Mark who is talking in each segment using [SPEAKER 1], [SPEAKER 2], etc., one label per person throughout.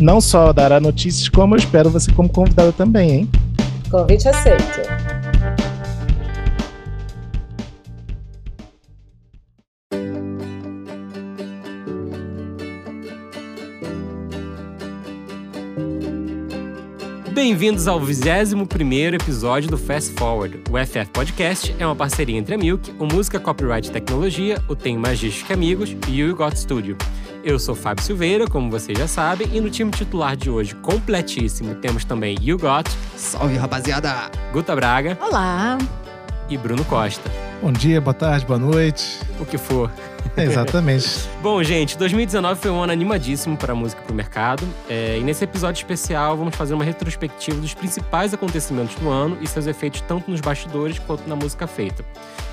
[SPEAKER 1] Não só dará notícias, como eu espero você como convidada também, hein?
[SPEAKER 2] Convite aceito.
[SPEAKER 3] Bem-vindos ao 21º episódio do Fast Forward. O FF Podcast é uma parceria entre a Milk, o Música Copyright Tecnologia, o Tem Magística Amigos e o You Got Studio. Eu sou Fábio Silveira, como vocês já sabem, e no time titular de hoje, completíssimo, temos também You Got,
[SPEAKER 4] Salve, rapaziada!
[SPEAKER 3] Guta Braga
[SPEAKER 5] Olá!
[SPEAKER 3] e Bruno Costa.
[SPEAKER 1] Bom dia, boa tarde, boa noite.
[SPEAKER 3] O que for.
[SPEAKER 1] Exatamente.
[SPEAKER 3] Bom, gente, 2019 foi um ano animadíssimo para a música e para o mercado. É, e nesse episódio especial, vamos fazer uma retrospectiva dos principais acontecimentos do ano e seus efeitos tanto nos bastidores quanto na música feita.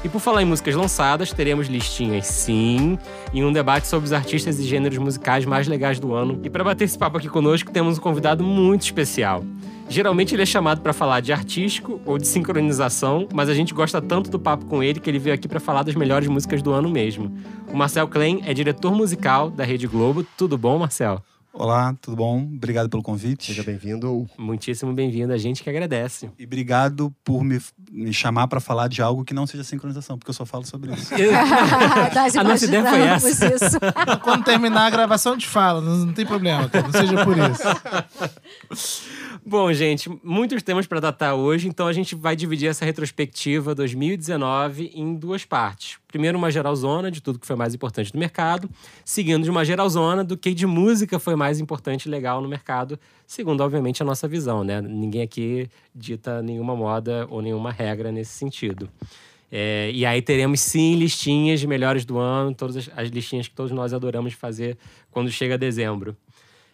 [SPEAKER 3] E por falar em músicas lançadas, teremos listinhas sim, e um debate sobre os artistas e gêneros musicais mais legais do ano. E para bater esse papo aqui conosco, temos um convidado muito especial. Geralmente ele é chamado para falar de artístico ou de sincronização, mas a gente gosta tanto do papo com ele que ele veio aqui para falar das melhores músicas do ano mesmo. O Marcel Klein é diretor musical da Rede Globo. Tudo bom, Marcel?
[SPEAKER 6] Olá, tudo bom? Obrigado pelo convite.
[SPEAKER 4] Seja bem-vindo.
[SPEAKER 3] Muitíssimo bem-vindo, a gente que agradece.
[SPEAKER 6] E obrigado por me, me chamar para falar de algo que não seja sincronização, porque eu só falo sobre isso.
[SPEAKER 5] Nós
[SPEAKER 3] a nossa ideia foi essa.
[SPEAKER 5] isso.
[SPEAKER 1] Quando terminar a gravação, te fala, não, não tem problema, cara, não seja por isso.
[SPEAKER 3] Bom, gente, muitos temas para tratar hoje, então a gente vai dividir essa retrospectiva 2019 em duas partes. Primeiro, uma geralzona de tudo que foi mais importante no mercado, seguindo de uma geralzona do que de música foi mais importante e legal no mercado, segundo, obviamente, a nossa visão, né? Ninguém aqui dita nenhuma moda ou nenhuma regra nesse sentido. É, e aí teremos sim listinhas de melhores do ano, todas as, as listinhas que todos nós adoramos fazer quando chega dezembro.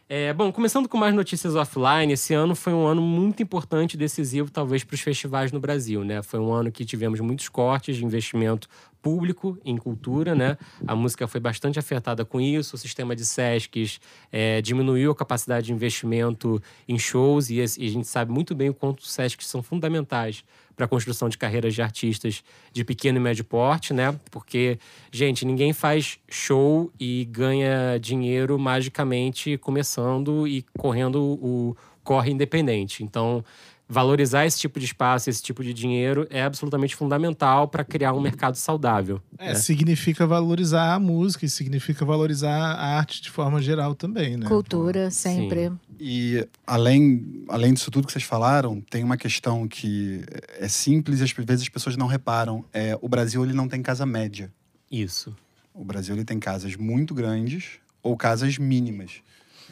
[SPEAKER 3] É, bom, começando com mais notícias offline, esse ano foi um ano muito importante e decisivo, talvez, para os festivais no Brasil, né? Foi um ano que tivemos muitos cortes de investimento público em cultura, né? A música foi bastante afetada com isso, o sistema de SESCs é, diminuiu a capacidade de investimento em shows e, e a gente sabe muito bem o quanto os SESCs são fundamentais para a construção de carreiras de artistas de pequeno e médio porte, né? Porque, gente, ninguém faz show e ganha dinheiro magicamente começando e correndo o corre independente. Então, valorizar esse tipo de espaço, esse tipo de dinheiro é absolutamente fundamental para criar um mercado saudável.
[SPEAKER 7] É, significa valorizar a música e significa valorizar a arte de forma geral também, né?
[SPEAKER 5] Cultura, sempre.
[SPEAKER 6] E além, além disso tudo que vocês falaram, tem uma questão que é simples e às vezes as pessoas não reparam. É, o Brasil ele não tem casa média.
[SPEAKER 3] Isso,
[SPEAKER 6] O Brasil ele tem casas muito grandes ou casas mínimas.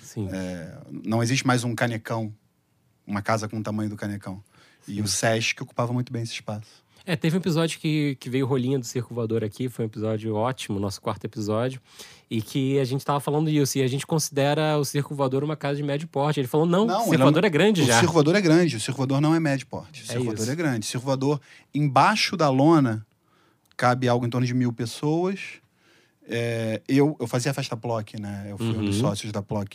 [SPEAKER 3] sim.
[SPEAKER 6] Não existe mais um canecão, uma casa com o tamanho do canecão. E o Sesc ocupava muito bem esse espaço.
[SPEAKER 3] É, teve um episódio que, que veio rolinha do Circo Voador aqui, foi um episódio ótimo, nosso quarto episódio, e que a gente tava falando disso, e a gente considera o Circo Voador uma casa de médio porte. Ele falou, não, o Circo
[SPEAKER 6] ele
[SPEAKER 3] Voador é grande
[SPEAKER 6] o
[SPEAKER 3] já.
[SPEAKER 6] Circo voador é grande, o circo voador não é médio porte. O
[SPEAKER 3] É
[SPEAKER 6] circo voador
[SPEAKER 3] isso.
[SPEAKER 6] é grande. O circo voador, embaixo da lona, cabe algo em torno de mil pessoas. É, eu, eu fazia a festa Ploc, né? Eu fui um dos
[SPEAKER 3] Uhum.
[SPEAKER 6] sócios da Ploc.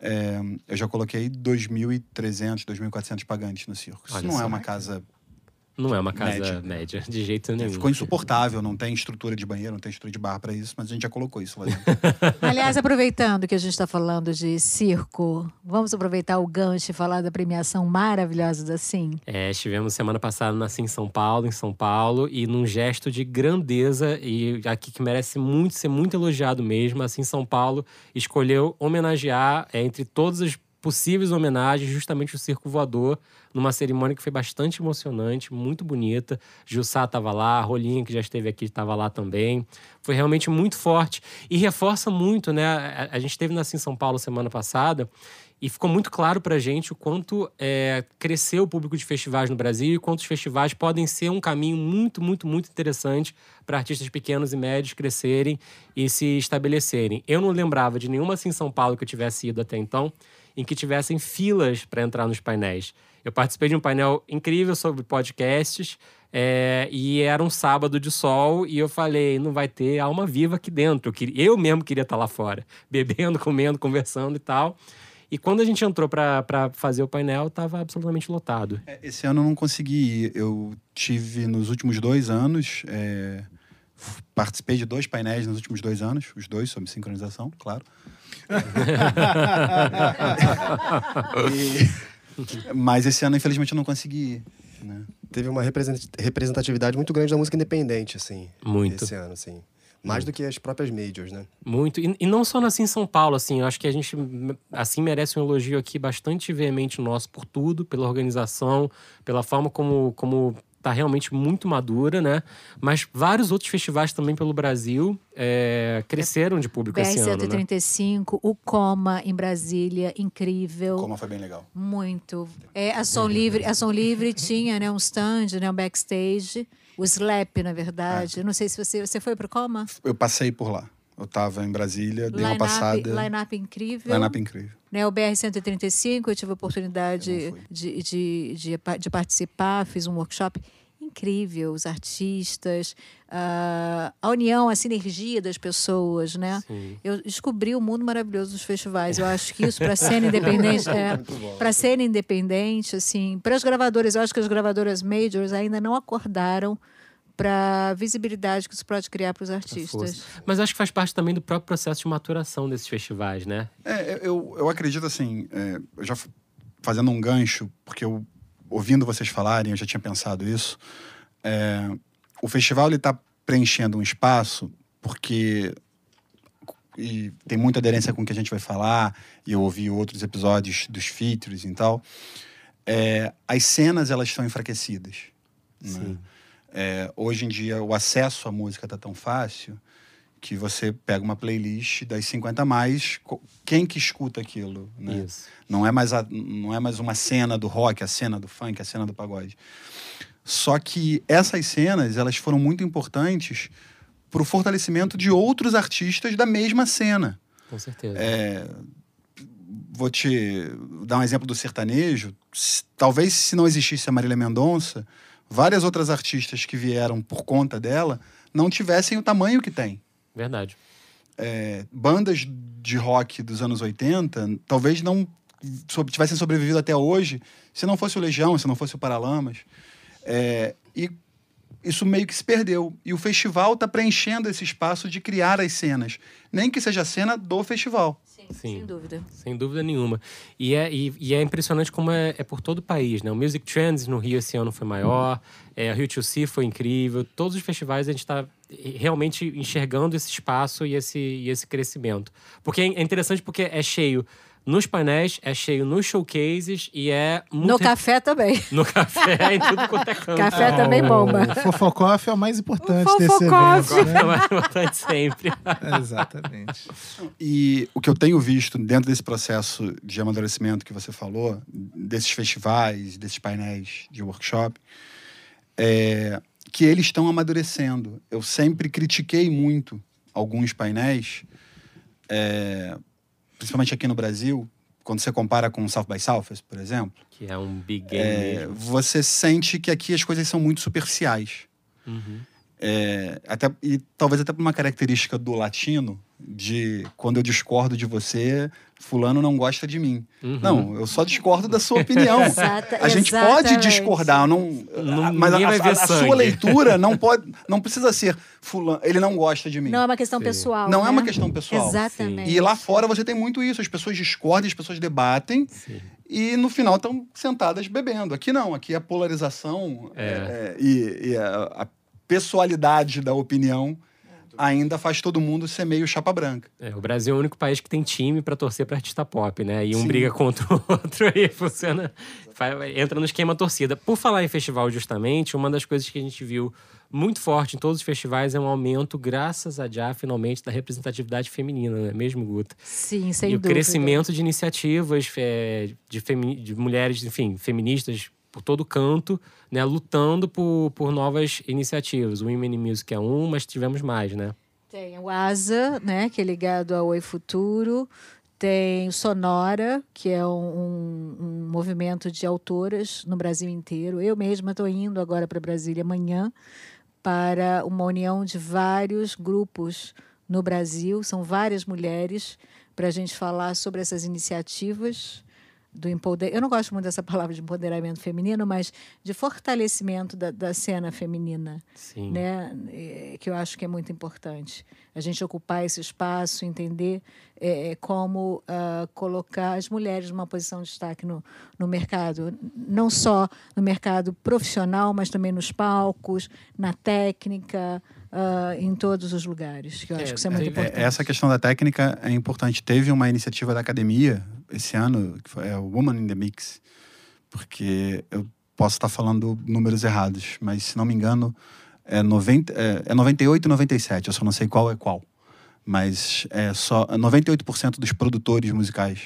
[SPEAKER 6] É, eu já coloquei 2.300, 2.400 pagantes no circo. Isso
[SPEAKER 3] Olha
[SPEAKER 6] não é uma casa.
[SPEAKER 3] Não é uma casa média,
[SPEAKER 6] Média.
[SPEAKER 3] de jeito nenhum.
[SPEAKER 6] Ficou insuportável, não tem estrutura de banheiro, não tem estrutura de bar para isso, mas a gente já colocou isso lá dentro.
[SPEAKER 5] Aliás, aproveitando que a gente está falando de circo, vamos aproveitar o gancho e falar da premiação maravilhosa da Sim.
[SPEAKER 3] É, estivemos semana passada na Sim São Paulo, em São Paulo, e num gesto de grandeza, e aqui que merece muito ser muito elogiado mesmo, a Sim São Paulo escolheu homenagear, é, entre todas as possíveis homenagens, justamente o Circo Voador, numa cerimônia que foi bastante emocionante, muito bonita. Jussá estava lá, Rolinha, que já esteve aqui, estava lá também. Foi realmente muito forte e reforça muito, né? A, a gente esteve na Sim São Paulo semana passada e ficou muito claro pra gente o quanto é, cresceu o público de festivais no Brasil e quanto os festivais podem ser um caminho muito, muito, muito interessante para artistas pequenos e médios crescerem e se estabelecerem. Eu não lembrava de nenhuma assim em São Paulo que eu tivesse ido até então em que tivessem filas para entrar nos painéis. Eu participei de um painel incrível sobre podcasts é, e era um sábado de sol e eu falei, não vai ter alma viva aqui dentro. Eu, queria, eu mesmo queria estar lá fora, bebendo, comendo, conversando e tal. E quando a gente entrou para fazer o painel, estava absolutamente lotado.
[SPEAKER 6] É, Esse ano eu não consegui ir. Eu tive nos últimos dois anos. é, participei de dois painéis nos últimos dois anos, os dois sobre sincronização, claro. E- mas esse ano, infelizmente, eu não consegui ir. Né?
[SPEAKER 8] Teve uma represent- representatividade muito grande da música independente, assim.
[SPEAKER 3] Muito.
[SPEAKER 8] Esse ano, assim. Mais do que as próprias majors, né?
[SPEAKER 3] Muito. E, e não só assim em São Paulo, assim, eu acho que a gente assim merece um elogio aqui bastante veemente nosso por tudo, pela organização, pela forma como como tá realmente muito madura, né? Mas vários outros festivais também pelo Brasil é, cresceram de público esse ano, né?
[SPEAKER 5] BR-135, o Coma em Brasília, incrível.
[SPEAKER 6] Como foi bem legal.
[SPEAKER 5] Muito. É, a Som Livre, a Som Livre tinha né, um stand, né, um backstage. O Slap, na verdade. Eu Não sei se você, você foi pro Coma?
[SPEAKER 6] Eu passei por lá. Eu estava em Brasília, dei uma
[SPEAKER 5] Line-up-
[SPEAKER 6] passada.
[SPEAKER 5] Line-up incrível.
[SPEAKER 6] Line-up incrível.
[SPEAKER 5] Né, o BR-135, eu tive a oportunidade de, de, de, de participar, fiz um workshop incrível, os artistas, ah, a união, a sinergia das pessoas, né?
[SPEAKER 3] Sim.
[SPEAKER 5] Eu descobri o mundo maravilhoso dos festivais. Eu acho que isso, para cena independente, é, para cena independente, assim, para as gravadoras, eu acho que as gravadoras majors ainda não acordaram para a visibilidade que isso pode criar para os artistas.
[SPEAKER 3] Mas acho que faz parte também do próprio processo de maturação desses festivais, né?
[SPEAKER 6] É, eu, eu acredito assim, é, já fazendo um gancho, porque eu, ouvindo vocês falarem, eu já tinha pensado isso. é, o festival ele está preenchendo um espaço porque e tem muita aderência com o que a gente vai falar e eu ouvi outros episódios dos features e tal. é, as cenas elas estão enfraquecidas. né? É, hoje em dia o acesso à música está tão fácil que você pega uma playlist das 50 a mais, quem que escuta aquilo, né?
[SPEAKER 3] Isso.
[SPEAKER 6] Não é mais a- não é mais uma cena do rock, a cena do funk, a cena do pagode. Só que essas cenas, elas foram muito importantes para o fortalecimento de outros artistas da mesma cena.
[SPEAKER 3] Com certeza.
[SPEAKER 6] É, vou te dar um exemplo do sertanejo. Talvez se não existisse a Marília Mendonça, várias outras artistas que vieram por conta dela não tivessem o tamanho que tem.
[SPEAKER 3] Verdade.
[SPEAKER 6] É, bandas de rock dos anos 80 talvez não tivessem sobrevivido até hoje se não fosse o Legião, se não fosse o Paralamas. É, e isso meio que se perdeu. E o festival está preenchendo esse espaço de criar as cenas. Nem que seja a cena do festival.
[SPEAKER 5] Sim, sem dúvida.
[SPEAKER 3] Sem dúvida nenhuma. E é, e, e é impressionante como é, é por todo o país, né? O Music Trends no Rio esse ano foi maior, é, a Rio to Sea foi incrível. Todos os festivais a gente está realmente enxergando esse espaço e esse, e esse crescimento. Porque é interessante porque é cheio nos painéis, é cheio nos showcases e é muito...
[SPEAKER 5] No café também.
[SPEAKER 3] No café, em tudo quanto é canto.
[SPEAKER 5] Café também bomba.
[SPEAKER 7] O Fofocoff é o mais importante
[SPEAKER 5] O
[SPEAKER 7] desse
[SPEAKER 5] Fofocoff.
[SPEAKER 7] evento,
[SPEAKER 3] É
[SPEAKER 7] né?
[SPEAKER 3] mais importante sempre.
[SPEAKER 7] Exatamente.
[SPEAKER 6] E o que eu tenho visto dentro desse processo de amadurecimento que você falou, desses festivais, desses painéis de workshop, é que eles estão amadurecendo. Eu sempre critiquei muito alguns painéis, é, principalmente aqui no Brasil, quando você compara com o South by Southwest, por exemplo,
[SPEAKER 3] Que é um big game
[SPEAKER 6] é, você sente que aqui as coisas são muito superficiais.
[SPEAKER 3] Uhum.
[SPEAKER 6] É, até, e talvez até por uma característica do latino, de quando eu discordo de você, fulano não gosta de mim.
[SPEAKER 3] Uhum.
[SPEAKER 6] Não, eu só discordo da sua opinião.
[SPEAKER 5] Exata-
[SPEAKER 6] A gente pode
[SPEAKER 5] exatamente.
[SPEAKER 6] discordar, não,
[SPEAKER 3] Não-
[SPEAKER 6] mas a, a- a sua leitura não pode, não precisa ser fulano, ele não gosta de mim.
[SPEAKER 5] Não é uma questão
[SPEAKER 3] Sim.
[SPEAKER 5] pessoal.
[SPEAKER 6] Não é
[SPEAKER 5] né?
[SPEAKER 6] uma questão pessoal.
[SPEAKER 5] Exatamente.
[SPEAKER 6] E lá fora você tem muito isso, as pessoas discordam, as pessoas debatem
[SPEAKER 3] Sim.
[SPEAKER 6] e no final estão sentadas bebendo. Aqui não, aqui a polarização
[SPEAKER 3] É.
[SPEAKER 6] é, e, e a, a pessoalidade da opinião ainda faz todo mundo ser meio chapa branca.
[SPEAKER 3] É, o Brasil é o único país que tem time pra torcer pra artista pop, né? E um
[SPEAKER 6] Sim.
[SPEAKER 3] briga contra o outro e funciona. fa- Entra no esquema torcida. Por falar em festival, justamente, uma das coisas que a gente viu muito forte em todos os festivais é um aumento, graças a já, finalmente, da representatividade feminina, não é mesmo, Guta?
[SPEAKER 5] Sim, sem
[SPEAKER 3] e o
[SPEAKER 5] dúvida.
[SPEAKER 3] crescimento de iniciativas é, de, de mulheres, enfim, feministas por todo canto, né, lutando por, por novas iniciativas. O Women in Music é um, mas tivemos mais, né?
[SPEAKER 5] Tem o ASA, né, que é ligado ao Oi Futuro. Tem o Sonora, que é um, um- movimento de autoras no Brasil inteiro. Eu mesma estou indo agora para Brasília amanhã para uma união de vários grupos no Brasil. São várias mulheres para a gente falar sobre essas iniciativas do empoderamento. Eu não gosto muito dessa palavra de empoderamento feminino, mas de fortalecimento da, da cena feminina
[SPEAKER 3] Sim.
[SPEAKER 5] né, eh, que eu acho que é muito importante. A gente ocupar esse espaço, entender eh, como ah, colocar as mulheres numa posição de destaque no, no mercado, não só no mercado profissional, mas também nos palcos, na técnica, ah, em todos os lugares. Que eu
[SPEAKER 3] É,
[SPEAKER 5] acho que isso é muito importante.
[SPEAKER 6] É, essa questão da técnica é importante. Teve uma iniciativa da academia esse ano, que foi é o Woman in the Mix, porque eu posso estar falando números errados, mas se não me engano, é, 90, é, é 98 e 97, eu só não sei qual é qual. Mas é só 98% dos produtores musicais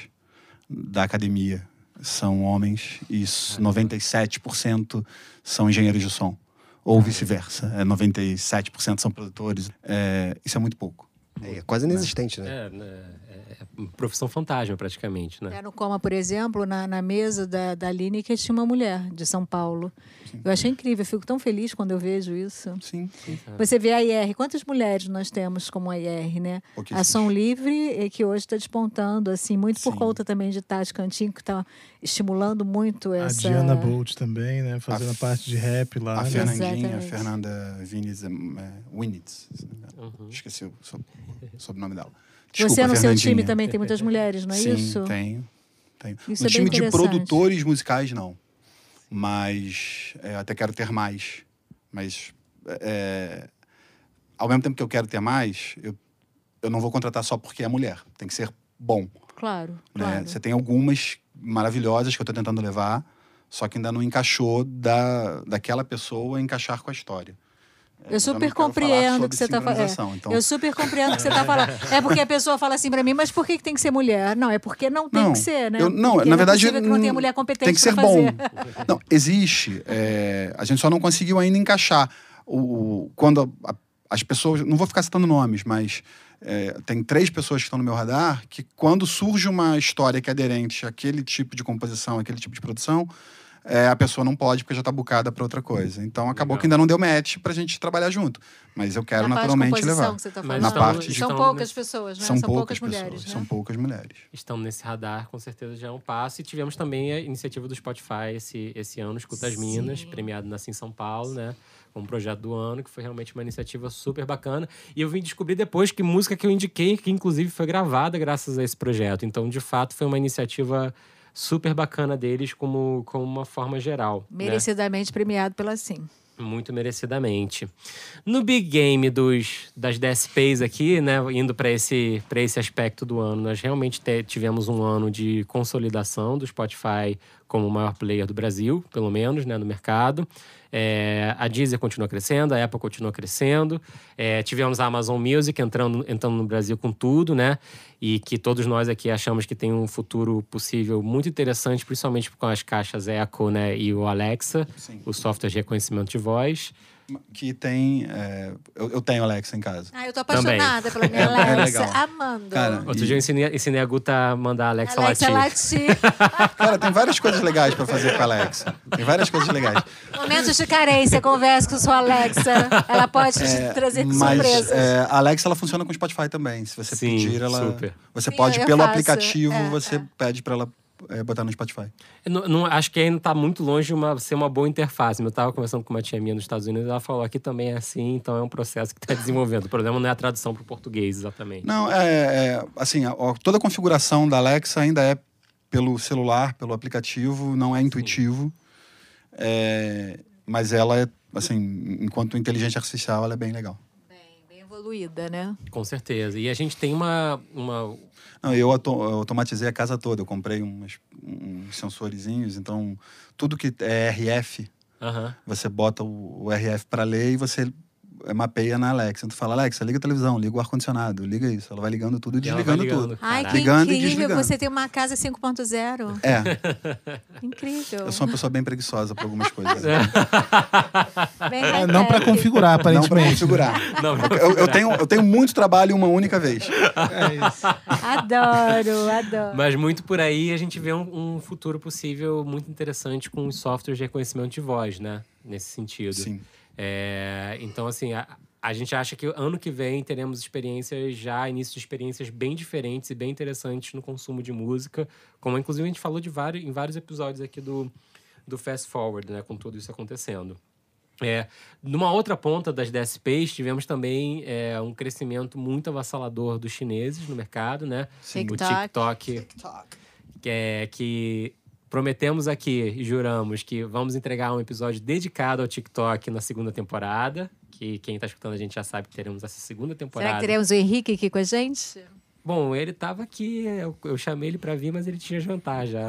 [SPEAKER 6] da academia são homens e s- 97% são engenheiros de som. Ou vice-versa. É 97% são produtores. É, isso é muito pouco.
[SPEAKER 8] É quase inexistente, né?
[SPEAKER 3] É, né, é, é uma profissão fantasma, praticamente, né?
[SPEAKER 5] É, no Coma, por exemplo, na, na mesa da, da Lineker tinha uma mulher de São Paulo. Eu achei incrível, eu fico tão feliz quando eu vejo isso.
[SPEAKER 6] Sim, sim.
[SPEAKER 5] Você vê a IR, quantas mulheres nós temos como a IR, né? A
[SPEAKER 6] Pouquíssimas.
[SPEAKER 5] Som Livre, que hoje está despontando, assim, muito por
[SPEAKER 6] Sim.
[SPEAKER 5] conta também de Tati Cantinho, que está estimulando muito
[SPEAKER 7] A
[SPEAKER 5] essa...
[SPEAKER 7] Diana Bolt também, né? Fazendo
[SPEAKER 6] A
[SPEAKER 7] a, parte de rap lá.
[SPEAKER 6] A
[SPEAKER 7] né?
[SPEAKER 6] Fernandinha, a. Fernanda Vinitz, é, é, Winitz.
[SPEAKER 3] Uhum.
[SPEAKER 6] esqueci o sob- sobrenome dela.
[SPEAKER 5] Você
[SPEAKER 6] Desculpa,
[SPEAKER 5] no seu time também tem muitas mulheres, não é
[SPEAKER 6] Sim,
[SPEAKER 5] isso?
[SPEAKER 6] tenho. tenho.
[SPEAKER 5] Isso
[SPEAKER 6] no
[SPEAKER 5] é
[SPEAKER 6] time de produtores musicais, não. Mas é, até quero ter mais. Mas é, ao mesmo tempo que eu quero ter mais, eu, eu não vou contratar só porque é mulher. Tem que ser bom.
[SPEAKER 5] Claro,
[SPEAKER 6] né?
[SPEAKER 5] claro.
[SPEAKER 6] Você tem algumas maravilhosas que eu estou tentando levar, só que ainda não encaixou da, daquela pessoa encaixar com a história. É,
[SPEAKER 5] Eu super compreendo o que você está falando.
[SPEAKER 6] sincronização, Então,
[SPEAKER 5] Eu super compreendo o que você está falando. É porque a pessoa fala assim para mim, mas por que, que tem que ser mulher? Não, é porque não tem
[SPEAKER 6] Não,
[SPEAKER 5] que ser, né?
[SPEAKER 6] eu- não,
[SPEAKER 5] Porque
[SPEAKER 6] na
[SPEAKER 5] é
[SPEAKER 6] verdade,
[SPEAKER 5] que não tenha
[SPEAKER 6] hum,
[SPEAKER 5] mulher competente
[SPEAKER 6] tem que ser bom. Não, existe. é, a gente só não conseguiu ainda encaixar. O, quando a- a- as pessoas. Não vou ficar citando nomes, mas é, tem três pessoas que estão no meu radar que, quando surge uma história que é aderente àquele tipo de composição, àquele tipo de produção, é, a pessoa não pode porque já está bucada para outra coisa. Então acabou
[SPEAKER 3] Legal.
[SPEAKER 6] que ainda não deu match para a gente trabalhar junto. Mas eu quero
[SPEAKER 5] Na
[SPEAKER 6] naturalmente levar.
[SPEAKER 5] que você tá.
[SPEAKER 6] Na
[SPEAKER 3] estão-
[SPEAKER 6] parte de-
[SPEAKER 5] São poucas
[SPEAKER 3] nesse-
[SPEAKER 5] pessoas, né?
[SPEAKER 6] São, poucas,
[SPEAKER 5] poucas mulheres,
[SPEAKER 6] pessoas.
[SPEAKER 5] né?
[SPEAKER 6] São poucas mulheres.
[SPEAKER 3] Estão nesse radar, com certeza já é um passo. E tivemos também a iniciativa do Spotify esse, esse ano, Escuta as Minas,
[SPEAKER 5] Sim.
[SPEAKER 3] premiado na Sim São Paulo, né? Como projeto do ano, que foi realmente uma iniciativa super bacana. E eu vim descobrir depois que música que eu indiquei, que inclusive foi gravada graças a esse projeto. Então, de fato, foi uma iniciativa super bacana deles como, como uma forma geral. né?
[SPEAKER 5] Merecidamente premiado pela Sim.
[SPEAKER 3] Muito merecidamente. No big game dos, das DSPs aqui, né, indo para esse, pra esse aspecto do ano, nós realmente te- tivemos um ano de consolidação do Spotify como o maior player do Brasil, pelo menos, né, no mercado. É, a Deezer continua crescendo, a Apple continua crescendo. É, tivemos a Amazon Music entrando, entrando no Brasil com tudo, né? E que todos nós aqui achamos que tem um futuro possível muito interessante, principalmente com as caixas Echo né, e o Alexa,
[SPEAKER 6] Sim.
[SPEAKER 3] o software de reconhecimento de voz.
[SPEAKER 6] Que tem. é, eu, eu tenho Alexa em casa.
[SPEAKER 5] Ah, eu tô apaixonada pela minha
[SPEAKER 6] É
[SPEAKER 5] Alexa,
[SPEAKER 6] legal.
[SPEAKER 5] amando.
[SPEAKER 6] Cara,
[SPEAKER 3] Outro
[SPEAKER 6] E-
[SPEAKER 3] dia eu ensinei, ensinei a Guta a mandar a Alexa,
[SPEAKER 5] Alexa
[SPEAKER 3] latir.
[SPEAKER 5] latir.
[SPEAKER 6] Cara, tem várias coisas legais pra fazer com a Alexa. Tem várias coisas legais.
[SPEAKER 5] Momentos de carência, conversa com sua Alexa. Ela pode te trazer
[SPEAKER 6] Mas
[SPEAKER 5] surpresas.
[SPEAKER 6] é, a Alexa ela funciona com o Spotify também. Se você
[SPEAKER 3] Sim,
[SPEAKER 6] pedir, ela.
[SPEAKER 3] super.
[SPEAKER 6] Você
[SPEAKER 5] Sim,
[SPEAKER 6] pode, pelo
[SPEAKER 5] faço,
[SPEAKER 6] aplicativo,
[SPEAKER 5] é,
[SPEAKER 6] você
[SPEAKER 5] é.
[SPEAKER 6] pede pra ela é, botar no Spotify.
[SPEAKER 3] Não, não- acho que ainda tá muito longe de uma, ser uma boa interface. Eu tava conversando com uma tia minha nos Estados Unidos, ela falou aqui também é assim, então é um processo que está desenvolvendo. O problema não é a tradução para o português, exatamente.
[SPEAKER 6] Não, é. é, assim, a- a- toda a configuração da Alexa ainda é pelo celular, pelo aplicativo, não é intuitivo. É, mas ela é, assim, enquanto inteligência artificial, ela é bem legal.
[SPEAKER 5] Evoluída, né?
[SPEAKER 3] Com certeza. E a gente tem uma. uma
[SPEAKER 6] Não, eu auto- eu automatizei a casa toda. Eu comprei umas- uns sensorizinhos, então tudo que é RF,
[SPEAKER 3] aham.
[SPEAKER 6] você bota o, o RF para ler e você mapeia na Alexa. Tu fala, Alexa, liga a televisão, liga o ar-condicionado, liga isso. Ela vai ligando tudo e
[SPEAKER 3] E
[SPEAKER 6] desligando
[SPEAKER 3] ligando.
[SPEAKER 6] tudo.
[SPEAKER 5] Ai, que
[SPEAKER 6] Ligando e
[SPEAKER 5] incrível!
[SPEAKER 6] desligando.
[SPEAKER 5] Você tem uma casa 5.0.
[SPEAKER 6] É,
[SPEAKER 5] Incrível.
[SPEAKER 6] eu sou uma pessoa bem preguiçosa para algumas coisas.
[SPEAKER 5] Bem
[SPEAKER 7] É, não para configurar,
[SPEAKER 6] Não para
[SPEAKER 7] aparentemente.
[SPEAKER 6] configurar.
[SPEAKER 3] Não,
[SPEAKER 6] Eu, eu tenho, eu tenho muito trabalho uma única vez.
[SPEAKER 7] É isso.
[SPEAKER 5] Adoro, adoro.
[SPEAKER 3] Mas muito por aí a gente vê um, um futuro possível muito interessante com os softwares de reconhecimento de voz, né? Nesse sentido.
[SPEAKER 6] Sim.
[SPEAKER 3] É, então, assim, a, a gente acha que ano que vem teremos experiências já, início de experiências bem diferentes e bem interessantes no consumo de música, como inclusive a gente falou de vários, em vários episódios aqui do, do Fast Forward, né? Com tudo isso acontecendo. É, numa outra ponta das DSPs, tivemos também é, um crescimento muito avassalador dos chineses no mercado, né?
[SPEAKER 5] Sim.
[SPEAKER 3] O
[SPEAKER 5] TikTok.
[SPEAKER 3] TikTok, que, é, que prometemos aqui e juramos que vamos entregar um episódio dedicado ao TikTok na segunda temporada. Que quem tá escutando a gente já sabe que teremos essa segunda temporada.
[SPEAKER 5] Será que teremos o Henrique aqui com a gente?
[SPEAKER 3] Bom, ele tava aqui, eu, eu chamei ele para vir, mas ele tinha jantar já.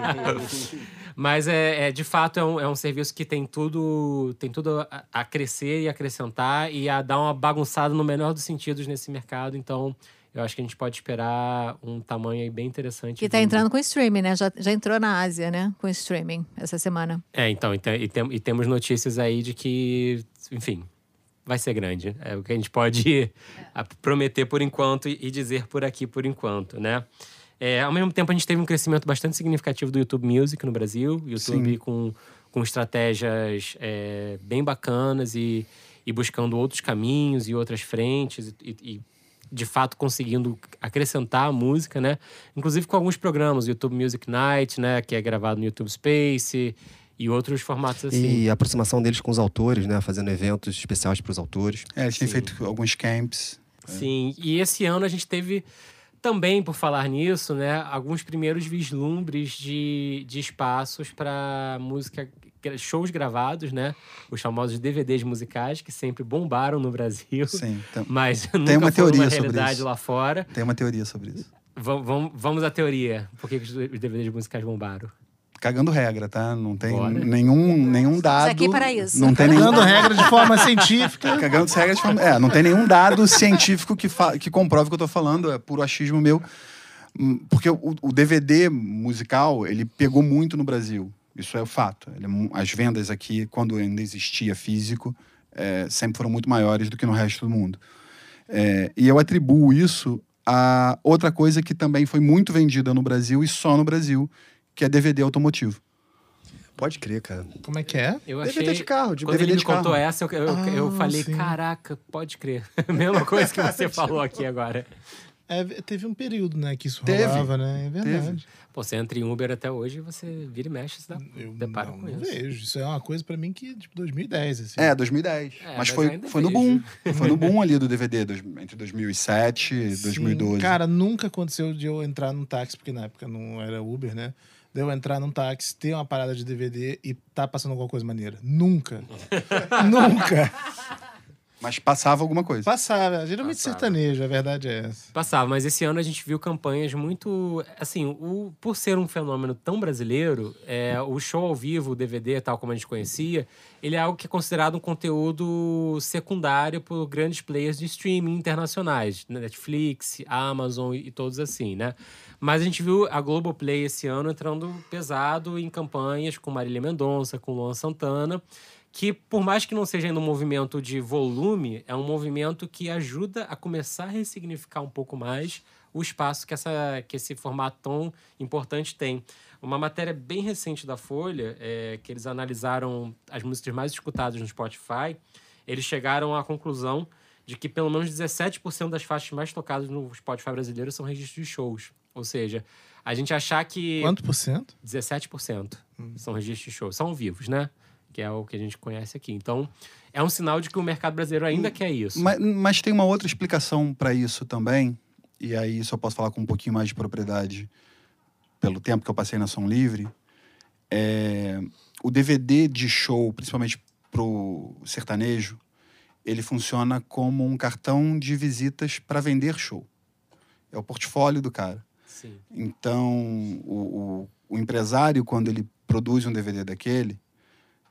[SPEAKER 3] mas é, é, de fato é um, é um serviço que tem tudo, tem tudo a, a crescer e acrescentar e a dar uma bagunçada no menor dos sentidos nesse mercado. Então, eu acho que a gente pode esperar um tamanho aí bem interessante.
[SPEAKER 5] Que tá
[SPEAKER 3] vindo.
[SPEAKER 5] entrando com streaming, né? Já, já entrou na Ásia, né? Com streaming essa semana.
[SPEAKER 3] É, então, e, tem- e tem- e temos notícias aí de que, enfim, vai ser grande. É o que a gente pode a- prometer por enquanto e, dizer por aqui por enquanto, né? É, ao mesmo tempo, a gente teve um crescimento bastante significativo do YouTube Music no Brasil. YouTube
[SPEAKER 6] Sim.
[SPEAKER 3] com, com estratégias é, bem bacanas e, e buscando outros caminhos e outras frentes e- e, de fato conseguindo acrescentar a música, né? Inclusive com alguns programas, YouTube Music Night, né? Que é gravado no YouTube Space e outros formatos assim.
[SPEAKER 8] E a aproximação deles com os autores, né? Fazendo eventos especiais para os autores.
[SPEAKER 6] É, eles têm
[SPEAKER 3] Sim.
[SPEAKER 6] feito alguns camps.
[SPEAKER 3] Sim, e esse ano a gente teve também, por falar nisso, né, alguns primeiros vislumbres de, de espaços para música, shows gravados, né? Os famosos DVDs musicais, que sempre bombaram no Brasil,
[SPEAKER 6] Sim, tem,
[SPEAKER 3] mas nunca
[SPEAKER 6] uma
[SPEAKER 3] foram
[SPEAKER 6] teoria
[SPEAKER 3] uma
[SPEAKER 6] sobre
[SPEAKER 3] realidade
[SPEAKER 6] isso.
[SPEAKER 3] lá fora.
[SPEAKER 6] tem uma teoria sobre isso.
[SPEAKER 3] Vam- vam- Vamos à teoria. Por que que os DVDs musicais bombaram?
[SPEAKER 6] Cagando regra, tá? Não tem
[SPEAKER 3] Bora.
[SPEAKER 6] nenhum, nenhum dado.
[SPEAKER 5] aqui para isso.
[SPEAKER 6] Não tem nenhum
[SPEAKER 7] Dando regra de forma científica.
[SPEAKER 6] Cagando as regras. de forma- É, não tem nenhum dado científico que, fa- que comprove o que eu tô falando, é puro achismo meu. Hum, Porque o, o DVD musical, ele pegou muito no Brasil. Isso é o fato. Ele é as vendas aqui, quando ainda existia físico, é, sempre foram muito maiores do que no resto do mundo. É, e eu atribuo isso a outra coisa que também foi muito vendida no Brasil e só no Brasil, que é DVD automotivo.
[SPEAKER 8] Pode crer, cara.
[SPEAKER 7] Como é que é?
[SPEAKER 3] Eu
[SPEAKER 8] DVD
[SPEAKER 3] achei...
[SPEAKER 8] de carro, de
[SPEAKER 3] Quando
[SPEAKER 8] DVD
[SPEAKER 3] ele me
[SPEAKER 8] de carro.
[SPEAKER 3] contou essa, eu, eu, eu
[SPEAKER 7] Ah,
[SPEAKER 3] falei,
[SPEAKER 7] sim.
[SPEAKER 3] caraca, pode crer. Mesma coisa que você falou aqui agora.
[SPEAKER 7] É, teve um período, né, que isso
[SPEAKER 6] Teve.
[SPEAKER 7] rolava, né? É verdade.
[SPEAKER 3] Pô, você entra em Uber até hoje, você vira e mexe, você dá,
[SPEAKER 7] Eu
[SPEAKER 3] depara
[SPEAKER 7] não,
[SPEAKER 3] com
[SPEAKER 7] não
[SPEAKER 3] isso.
[SPEAKER 7] vejo. Isso é uma coisa pra mim que, tipo, 2010, assim.
[SPEAKER 6] É, 2010.
[SPEAKER 3] É,
[SPEAKER 6] mas
[SPEAKER 3] mas
[SPEAKER 6] foi, foi no boom. Foi no boom ali do DVD, dois- entre 2007 e
[SPEAKER 7] Sim,
[SPEAKER 6] 2012.
[SPEAKER 7] Cara, nunca aconteceu de eu entrar num táxi, porque na época não era Uber, né? De eu entrar num táxi, ter uma parada de DVD e tá passando alguma coisa maneira. Nunca. nunca.
[SPEAKER 6] Mas passava alguma coisa.
[SPEAKER 7] Passava. Geralmente
[SPEAKER 3] Passava.
[SPEAKER 7] sertanejo, a verdade é essa.
[SPEAKER 3] Passava, mas esse ano a gente viu campanhas muito. Assim, o, por ser um fenômeno tão brasileiro, é, o show ao vivo, o DVD, tal como a gente conhecia, ele é algo que é considerado um conteúdo secundário por grandes players de streaming internacionais? Netflix, Amazon e, e todos assim, né? Mas a gente viu a Globoplay esse ano entrando pesado em campanhas com Marília Mendonça, com Luan Santana que por mais que não seja ainda um movimento de volume, é um movimento que ajuda a começar a ressignificar um pouco mais o espaço que, essa, que esse formato tão importante tem. Uma matéria bem recente da Folha, é, que eles analisaram as músicas mais escutadas no Spotify, eles chegaram à conclusão de que pelo menos 17% das faixas mais tocadas no Spotify brasileiro são registros de shows. Ou seja, a gente achar que...
[SPEAKER 7] Quanto por cento?
[SPEAKER 3] 17% são registros de shows. São vivos, né? Que é o que a gente conhece aqui. Então, é um sinal de que o mercado brasileiro ainda quer isso.
[SPEAKER 6] Mas, mas tem uma outra explicação para isso também, e aí eu posso falar com um pouquinho mais de propriedade pelo tempo que eu passei na Som Livre. É, o DVD de show, principalmente pro sertanejo, ele funciona como um cartão de visitas para vender show. É o portfólio do cara.
[SPEAKER 3] Sim.
[SPEAKER 6] Então, o, o, o empresário, quando ele produz um DVD daquele,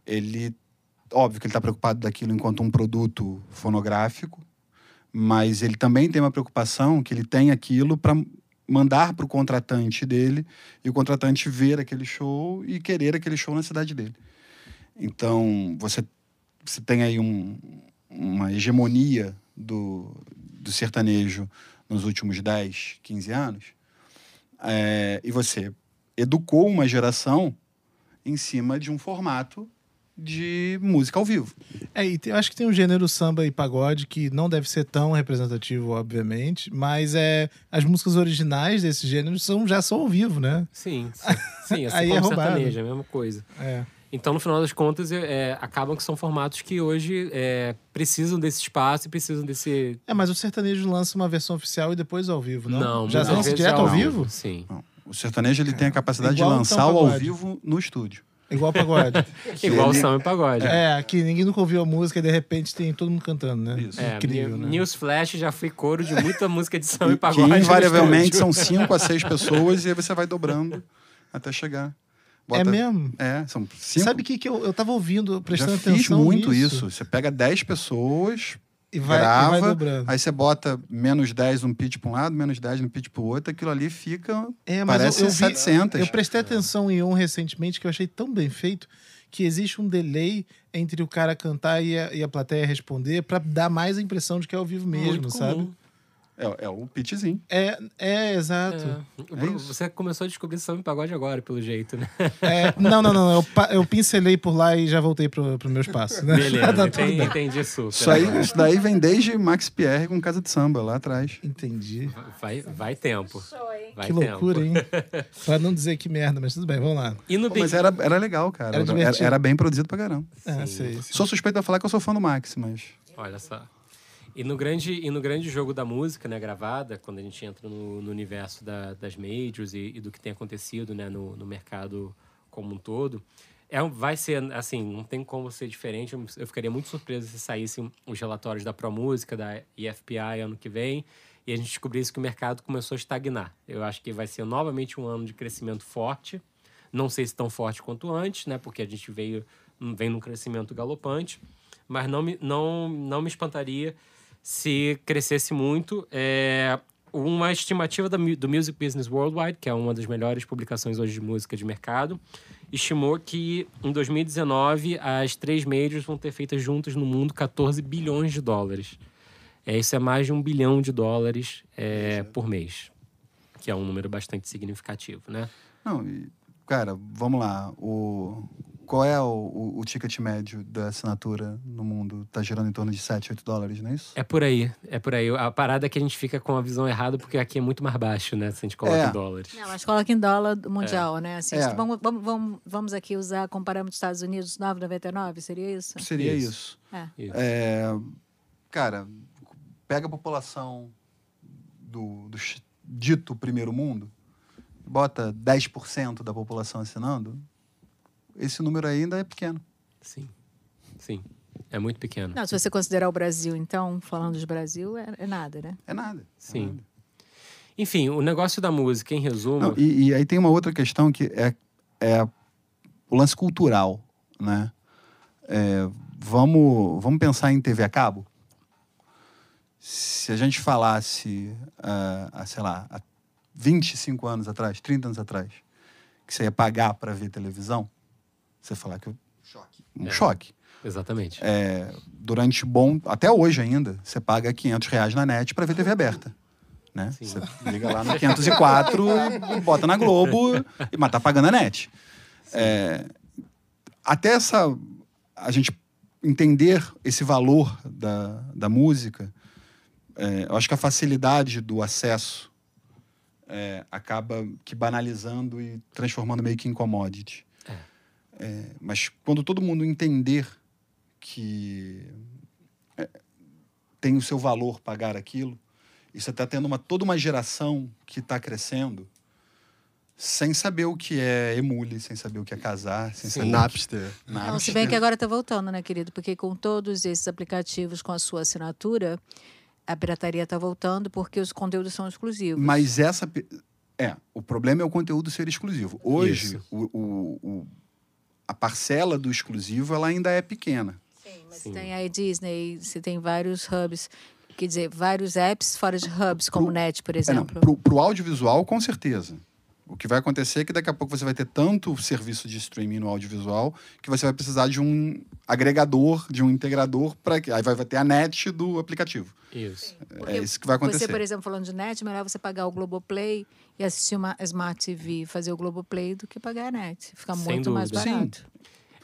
[SPEAKER 6] ele. Óbvio que ele está preocupado daquilo enquanto um produto fonográfico, mas ele também tem uma preocupação que ele tem aquilo para mandar para o contratante dele e o contratante ver aquele show e querer aquele show na cidade dele. Então, você, você tem aí um, uma hegemonia do, do sertanejo nos últimos 10, 15 anos, é, e você educou uma geração em cima de um formato de música ao vivo.
[SPEAKER 7] É, e tem- eu acho que tem um gênero samba e pagode que não deve ser tão representativo, obviamente, mas é as músicas originais desse gênero são, já são ao vivo, né?
[SPEAKER 3] Sim, sim. sim assim
[SPEAKER 7] Aí
[SPEAKER 3] como
[SPEAKER 7] é roubado.
[SPEAKER 3] sertanejo, é a mesma coisa.
[SPEAKER 7] É.
[SPEAKER 3] Então, no final das contas, é, é, acabam que são formatos que hoje é, precisam desse espaço e precisam desse.
[SPEAKER 7] É, mas o sertanejo lança uma versão oficial e depois ao vivo, não?
[SPEAKER 3] Não,
[SPEAKER 7] já lança direto
[SPEAKER 3] é
[SPEAKER 7] ao vivo?
[SPEAKER 3] Sim.
[SPEAKER 6] O sertanejo ele tem a capacidade
[SPEAKER 7] Igual
[SPEAKER 6] de
[SPEAKER 7] então
[SPEAKER 6] lançar o ao vivo no estúdio.
[SPEAKER 7] Igual pagode.
[SPEAKER 3] Igual o
[SPEAKER 6] ele-
[SPEAKER 3] samba e pagode.
[SPEAKER 7] é, aqui ninguém nunca ouviu a música e de repente tem todo mundo cantando, né?
[SPEAKER 6] Isso.
[SPEAKER 3] É,
[SPEAKER 7] Incrível, né?
[SPEAKER 3] News Flash já fui coro de muita música de samba
[SPEAKER 6] E que
[SPEAKER 3] pagode. no
[SPEAKER 6] invariavelmente são cinco a seis pessoas e aí você vai dobrando até chegar.
[SPEAKER 7] É mesmo?
[SPEAKER 6] É, são cinco.
[SPEAKER 7] Sabe o que, que eu, eu tava ouvindo,
[SPEAKER 6] Já
[SPEAKER 7] prestando
[SPEAKER 6] fiz
[SPEAKER 7] atenção
[SPEAKER 6] muito
[SPEAKER 7] nisso.
[SPEAKER 6] isso. Você pega 10 pessoas,
[SPEAKER 7] E vai, e
[SPEAKER 6] grava,
[SPEAKER 7] vai dobrando.
[SPEAKER 6] aí você bota menos 10 num pitch para um lado, menos 10 no pitch para o outro, aquilo ali fica.
[SPEAKER 7] É, mas
[SPEAKER 6] parece
[SPEAKER 7] eu, eu vi-
[SPEAKER 6] 700.
[SPEAKER 7] Eu prestei atenção em um recentemente que eu achei tão bem feito que existe um delay entre o cara cantar e a, e a plateia responder pra dar mais a impressão de que é ao vivo mesmo,
[SPEAKER 3] Muito
[SPEAKER 7] sabe?
[SPEAKER 3] comum.
[SPEAKER 6] É, é o pitchzinho.
[SPEAKER 7] É, é exato.
[SPEAKER 3] É.
[SPEAKER 6] É
[SPEAKER 3] Bruno,
[SPEAKER 6] isso.
[SPEAKER 3] Você começou a descobrir samba e pagode agora, pelo jeito, né?
[SPEAKER 7] É, não, não, não. Eu, eu pincelei por lá e já voltei pro, pro meu espaço. Né?
[SPEAKER 3] Beleza,
[SPEAKER 7] Tá
[SPEAKER 3] entendi, super.
[SPEAKER 6] Isso, aí, isso daí vem desde Max Pierre com Casa de Samba, lá atrás.
[SPEAKER 7] Entendi.
[SPEAKER 3] Vai, vai tempo. Vai
[SPEAKER 7] que loucura,
[SPEAKER 3] tempo.
[SPEAKER 7] hein? pra não dizer que merda, mas tudo bem, vamos lá.
[SPEAKER 3] E no
[SPEAKER 6] Pô,
[SPEAKER 3] Big...
[SPEAKER 6] mas era, era legal, cara.
[SPEAKER 7] Era
[SPEAKER 6] Era, era bem produzido pra caramba.
[SPEAKER 7] Ah, sei, sei.
[SPEAKER 6] Sou suspeito de falar que eu sou fã do Max, mas.
[SPEAKER 3] Olha só. E no grande, e no grande jogo da música, né, gravada, quando a gente entra no, no universo da- das majors e, e do que tem acontecido, né, no, no mercado como um todo, é, vai ser, assim, não tem como ser diferente. Eu, ficaria muito surpreso se saíssem os relatórios da ProMúsica, da EFPI ano que vem, e a gente descobrisse que o mercado começou a estagnar. Eu acho que vai ser novamente um ano de crescimento forte, não sei se tão forte quanto antes, né? Porque a gente veio vem num crescimento galopante, mas não me, não, não me espantaria se crescesse muito. É, uma estimativa da, do Music Business Worldwide, que é uma das melhores publicações hoje de música de mercado, estimou que em 2019 as três majors vão ter feito juntas no mundo 14 bilhões de dólares. É, isso é mais de um bilhão de dólares é, por mês, que é um número bastante significativo, né?
[SPEAKER 6] Não, e, cara, vamos lá. O, qual é o, o, o ticket médio da assinatura no mundo? Tá girando em torno de 7, 8 dólares, não é isso?
[SPEAKER 3] É por aí, é por aí. A parada é que a gente fica com a visão errada, porque aqui é muito mais baixo, né? Se a gente coloca
[SPEAKER 6] É.
[SPEAKER 3] em dólares.
[SPEAKER 5] Não, mas coloca em dólar mundial, né? Assim,
[SPEAKER 6] É.
[SPEAKER 5] vamos, vamos, vamos, vamos aqui usar como parâmetro dos Estados Unidos 9,99, seria isso?
[SPEAKER 6] Seria
[SPEAKER 3] Isso.
[SPEAKER 6] isso.
[SPEAKER 5] É.
[SPEAKER 3] Isso.
[SPEAKER 6] É, cara, pega a população do, do dito primeiro mundo, bota 10% da população assinando, esse número ainda é pequeno.
[SPEAKER 3] Sim, sim. É muito pequeno.
[SPEAKER 5] Não, se você considerar o Brasil, então, falando de Brasil, é, é nada, né?
[SPEAKER 6] É nada. é
[SPEAKER 3] Sim.
[SPEAKER 6] nada.
[SPEAKER 3] Enfim, o negócio da música, em resumo,
[SPEAKER 6] Não, e, e aí tem uma outra questão que é, é o lance cultural, né? É, vamos, vamos pensar em TV a cabo? Se a gente falasse, ah, há, sei lá, há 25 anos atrás, 30 anos atrás, que você ia pagar para ver televisão, você falar que eu- um
[SPEAKER 3] É.
[SPEAKER 6] choque.
[SPEAKER 3] exatamente.
[SPEAKER 6] É, durante bom, até hoje ainda, você paga 500 reais na net para ver TV aberta. Né?
[SPEAKER 3] Sim.
[SPEAKER 6] Você liga lá no 504 e bota na Globo, e, mas tá pagando a net. É, até essa, a gente entender esse valor da, da música, é, eu acho que a facilidade do acesso é, acaba que banalizando e transformando meio que em commodity. É, mas quando todo mundo entender que é, tem o seu valor pagar aquilo, e você está tendo uma, toda uma geração que está crescendo, sem saber o que é emule, sem saber o que é casar, sem
[SPEAKER 3] Sim.
[SPEAKER 6] saber
[SPEAKER 8] Napster.
[SPEAKER 5] Não, se bem que agora está voltando, né, querido? Porque com todos esses aplicativos com a sua assinatura, a pirataria está voltando porque os conteúdos são exclusivos.
[SPEAKER 6] Mas essa. É, o problema é o conteúdo ser exclusivo. Hoje,
[SPEAKER 3] Isso.
[SPEAKER 6] o, o- o- a parcela do exclusivo ela ainda é pequena.
[SPEAKER 5] Sim, mas
[SPEAKER 3] Sim.
[SPEAKER 5] tem aí Disney, você tem vários hubs, quer dizer, vários apps fora de hubs, como o Net, por
[SPEAKER 6] É,
[SPEAKER 5] exemplo.
[SPEAKER 6] pro, pro audiovisual, com certeza. O que vai acontecer é que daqui a pouco você vai ter tanto serviço de streaming no audiovisual que você vai precisar de um agregador, de um integrador, para que aí vai, vai ter a net do aplicativo.
[SPEAKER 3] Isso.
[SPEAKER 6] é isso que vai acontecer.
[SPEAKER 5] Você, por exemplo, falando de net, melhor você pagar o Globoplay e assistir uma Smart TV, fazer o Globoplay, do que pagar a net. Fica
[SPEAKER 3] Sem
[SPEAKER 5] muito mais
[SPEAKER 3] dúvida.
[SPEAKER 5] barato.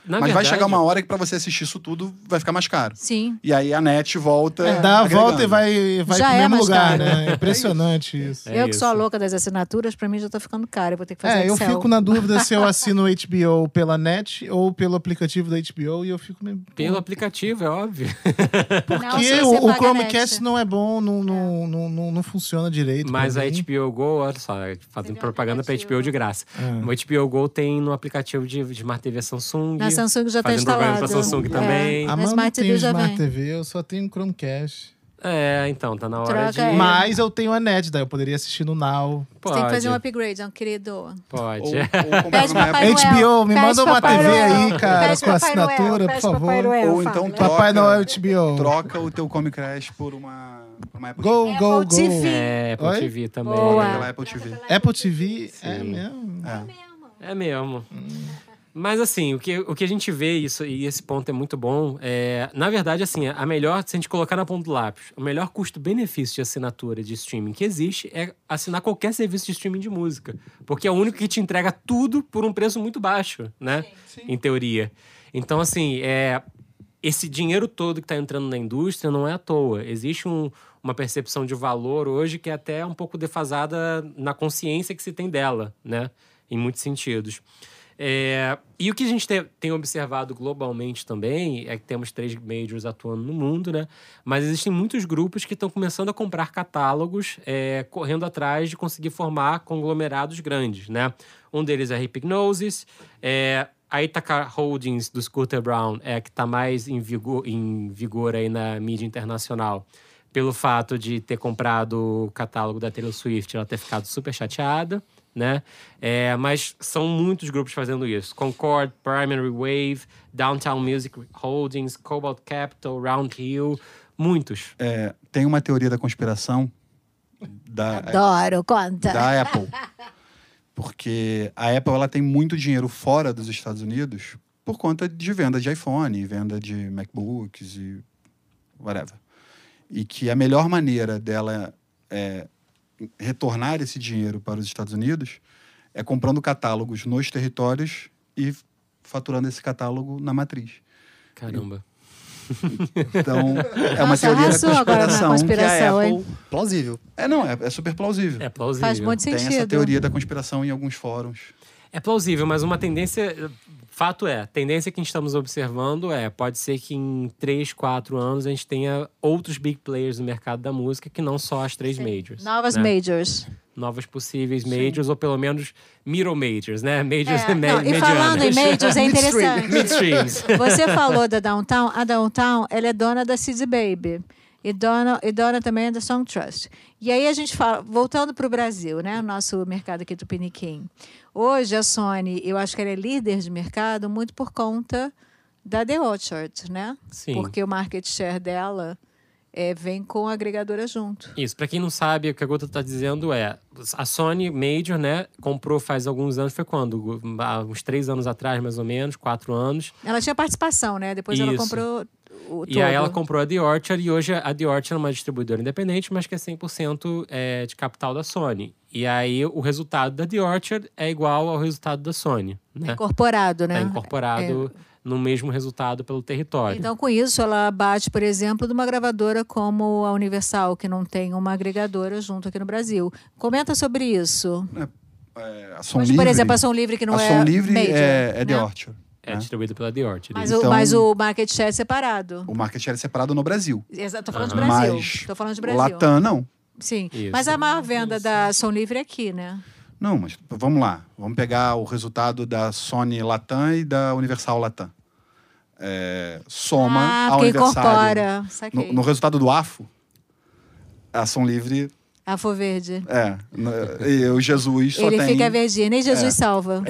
[SPEAKER 3] Na
[SPEAKER 6] Mas vai
[SPEAKER 3] verdade,
[SPEAKER 6] chegar uma hora que para você assistir isso tudo vai ficar mais caro.
[SPEAKER 5] Sim.
[SPEAKER 6] E aí a net volta.
[SPEAKER 7] É, dá a
[SPEAKER 6] agregando.
[SPEAKER 7] volta e vai, vai
[SPEAKER 5] Já
[SPEAKER 7] pro
[SPEAKER 5] é
[SPEAKER 7] mesmo
[SPEAKER 5] mais
[SPEAKER 7] lugar,
[SPEAKER 5] caro.
[SPEAKER 7] né? É impressionante isso.
[SPEAKER 3] É
[SPEAKER 5] eu que sou a
[SPEAKER 3] isso.
[SPEAKER 5] louca das assinaturas, pra mim já tá ficando caro. Eu vou ter que fazer
[SPEAKER 7] É, eu
[SPEAKER 5] Excel.
[SPEAKER 7] fico na dúvida se eu assino o HBO pela net ou pelo aplicativo da HBO e eu fico meio.
[SPEAKER 3] Pelo aplicativo, é óbvio.
[SPEAKER 5] Não,
[SPEAKER 7] Porque
[SPEAKER 5] se
[SPEAKER 7] o, o Chromecast não é bom, não, não, não, não, não funciona direito.
[SPEAKER 3] Mas a. HBO Go, olha só, fazendo propaganda pra
[SPEAKER 5] aplicativo.
[SPEAKER 3] HBO de graça.
[SPEAKER 7] É.
[SPEAKER 3] O HBO Go tem no aplicativo de, de Smart TV Samsung.
[SPEAKER 5] Na Samsung já tá instalado.
[SPEAKER 3] pra Samsung
[SPEAKER 5] É.
[SPEAKER 3] também.
[SPEAKER 7] A não
[SPEAKER 5] Smart
[SPEAKER 7] tem
[SPEAKER 5] TV já
[SPEAKER 7] Smart
[SPEAKER 5] vem.
[SPEAKER 7] TV, eu só tenho Chromecast.
[SPEAKER 3] É, então, tá na hora
[SPEAKER 5] Troca
[SPEAKER 3] de.
[SPEAKER 5] aí.
[SPEAKER 7] Mas eu tenho a net, daí eu poderia assistir no Now.
[SPEAKER 3] Pode.
[SPEAKER 5] Você tem que fazer um upgrade, não, querido.
[SPEAKER 3] Pode.
[SPEAKER 6] Ou, ou comprar
[SPEAKER 5] Pede
[SPEAKER 6] numa
[SPEAKER 5] Papai
[SPEAKER 6] Apple-
[SPEAKER 5] Noel.
[SPEAKER 7] HBO, me
[SPEAKER 5] Pede
[SPEAKER 7] manda uma
[SPEAKER 5] Papai
[SPEAKER 7] TV
[SPEAKER 5] Noel.
[SPEAKER 7] aí, cara,
[SPEAKER 5] Pede
[SPEAKER 7] com
[SPEAKER 5] Papai Noel,
[SPEAKER 7] assinatura,
[SPEAKER 5] pede
[SPEAKER 7] por
[SPEAKER 5] Papai
[SPEAKER 7] favor.
[SPEAKER 5] Noel,
[SPEAKER 6] Ou então
[SPEAKER 5] fala.
[SPEAKER 6] troca-
[SPEAKER 7] Papai Noel HBO.
[SPEAKER 6] Troca o teu Chromecast por uma, por uma Apple
[SPEAKER 7] Go,
[SPEAKER 6] TV.
[SPEAKER 7] go,
[SPEAKER 5] Apple
[SPEAKER 7] go.
[SPEAKER 5] TV.
[SPEAKER 3] É, Apple
[SPEAKER 7] Oi?
[SPEAKER 3] TV também.
[SPEAKER 5] Boa.
[SPEAKER 6] Pela Apple TV.
[SPEAKER 7] Apple TV é
[SPEAKER 3] Sim.
[SPEAKER 7] mesmo.
[SPEAKER 6] É.
[SPEAKER 3] É mesmo. Mas assim, o que, o que a gente vê, isso, e esse ponto é muito bom, é, na verdade, assim, a melhor, se a gente colocar na ponta do lápis, o melhor custo-benefício de assinatura de streaming que existe é assinar qualquer serviço de streaming de música. Porque é o único que te entrega tudo por um preço muito baixo, né? Em teoria. Então, assim, é, esse dinheiro todo que está entrando na indústria não é à toa. Existe um- uma percepção de valor hoje que é até um pouco defasada na consciência que se tem dela, né? Em muitos sentidos. É, e o que a gente tem, tem observado globalmente também é que temos três majors atuando no mundo, né? Mas existem muitos grupos que estão começando a comprar catálogos, é, correndo atrás de conseguir formar conglomerados grandes, né? Um deles é a Hypnosis, é, a Ithaca Holdings do Scooter Brown é a que está mais em vigor, em vigor aí na mídia internacional. Pelo fato de ter comprado o catálogo da Taylor Swift, ela ter ficado super chateada, né? É, mas são muitos grupos fazendo isso. Concord, Primary Wave, Downtown Music Holdings, Cobalt Capital, Round Hill, muitos.
[SPEAKER 6] É, tem uma teoria da conspiração da,
[SPEAKER 5] Adoro, conta.
[SPEAKER 6] da Apple. Porque a Apple ela tem muito dinheiro fora dos Estados Unidos por conta de venda de iPhone, venda de MacBooks e whatever. E que a melhor maneira dela é, retornar esse dinheiro para os Estados Unidos é comprando catálogos nos territórios e faturando esse catálogo na matriz.
[SPEAKER 3] Caramba.
[SPEAKER 6] Então, é uma
[SPEAKER 5] Nossa,
[SPEAKER 6] teoria da
[SPEAKER 5] na
[SPEAKER 6] conspiração, que a
[SPEAKER 5] conspiração,
[SPEAKER 6] Apple...
[SPEAKER 8] Plausível.
[SPEAKER 6] É, não, é, é super plausível.
[SPEAKER 3] É plausível.
[SPEAKER 5] Faz muito
[SPEAKER 6] Tem
[SPEAKER 5] sentido.
[SPEAKER 6] essa teoria da conspiração em alguns fóruns.
[SPEAKER 3] É plausível, mas uma tendência. Fato é, a tendência que estamos observando é: pode ser que em 3, 4 anos a gente tenha outros big players no mercado da música que não só as três majors.
[SPEAKER 5] Novas
[SPEAKER 3] né?
[SPEAKER 5] majors.
[SPEAKER 3] Novas possíveis majors, ou pelo menos middle majors, né? Majors
[SPEAKER 5] É,
[SPEAKER 3] me
[SPEAKER 5] não, e falando em majors, é interessante.
[SPEAKER 3] Midstreams.
[SPEAKER 5] Você falou da Downtown. A Downtown, ela é dona da CD Baby. E dona, e dona também da Song Trust. E aí a gente fala, voltando para o Brasil, né? O nosso mercado aqui do Piniquim. Hoje a Sony, eu acho que ela é líder de mercado muito por conta da The Orchard, né?
[SPEAKER 3] Sim.
[SPEAKER 5] Porque o market share dela é, vem com a agregadora junto.
[SPEAKER 3] Isso, pra quem não sabe, o que a Gota tá dizendo é: a Sony Major, né, comprou faz alguns anos, foi quando? Há uns três anos atrás, mais ou menos, quatro anos.
[SPEAKER 5] Ela tinha participação, né? Depois ela
[SPEAKER 3] Isso.
[SPEAKER 5] comprou o
[SPEAKER 3] E aí ela comprou a The Orchard e hoje a The Orchard é uma distribuidora independente, mas que é 100% é, de capital da Sony. E aí o resultado da The Orchard é igual ao resultado da Sony, né?
[SPEAKER 5] incorporado, né?
[SPEAKER 3] Tá incorporado no mesmo resultado pelo território.
[SPEAKER 5] Então, com isso, ela bate, por exemplo, de uma gravadora como a Universal, que não tem uma agregadora junto aqui no Brasil. Comenta sobre isso.
[SPEAKER 6] É, a Som
[SPEAKER 5] Mas,
[SPEAKER 6] Livre,
[SPEAKER 5] por exemplo, a Som Livre, que não
[SPEAKER 6] a
[SPEAKER 5] é
[SPEAKER 6] Som Livre
[SPEAKER 5] major,
[SPEAKER 6] é, é The
[SPEAKER 5] né?
[SPEAKER 6] Orchard.
[SPEAKER 3] É
[SPEAKER 6] né?
[SPEAKER 3] distribuído pela The Orchard.
[SPEAKER 5] Mas,
[SPEAKER 3] isso.
[SPEAKER 5] o,
[SPEAKER 6] Então-
[SPEAKER 5] mas o market share é separado.
[SPEAKER 6] O market share é separado no Brasil.
[SPEAKER 5] Exato, tô falando de
[SPEAKER 3] Aham.
[SPEAKER 5] Brasil.
[SPEAKER 6] Mas
[SPEAKER 5] Tô falando de Brasil.
[SPEAKER 6] Latam, não.
[SPEAKER 5] Sim.
[SPEAKER 3] Isso.
[SPEAKER 5] Mas a maior venda da Som Livre é aqui, né?
[SPEAKER 6] Não, mas vamos lá. Vamos pegar o resultado da Sony Latam e da Universal Latam. É, soma
[SPEAKER 5] ah,
[SPEAKER 6] a
[SPEAKER 5] porque
[SPEAKER 6] Universal.
[SPEAKER 5] incorpora.
[SPEAKER 6] No, no resultado do AFO, a Ação Livre
[SPEAKER 5] Afo verde.
[SPEAKER 6] é. E o Jesus só
[SPEAKER 5] Ele
[SPEAKER 6] tem.
[SPEAKER 5] fica verdinho, nem Jesus
[SPEAKER 6] É.
[SPEAKER 5] salva.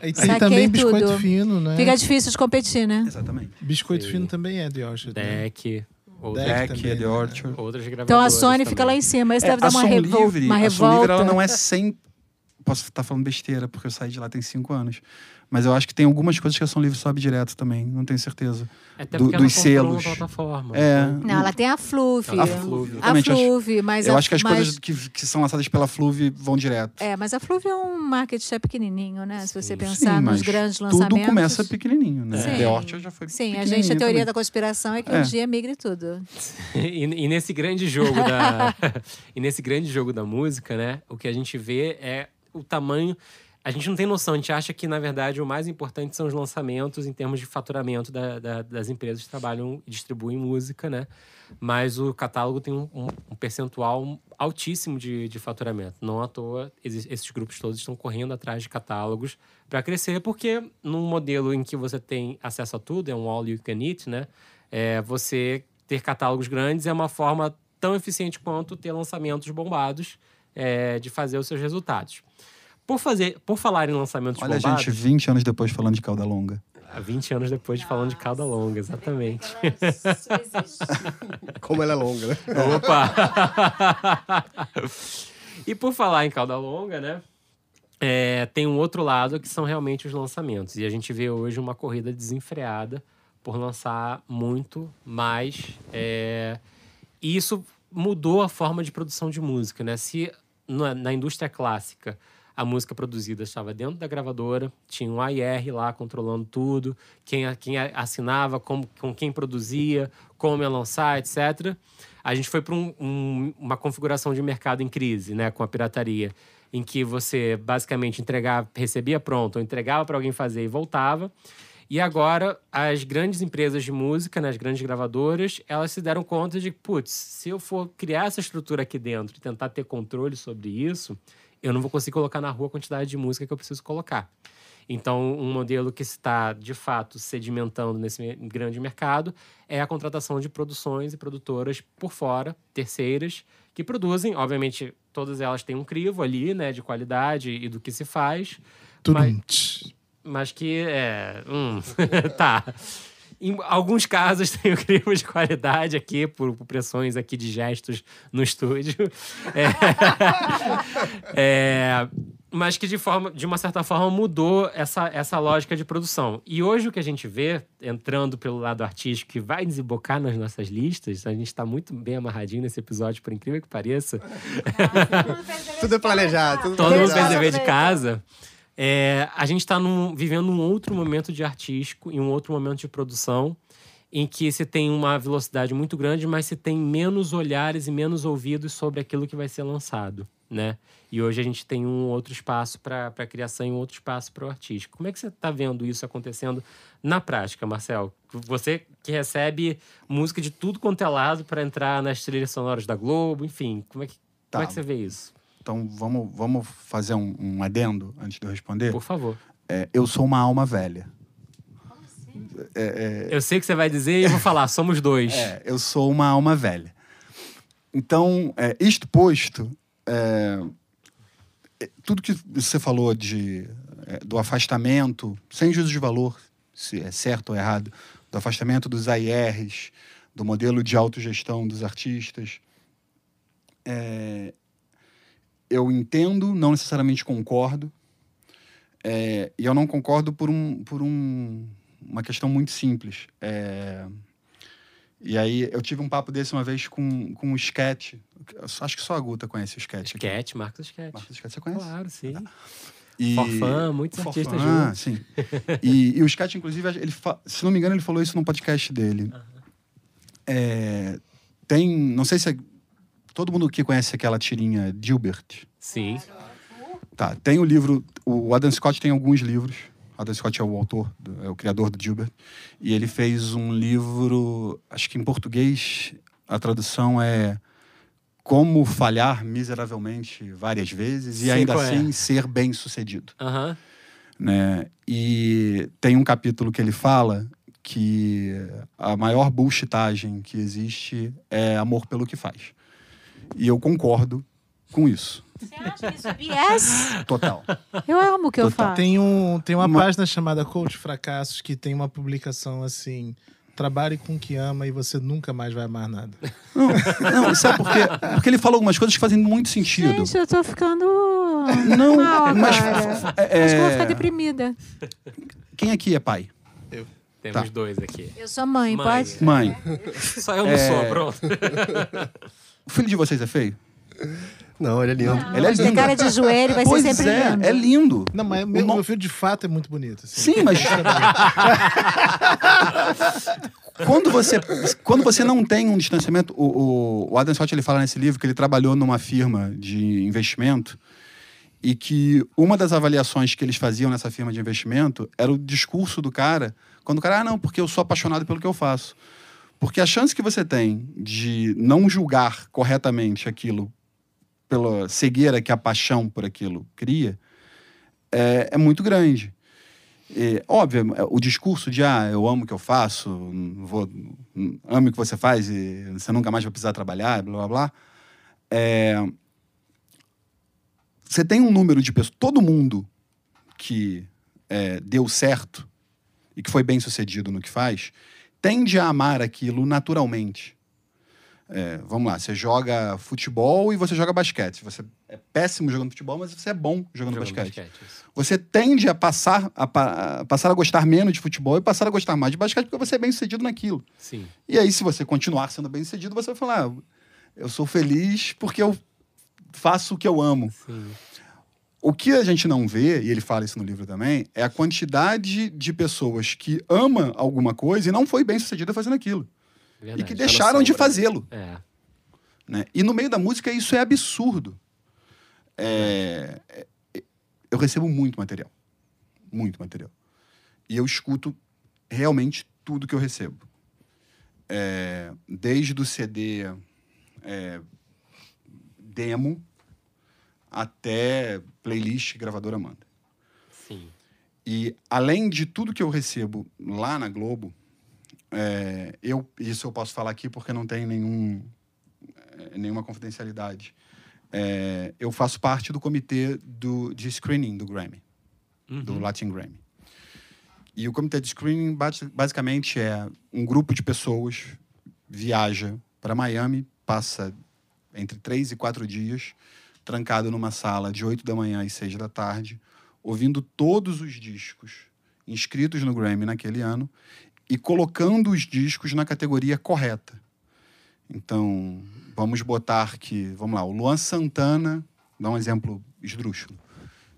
[SPEAKER 7] Aí tem
[SPEAKER 5] Saquei
[SPEAKER 7] também biscoito
[SPEAKER 5] tudo.
[SPEAKER 7] fino, né?
[SPEAKER 5] Fica difícil de competir, né?
[SPEAKER 6] Exatamente.
[SPEAKER 7] Biscoito fino também é de Orchard. né?
[SPEAKER 3] Deck, outras,
[SPEAKER 7] Deck
[SPEAKER 6] Deck,
[SPEAKER 7] também,
[SPEAKER 6] The
[SPEAKER 7] né?
[SPEAKER 6] Orchard.
[SPEAKER 3] outras gravadoras.
[SPEAKER 5] Então a Sony
[SPEAKER 3] também.
[SPEAKER 5] fica lá em cima. Isso
[SPEAKER 6] É,
[SPEAKER 5] deve dar uma, revol
[SPEAKER 6] Livre,
[SPEAKER 5] uma
[SPEAKER 6] a Som Livre
[SPEAKER 5] revolta.
[SPEAKER 6] ela não é sem. Posso estar falando besteira, porque eu saí de lá tem cinco anos. Mas eu acho que tem algumas coisas que a Som Livre sobe direto também, não tenho certeza.
[SPEAKER 3] Até
[SPEAKER 6] do-
[SPEAKER 3] porque ela
[SPEAKER 6] dos
[SPEAKER 3] comprou
[SPEAKER 6] selos.
[SPEAKER 3] uma plataforma.
[SPEAKER 6] É.
[SPEAKER 5] Não, ela tem a Fluve.
[SPEAKER 3] A
[SPEAKER 5] A
[SPEAKER 3] Fluve.
[SPEAKER 6] Acho-
[SPEAKER 5] Fluve, mas
[SPEAKER 6] eu
[SPEAKER 5] a,
[SPEAKER 6] acho que as
[SPEAKER 5] mas-
[SPEAKER 6] coisas que, que são lançadas pela Fluve vão direto.
[SPEAKER 5] É, mas a Fluve é um market share pequenininho, né? Se você
[SPEAKER 3] Sim.
[SPEAKER 5] pensar
[SPEAKER 6] Sim,
[SPEAKER 5] nos
[SPEAKER 6] mas
[SPEAKER 5] grandes lançamentos.
[SPEAKER 6] Tudo começa pequenininho, né?
[SPEAKER 5] Sim.
[SPEAKER 6] The Orchard já foi
[SPEAKER 5] Sim, a
[SPEAKER 6] pequenininho
[SPEAKER 5] gente, a teoria
[SPEAKER 6] também.
[SPEAKER 5] da conspiração é que
[SPEAKER 6] É.
[SPEAKER 5] um dia migre tudo.
[SPEAKER 3] E, e nesse grande jogo da e nesse grande jogo da música, né? O que a gente vê é o tamanho. A gente não tem noção, a gente acha que, na verdade, o mais importante são os lançamentos em termos de faturamento da- da- das empresas que trabalham e distribuem música, né? Mas o catálogo tem um, um- um percentual altíssimo de, de faturamento. Não à toa, esses grupos todos estão correndo atrás de catálogos para crescer, porque num modelo em que você tem acesso a tudo, é um all you can eat, né? É, você ter catálogos grandes é uma forma tão eficiente quanto ter lançamentos bombados é, de fazer os seus resultados. Por, fazer, por falar em lançamentos
[SPEAKER 6] Olha,
[SPEAKER 3] bombados...
[SPEAKER 6] gente, 20 anos depois falando de cauda longa.
[SPEAKER 3] Há 20 anos depois de falando de cauda longa, exatamente.
[SPEAKER 8] Como ela é longa, né?
[SPEAKER 3] Opa! e por falar em cauda longa, né? é, tem um outro lado que são realmente os lançamentos. E a gente vê hoje uma corrida desenfreada por lançar muito mais. é, e isso mudou a forma de produção de música, né? Se na, na indústria clássica a música produzida estava dentro da gravadora, tinha um AIR lá controlando tudo, quem, quem assinava, como, com quem produzia, como ia lançar, etc. A gente foi para um- um- uma configuração de mercado em crise, né, com a pirataria, em que você basicamente entregava, recebia pronto, ou entregava para alguém fazer e voltava. E agora, as grandes empresas de música, né, as grandes gravadoras, elas se deram conta de, putz, se eu for criar essa estrutura aqui dentro e tentar ter controle sobre isso, eu não vou conseguir colocar na rua a quantidade de música que eu preciso colocar. Então, um modelo que está, de fato, sedimentando nesse grande mercado é a contratação de produções e produtoras por fora, terceiras, que produzem. Obviamente, todas elas têm um crivo ali, né, de qualidade e do que se faz,
[SPEAKER 7] Tudo
[SPEAKER 3] Mas- mas que é. Hum, tá. Em alguns casos tem o crivo de qualidade aqui, por, por pressões aqui de gestos no estúdio. É, é, mas que de, forma, de uma certa forma mudou essa, essa lógica de produção. E hoje o que a gente vê, entrando pelo lado artístico, que vai desembocar nas nossas listas, a gente está muito bem amarradinho nesse episódio, por incrível que pareça.
[SPEAKER 8] Tudo é planejado. Tudo
[SPEAKER 3] Todo mundo fez dever de casa. É, a gente está vivendo um outro momento de artístico e um outro momento de produção em que se tem uma velocidade muito grande, mas se tem menos olhares e menos ouvidos sobre aquilo que vai ser lançado, né? E hoje a gente tem um outro espaço para a criação e um outro espaço para o artístico. Como é que você está vendo isso acontecendo na prática, Marcel? Você que recebe música de tudo quanto é lado para entrar nas trilhas sonoras da Globo, enfim, como é que, como é
[SPEAKER 6] Tá.
[SPEAKER 3] que você vê isso?
[SPEAKER 6] Então, vamos, vamos fazer um, um adendo antes de eu responder?
[SPEAKER 3] Por favor.
[SPEAKER 6] É, eu sou uma alma velha. É,
[SPEAKER 3] Eu sei o que você vai dizer e eu vou falar, somos dois.
[SPEAKER 6] É, eu sou uma alma velha. Então, é, isto posto, é, é, tudo que você falou de, é, do afastamento, sem juízo de valor, se é certo ou errado, do afastamento dos AIRs, do modelo de autogestão dos artistas, é, eu entendo, não necessariamente concordo, é, e eu não concordo por, um, por um, uma questão muito simples. É, e aí eu tive um papo desse uma vez com, com o Sketch. Acho que só a Guta conhece o Sketch. aqui.
[SPEAKER 3] Sketch, Marcos Sketch.
[SPEAKER 6] Marcos Sketch você conhece?
[SPEAKER 3] Claro, sim.
[SPEAKER 6] E...
[SPEAKER 3] Forfã, muitos
[SPEAKER 6] Forfã,
[SPEAKER 3] artistas
[SPEAKER 6] ah,
[SPEAKER 3] juntos.
[SPEAKER 6] sim. E, e o Sketch, inclusive, ele fa- se não me engano, ele falou isso num podcast dele. É, tem, não sei se é- todo mundo aqui conhece aquela tirinha Gilbert.
[SPEAKER 3] Sim.
[SPEAKER 6] Tá, tem o livro, o Adam Scott tem alguns livros. O Adam Scott é o autor, é o criador do Gilbert. E ele fez um livro, acho que em português a tradução é como falhar miseravelmente várias vezes e
[SPEAKER 3] Sei
[SPEAKER 6] ainda
[SPEAKER 3] é.
[SPEAKER 6] assim ser bem sucedido.
[SPEAKER 3] Aham.
[SPEAKER 6] Né? E tem um capítulo que ele fala que a maior bullshitagem que existe é amor pelo que faz. E eu concordo com isso.
[SPEAKER 5] Você acha isso é BS?
[SPEAKER 6] Total.
[SPEAKER 5] Eu amo o que eu
[SPEAKER 6] Total.
[SPEAKER 5] faço.
[SPEAKER 7] Tem, um, tem uma
[SPEAKER 6] Uma-
[SPEAKER 7] página chamada Coach Fracassos que tem uma publicação assim: trabalhe com o que ama e você nunca mais vai amar nada.
[SPEAKER 6] Não, não sabe por quê? Porque ele fala algumas coisas que fazem muito sentido.
[SPEAKER 5] Gente, eu tô ficando
[SPEAKER 6] Não,
[SPEAKER 5] mal
[SPEAKER 6] mas é,
[SPEAKER 5] Acho que eu vou ficar deprimida.
[SPEAKER 6] quem aqui é pai?
[SPEAKER 3] Temos
[SPEAKER 6] Tá.
[SPEAKER 3] dois aqui.
[SPEAKER 5] Eu sou mãe,
[SPEAKER 3] Mãe.
[SPEAKER 5] pode?
[SPEAKER 6] Mãe.
[SPEAKER 3] Só eu não
[SPEAKER 6] É.
[SPEAKER 3] sou, pronto.
[SPEAKER 6] O filho de vocês é feio?
[SPEAKER 8] Não, ele é lindo.
[SPEAKER 6] Ele é
[SPEAKER 5] Mas tem
[SPEAKER 6] lindo.
[SPEAKER 5] cara de joelho, vai
[SPEAKER 6] pois
[SPEAKER 5] ser sempre
[SPEAKER 6] é,
[SPEAKER 5] lindo.
[SPEAKER 6] é lindo.
[SPEAKER 7] Não, mas meu,
[SPEAKER 6] no-
[SPEAKER 7] meu filho de fato é muito bonito. assim.
[SPEAKER 6] Sim, mas quando você quando você não tem um distanciamento, o, o, o Adam Scott ele fala nesse livro que ele trabalhou numa firma de investimento e que uma das avaliações que eles faziam nessa firma de investimento era o discurso do cara quando o cara ah não porque eu sou apaixonado pelo que eu faço porque a chance que você tem de não julgar corretamente aquilo pela cegueira que a paixão por aquilo cria é, é muito grande. Óbvio, é, o discurso de ah, eu amo o que eu faço, vou, ame o que você faz e você nunca mais vai precisar trabalhar, blá blá blá. É, você tem um número de pessoas, todo mundo que é, deu certo e que foi bem sucedido no que faz, tende a amar aquilo naturalmente. É, vamos lá, você joga futebol e você joga basquete. Você é péssimo jogando futebol, mas você é bom jogando,
[SPEAKER 3] Jogando
[SPEAKER 6] basquete
[SPEAKER 3] basquete,
[SPEAKER 6] você tende a passar a, a passar a gostar menos de futebol e passar a gostar mais de basquete porque você é bem sucedido naquilo.
[SPEAKER 3] Sim.
[SPEAKER 6] E aí, se você continuar sendo bem sucedido, você vai falar: "Ah, eu sou feliz porque eu faço o que eu amo.
[SPEAKER 3] Sim.
[SPEAKER 6] O que a gente não vê, e ele fala isso no livro também, é a quantidade de pessoas que ama alguma coisa e não foi bem sucedida fazendo aquilo.
[SPEAKER 3] Verdade,
[SPEAKER 6] e que
[SPEAKER 3] tá
[SPEAKER 6] deixaram de
[SPEAKER 3] sombra.
[SPEAKER 6] fazê-lo.
[SPEAKER 3] É.
[SPEAKER 6] né? E no meio da música isso é absurdo. É, é, eu recebo muito material. Muito material. E eu escuto realmente tudo que eu recebo. É, desde o CD é, demo até playlist gravadora manda.
[SPEAKER 3] Sim.
[SPEAKER 6] E além de tudo que eu recebo lá na Globo, é, eu isso eu posso falar aqui porque não tem nenhum é, nenhuma confidencialidade. É, eu faço parte do comitê do, de screening do Grammy, do Latin Grammy. E o comitê de screening basi- basicamente é um grupo de pessoas viaja para Miami, passa entre três e quatro dias trancado numa sala de 8 da manhã às 6 da tarde, ouvindo todos os discos inscritos no Grammy naquele ano e colocando os discos na categoria correta. Então, vamos botar que, vamos lá, o Luan Santana, dá um exemplo esdrúxulo.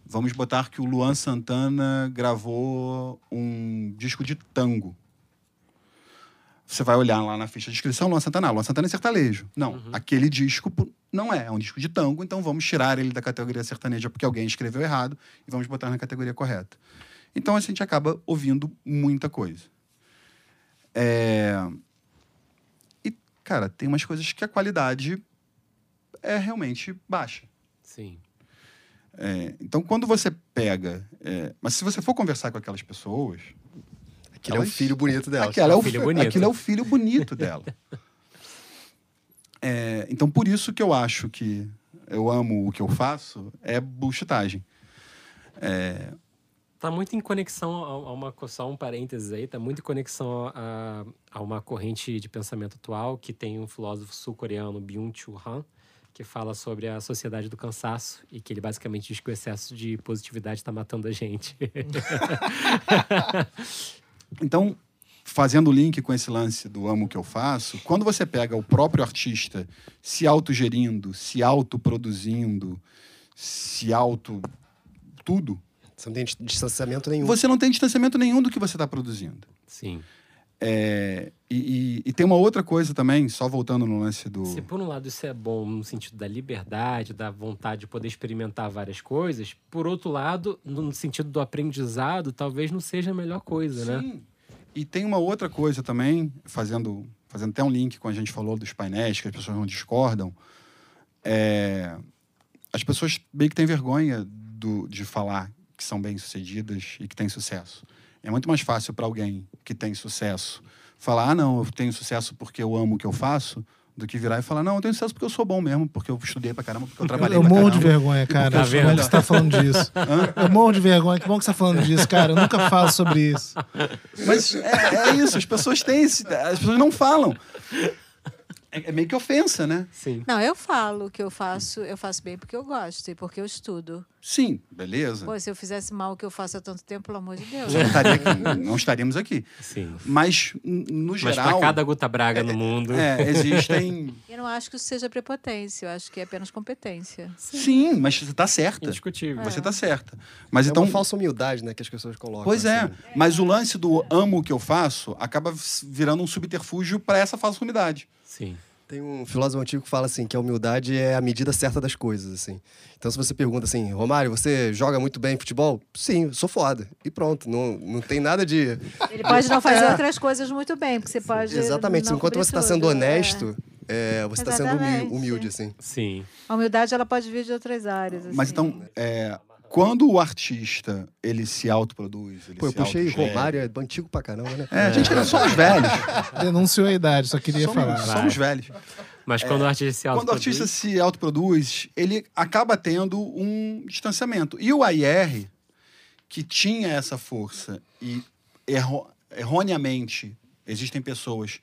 [SPEAKER 6] Vamos botar que o Luan Santana gravou um disco de tango. Você vai olhar lá na ficha de inscrição, Luan Santana, Luan Santana é sertanejo. Não, aquele disco não é, é um disco de tango, então vamos tirar ele da categoria sertaneja porque alguém escreveu errado e vamos botar na categoria correta. Então a gente acaba ouvindo muita coisa. É... E, cara, tem umas coisas que a qualidade é realmente baixa.
[SPEAKER 3] Sim.
[SPEAKER 6] É, então, quando você pega. é, mas se você for conversar com aquelas pessoas.
[SPEAKER 8] Aquele é o
[SPEAKER 6] elas-
[SPEAKER 8] filho bonito dela.
[SPEAKER 6] Aquela é o,
[SPEAKER 3] filho
[SPEAKER 6] fi-
[SPEAKER 3] bonito.
[SPEAKER 6] Aquilo é o filho bonito dela. É, então, por isso que eu acho que eu amo o que eu faço, é bullshitagem. É,
[SPEAKER 3] Tá muito em conexão a, a uma só um parênteses aí, tá muito em conexão a, a uma corrente de pensamento atual que tem um filósofo sul-coreano Byung-Chul Han, que fala sobre a sociedade do cansaço e que ele basicamente diz que o excesso de positividade está matando a gente.
[SPEAKER 6] Então, fazendo o link com esse lance do amo que eu faço, quando você pega o próprio artista se autogerindo, se autoproduzindo, se auto. tudo,
[SPEAKER 8] Você não tem distanciamento nenhum.
[SPEAKER 6] você não tem distanciamento nenhum do que você está produzindo.
[SPEAKER 3] Sim.
[SPEAKER 6] É, e, e- e tem uma outra coisa também, só voltando no lance do.
[SPEAKER 3] Se por um lado isso é bom no sentido da liberdade, da vontade de poder experimentar várias coisas, por outro lado, no sentido do aprendizado, talvez não seja a melhor coisa, né?
[SPEAKER 6] Sim. E tem uma outra coisa também, fazendo, fazendo até um link com a gente falou dos painéis, que as pessoas não discordam. é, as pessoas meio que têm vergonha do, de falar que são bem-sucedidas e que têm sucesso. É muito mais fácil para alguém que tem sucesso falar, ah, não, eu tenho sucesso porque eu amo o que eu faço, do que virar e falar, não, eu tenho sucesso porque eu sou bom mesmo, porque eu estudei pra caramba, porque eu trabalhei
[SPEAKER 7] Eu
[SPEAKER 6] pra
[SPEAKER 7] morro
[SPEAKER 6] caramba.
[SPEAKER 7] de vergonha, cara.
[SPEAKER 3] Tá vendo?
[SPEAKER 7] que você tá falando disso. Eu morro de vergonha. Que bom que você tá falando disso, cara. Eu nunca falo sobre isso.
[SPEAKER 6] Mas é, é isso, as pessoas têm esse, as pessoas não falam. É, é meio que ofensa, né?
[SPEAKER 3] Sim.
[SPEAKER 5] Não, eu falo que eu faço, eu faço bem porque eu gosto e porque eu estudo.
[SPEAKER 6] Sim, beleza.
[SPEAKER 5] Pô, se eu fizesse mal o que eu faço há tanto tempo, pelo amor de Deus.
[SPEAKER 6] Não, estaria aqui, não estaríamos aqui.
[SPEAKER 3] Sim.
[SPEAKER 6] Mas, no
[SPEAKER 3] Mas
[SPEAKER 6] geral.
[SPEAKER 3] pra cada Guta Braga no mundo.
[SPEAKER 6] é, existem.
[SPEAKER 5] Eu não acho que isso seja prepotência, eu acho que é apenas competência.
[SPEAKER 6] Sim, mas você tá certa.
[SPEAKER 3] Indiscutível.
[SPEAKER 6] Você tá certa. Mas
[SPEAKER 8] É
[SPEAKER 6] então.
[SPEAKER 8] uma falsa humildade, né, que as pessoas colocam.
[SPEAKER 6] Pois é,
[SPEAKER 8] assim.
[SPEAKER 6] mas o lance do amo o que eu faço acaba virando um subterfúgio para essa falsa humildade.
[SPEAKER 3] Sim.
[SPEAKER 8] Tem um filósofo antigo que fala assim, que a humildade é a medida certa das coisas, assim. Então, se você pergunta assim, Romário, você joga muito bem futebol? Sim, eu sou foda. E pronto, não, não tem nada de...
[SPEAKER 5] Ele pode não fazer outras coisas muito bem, porque você pode.
[SPEAKER 8] Exatamente, enquanto você está sendo
[SPEAKER 5] é.
[SPEAKER 8] honesto, é, você está sendo humilde, assim.
[SPEAKER 3] Sim.
[SPEAKER 5] A humildade ela pode vir de outras áreas.
[SPEAKER 6] Mas
[SPEAKER 5] assim.
[SPEAKER 6] então, é, quando o artista ele se autoproduz, ele
[SPEAKER 8] Pô, eu
[SPEAKER 6] se
[SPEAKER 8] puxei Romário, é antigo pra caramba, né?
[SPEAKER 6] É, a gente é, somos velhos.
[SPEAKER 7] Denunciou a idade, só queria
[SPEAKER 6] Somos,
[SPEAKER 7] falar.
[SPEAKER 6] somos velhos.
[SPEAKER 3] Mas quando o artista se
[SPEAKER 6] É, Quando o artista
[SPEAKER 3] autoproduz-
[SPEAKER 6] se autoproduz, ele acaba tendo um distanciamento. E o AIR, que tinha essa força e erro- erroneamente existem pessoas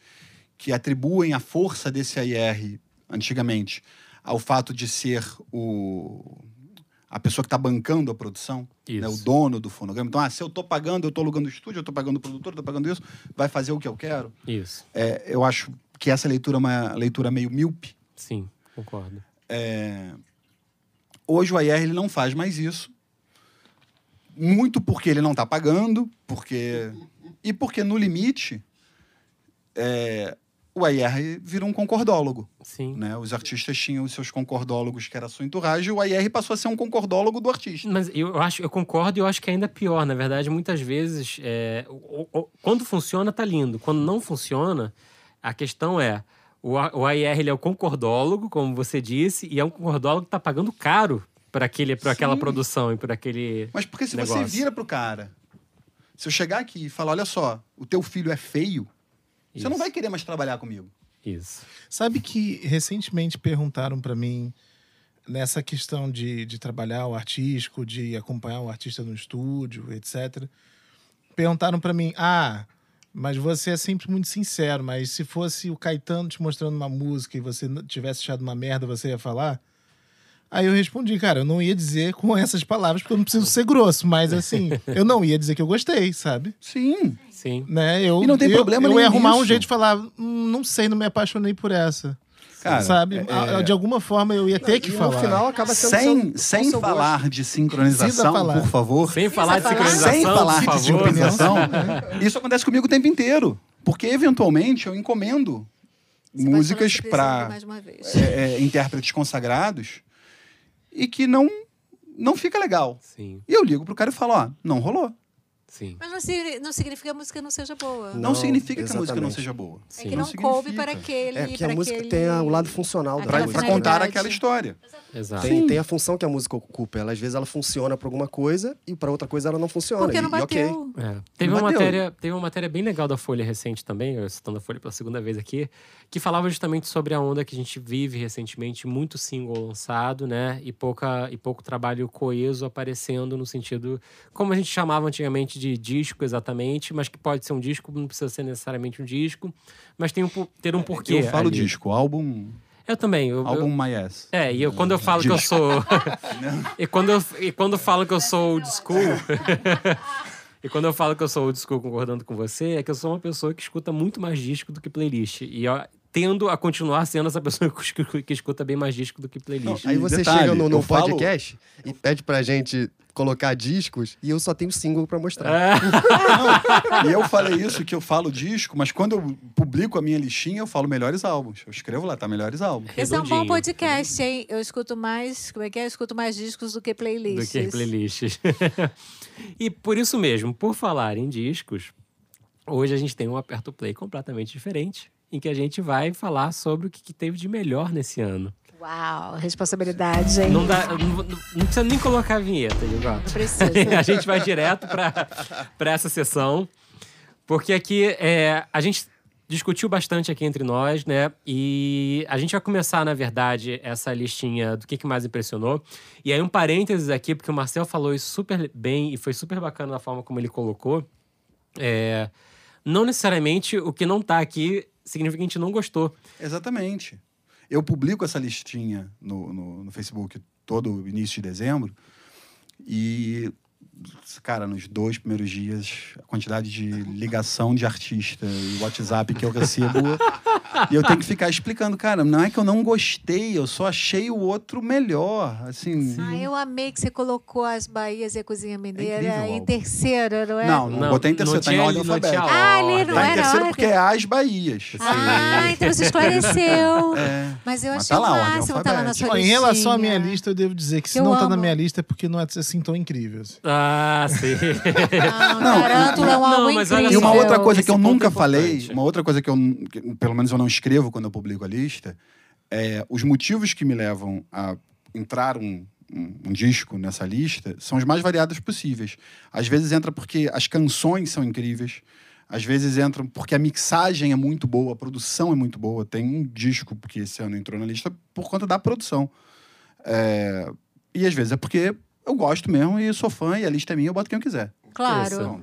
[SPEAKER 6] que atribuem a força desse AIR antigamente ao fato de ser o a pessoa que está bancando a produção, né, o dono do fonograma. Então, ah, se eu estou pagando, eu estou alugando o estúdio, eu estou pagando o produtor, eu estou pagando isso, vai fazer o que eu quero.
[SPEAKER 3] Isso.
[SPEAKER 6] É, eu acho que essa leitura é uma leitura meio míope.
[SPEAKER 3] Sim, concordo.
[SPEAKER 6] É, Hoje o AIR ele não faz mais isso. Muito porque ele não está pagando, porque e porque no limite é, o AIR vira um concordólogo.
[SPEAKER 3] Sim.
[SPEAKER 6] Né? Os artistas tinham os seus concordólogos, que era a sua entourage, e o AIR passou a ser um concordólogo do artista.
[SPEAKER 3] Mas eu acho, eu concordo e eu acho que é ainda pior. Na verdade, muitas vezes, é, o- o- quando funciona, tá lindo. Quando não funciona, a questão é. O, o AIR ele é o concordólogo, como você disse, e é um concordólogo que tá pagando caro por, aquele, por aquela produção e por aquele.
[SPEAKER 6] Mas porque se você
[SPEAKER 3] negócio.
[SPEAKER 6] vira pro cara, se eu chegar aqui e falar, olha só, o teu filho é feio, você não
[SPEAKER 3] Isso.
[SPEAKER 6] vai querer mais trabalhar comigo.
[SPEAKER 3] Isso.
[SPEAKER 7] Sabe que recentemente perguntaram pra mim nessa questão de, de trabalhar o artístico, de acompanhar o artista no estúdio, etc. Perguntaram pra mim: "Ah, mas você é sempre muito sincero, mas se fosse o Caetano te mostrando uma música e você tivesse achado uma merda, você ia falar?" Aí eu respondi, cara, eu não ia dizer com essas palavras porque eu não preciso ser grosso, mas assim, eu não ia dizer que eu gostei, sabe?
[SPEAKER 6] Sim.
[SPEAKER 3] Sim.
[SPEAKER 7] Né? Eu,
[SPEAKER 6] E não tem
[SPEAKER 7] eu,
[SPEAKER 6] problema
[SPEAKER 7] eu ia
[SPEAKER 6] nenhum
[SPEAKER 7] arrumar um jeito de falar, "Hum, não sei, não me apaixonei por essa.
[SPEAKER 6] Cara,
[SPEAKER 7] sabe?
[SPEAKER 6] é-
[SPEAKER 7] A- De alguma forma eu ia ter que
[SPEAKER 8] e
[SPEAKER 7] falar.
[SPEAKER 8] no final acaba sendo
[SPEAKER 6] sem
[SPEAKER 8] seu-
[SPEAKER 6] sem
[SPEAKER 8] seu
[SPEAKER 6] falar de
[SPEAKER 7] Precisa
[SPEAKER 6] sincronização,
[SPEAKER 7] falar.
[SPEAKER 6] por favor.
[SPEAKER 3] Sem falar de sincronização,
[SPEAKER 6] Sem falar
[SPEAKER 3] por
[SPEAKER 6] de sincronização, isso acontece comigo o tempo inteiro. Porque, eventualmente, eu encomendo músicas
[SPEAKER 5] você precisa
[SPEAKER 6] para
[SPEAKER 5] vez.
[SPEAKER 6] é, intérpretes consagrados e que não, não fica legal.
[SPEAKER 3] Sim,
[SPEAKER 6] E eu ligo pro cara e falo, ó, não rolou.
[SPEAKER 3] sim.
[SPEAKER 5] Mas não, não significa que a música não seja boa.
[SPEAKER 6] Não,
[SPEAKER 8] Não,
[SPEAKER 6] significa que a música não
[SPEAKER 8] exatamente.
[SPEAKER 6] seja boa.
[SPEAKER 5] é
[SPEAKER 3] Sim.
[SPEAKER 5] que
[SPEAKER 6] não
[SPEAKER 5] não, coube para aquele.
[SPEAKER 8] É que
[SPEAKER 5] para
[SPEAKER 8] a música
[SPEAKER 5] aquele-
[SPEAKER 8] tem o lado funcional da música.
[SPEAKER 6] pra contar aquela história.
[SPEAKER 3] Exato.
[SPEAKER 8] Tem, tem a função que a música ocupa. Ela, às vezes ela funciona pra alguma coisa e pra outra coisa ela não funciona.
[SPEAKER 5] Porque
[SPEAKER 8] e,
[SPEAKER 5] não
[SPEAKER 8] e ok.
[SPEAKER 5] bateu.
[SPEAKER 3] É. Teve,
[SPEAKER 6] Não
[SPEAKER 3] uma
[SPEAKER 6] bateu.
[SPEAKER 3] matéria, teve uma matéria bem legal da Folha recente também, eu citando a Folha pela segunda vez aqui, que falava justamente sobre a onda que a gente vive recentemente, muito single lançado, né? E, pouca, e pouco trabalho coeso aparecendo no sentido, como a gente chamava antigamente de disco exatamente, mas que pode ser um disco, não precisa ser necessariamente um disco, mas tem um, ter um porquê.
[SPEAKER 6] eu falo
[SPEAKER 3] ali.
[SPEAKER 6] disco, álbum,
[SPEAKER 3] Eu também. Eu,
[SPEAKER 6] álbum My Ass.
[SPEAKER 3] é, e eu, quando eu falo que eu sou. e, quando eu, e quando eu falo que eu sou old school. e quando eu falo que eu sou old school concordando com você, é que eu sou uma pessoa que escuta muito mais disco do que playlist. E tendo a continuar sendo essa pessoa que que escuta bem mais disco do que playlist.
[SPEAKER 8] Aí você
[SPEAKER 6] Detalhe,
[SPEAKER 8] chega no, no
[SPEAKER 6] eu falo-
[SPEAKER 8] podcast e pede pra gente colocar discos e eu só tenho single pra mostrar.
[SPEAKER 3] É.
[SPEAKER 6] E eu falei isso, que eu falo disco, mas quando eu publico a minha listinha, eu falo melhores álbuns. Eu escrevo lá, tá? Melhores álbuns.
[SPEAKER 5] Esse é um bom podcast, hein? Eu escuto mais. Como é que é? Eu escuto mais discos do que
[SPEAKER 3] do
[SPEAKER 5] playlists.
[SPEAKER 3] que playlists. e por isso mesmo, por falar em discos, hoje a gente tem um Aperto Play completamente diferente, em que a gente vai falar sobre o que, que teve de melhor nesse ano.
[SPEAKER 5] Uau, responsabilidade, hein?
[SPEAKER 3] Não, dá, não, não precisa nem colocar a vinheta, Igor.
[SPEAKER 5] Não precisa.
[SPEAKER 3] a gente vai direto para essa sessão, porque aqui é, a gente discutiu bastante aqui entre nós, né? E a gente vai começar, na verdade, essa listinha do que, que mais impressionou. E aí, um parênteses aqui, porque o Marcel falou isso super bem e foi super bacana da forma como ele colocou. É, não necessariamente o que não tá aqui significa que a gente não gostou.
[SPEAKER 6] Exatamente. Eu publico essa listinha no, no, no Facebook todo início de dezembro e, cara, nos dois primeiros dias, a quantidade de ligação de artista e WhatsApp que eu recebo. e eu tenho que ficar explicando, cara, não é que eu não gostei, eu só achei o outro melhor. Assim.
[SPEAKER 5] Ah, eu amei que você colocou as Bahias e a Cozinha Mineira
[SPEAKER 6] o
[SPEAKER 5] em
[SPEAKER 6] álbum.
[SPEAKER 5] terceira, não é?
[SPEAKER 6] Não, não,
[SPEAKER 3] Não,
[SPEAKER 6] botei em
[SPEAKER 3] não
[SPEAKER 6] terceiro, tá em ordem alfabética.
[SPEAKER 5] Ah, ali não
[SPEAKER 6] Tá em
[SPEAKER 5] era
[SPEAKER 6] terceiro
[SPEAKER 5] ordem.
[SPEAKER 6] porque é as Bahias.
[SPEAKER 5] Ah, então você esclareceu.
[SPEAKER 6] É.
[SPEAKER 5] Mas eu
[SPEAKER 6] Mas
[SPEAKER 5] achei
[SPEAKER 6] tá lá,
[SPEAKER 5] máximo tá lá na sua
[SPEAKER 7] Ó, em relação à minha lista, eu devo dizer que se
[SPEAKER 5] Eu
[SPEAKER 7] não tá
[SPEAKER 5] amo.
[SPEAKER 7] na minha lista é porque não é assim tão incrível. assim.
[SPEAKER 3] Ah, sim.
[SPEAKER 5] Não, Tarântula é um
[SPEAKER 3] não,
[SPEAKER 5] álbum
[SPEAKER 3] mas olha
[SPEAKER 5] incrível.
[SPEAKER 6] E uma
[SPEAKER 3] só,
[SPEAKER 6] outra coisa que eu
[SPEAKER 3] ponto
[SPEAKER 6] nunca
[SPEAKER 3] é
[SPEAKER 6] falei,
[SPEAKER 3] importante.
[SPEAKER 6] uma outra coisa que eu, que, pelo menos eu não escrevo quando eu publico a lista, é os motivos que me levam a entrar um, um, um disco nessa lista são os mais variados possíveis. Às vezes entra porque as canções são incríveis, às vezes entram porque a mixagem é muito boa, a produção é muito boa. Tem um disco que esse ano entrou na lista por conta da produção. É, e às vezes é porque eu gosto mesmo e sou fã e a lista é minha, eu boto quem eu quiser.
[SPEAKER 5] Claro.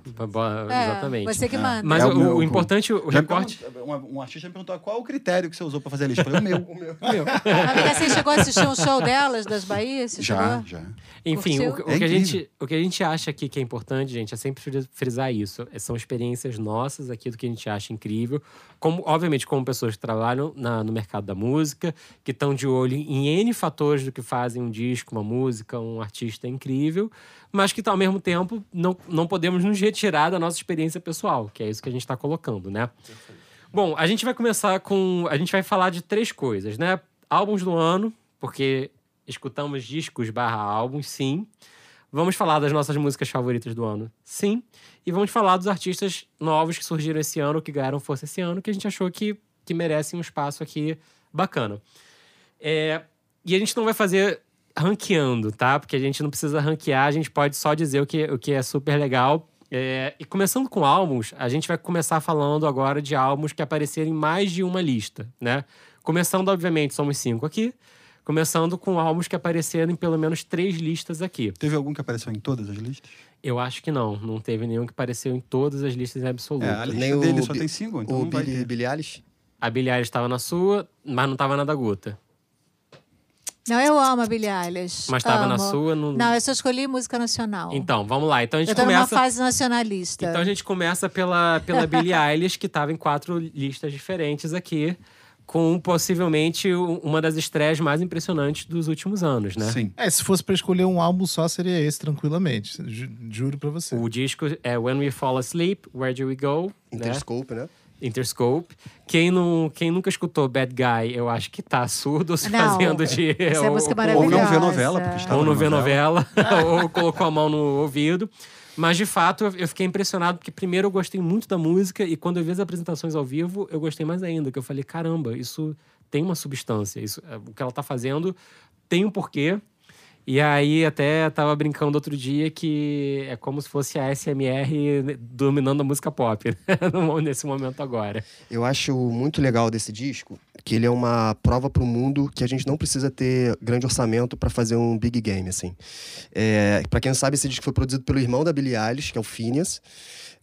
[SPEAKER 5] É,
[SPEAKER 3] exatamente.
[SPEAKER 5] Você que manda.
[SPEAKER 3] Mas
[SPEAKER 6] É
[SPEAKER 3] o,
[SPEAKER 6] o meu-
[SPEAKER 3] o importante, o recorte.
[SPEAKER 6] Um, um artista me perguntou qual o critério que você usou para fazer a lista. Eu falei, o meu. o meu.
[SPEAKER 5] Amiga, você chegou a assistir um show delas, das Bahias?
[SPEAKER 6] Já,
[SPEAKER 5] chegou?
[SPEAKER 6] já.
[SPEAKER 3] Enfim, o, o
[SPEAKER 6] É
[SPEAKER 3] que a
[SPEAKER 6] incrível.
[SPEAKER 3] gente, o que a gente acha aqui que é importante, gente, é sempre fri- frisar isso. É, São experiências nossas aqui do que a gente acha incrível. Como, obviamente, como pessoas que trabalham na- no mercado da música, que estão de olho em N fatores do que fazem um disco, uma música, um artista incrível, mas que, ao mesmo tempo, não, não podemos nos retirar da nossa experiência pessoal, que é isso que a gente está colocando, né? Bom, a gente vai começar com. A gente vai falar de três coisas, né? Álbuns do ano, porque escutamos discos barra álbuns, sim. Vamos falar das nossas músicas favoritas do ano, sim. E vamos falar dos artistas novos que surgiram esse ano, que ganharam força esse ano, que a gente achou que, que merecem um espaço aqui bacana. É, e a gente não vai fazer ranqueando, tá? Porque a gente não precisa ranquear, a gente pode só dizer o que, o que é super legal. É, e começando com álbuns, a gente vai começar falando agora de álbuns que apareceram em mais de uma lista, né? Começando, obviamente, somos cinco aqui. Começando com álbuns que apareceram em pelo menos três listas aqui.
[SPEAKER 6] Teve algum que apareceu em todas as listas?
[SPEAKER 3] Eu acho que não. Não teve nenhum que apareceu em todas as listas em absoluto.
[SPEAKER 6] É, a lista
[SPEAKER 8] Nem o
[SPEAKER 6] dele só
[SPEAKER 8] Bi-
[SPEAKER 6] tem cinco, então
[SPEAKER 8] o
[SPEAKER 6] não vai
[SPEAKER 8] Billy,
[SPEAKER 6] ter.
[SPEAKER 8] Billie Eilish.
[SPEAKER 3] A Billie Eilish estava na sua, mas não estava na da Guta.
[SPEAKER 5] Não, eu amo a Billie Eilish.
[SPEAKER 3] Mas estava na sua. Não...
[SPEAKER 5] Não, eu só escolhi música nacional.
[SPEAKER 3] Então, vamos lá. Então a gente
[SPEAKER 5] eu tô numa
[SPEAKER 3] começa.
[SPEAKER 5] fase nacionalista.
[SPEAKER 3] Então a gente começa pela, pela Billie Eilish, que estava em quatro listas diferentes aqui, com possivelmente uma das estreias mais impressionantes dos últimos anos, né?
[SPEAKER 6] Sim.
[SPEAKER 7] É, se fosse pra escolher um álbum só, seria esse, tranquilamente. Ju- juro pra você.
[SPEAKER 3] O disco é When We Fall Asleep, Where Do We Go? né?
[SPEAKER 8] Interscope, né?
[SPEAKER 3] Interscope. Quem, não, quem nunca escutou Bad Guy, eu acho que tá surdo se
[SPEAKER 5] Não,
[SPEAKER 3] fazendo de.
[SPEAKER 5] essa é
[SPEAKER 3] ou-
[SPEAKER 5] música
[SPEAKER 3] ou-
[SPEAKER 6] Ou não vê novela, porque estava
[SPEAKER 3] ou não vê novela, ou colocou a mão no ouvido. Mas, de fato, eu fiquei impressionado, porque primeiro eu gostei muito da música, e quando eu vi as apresentações ao vivo, eu gostei mais ainda, que eu falei, caramba, isso tem uma substância, isso, é, o que ela tá fazendo tem um porquê. E aí, até tava brincando outro dia que é como se fosse a SMR dominando a música pop, né? Nesse momento agora.
[SPEAKER 8] Eu acho muito legal desse disco que ele é uma prova pro mundo que a gente não precisa ter grande orçamento para fazer um big game, assim. É, para quem não sabe, esse disco foi produzido pelo irmão da Billie Eilish, que é o Phineas.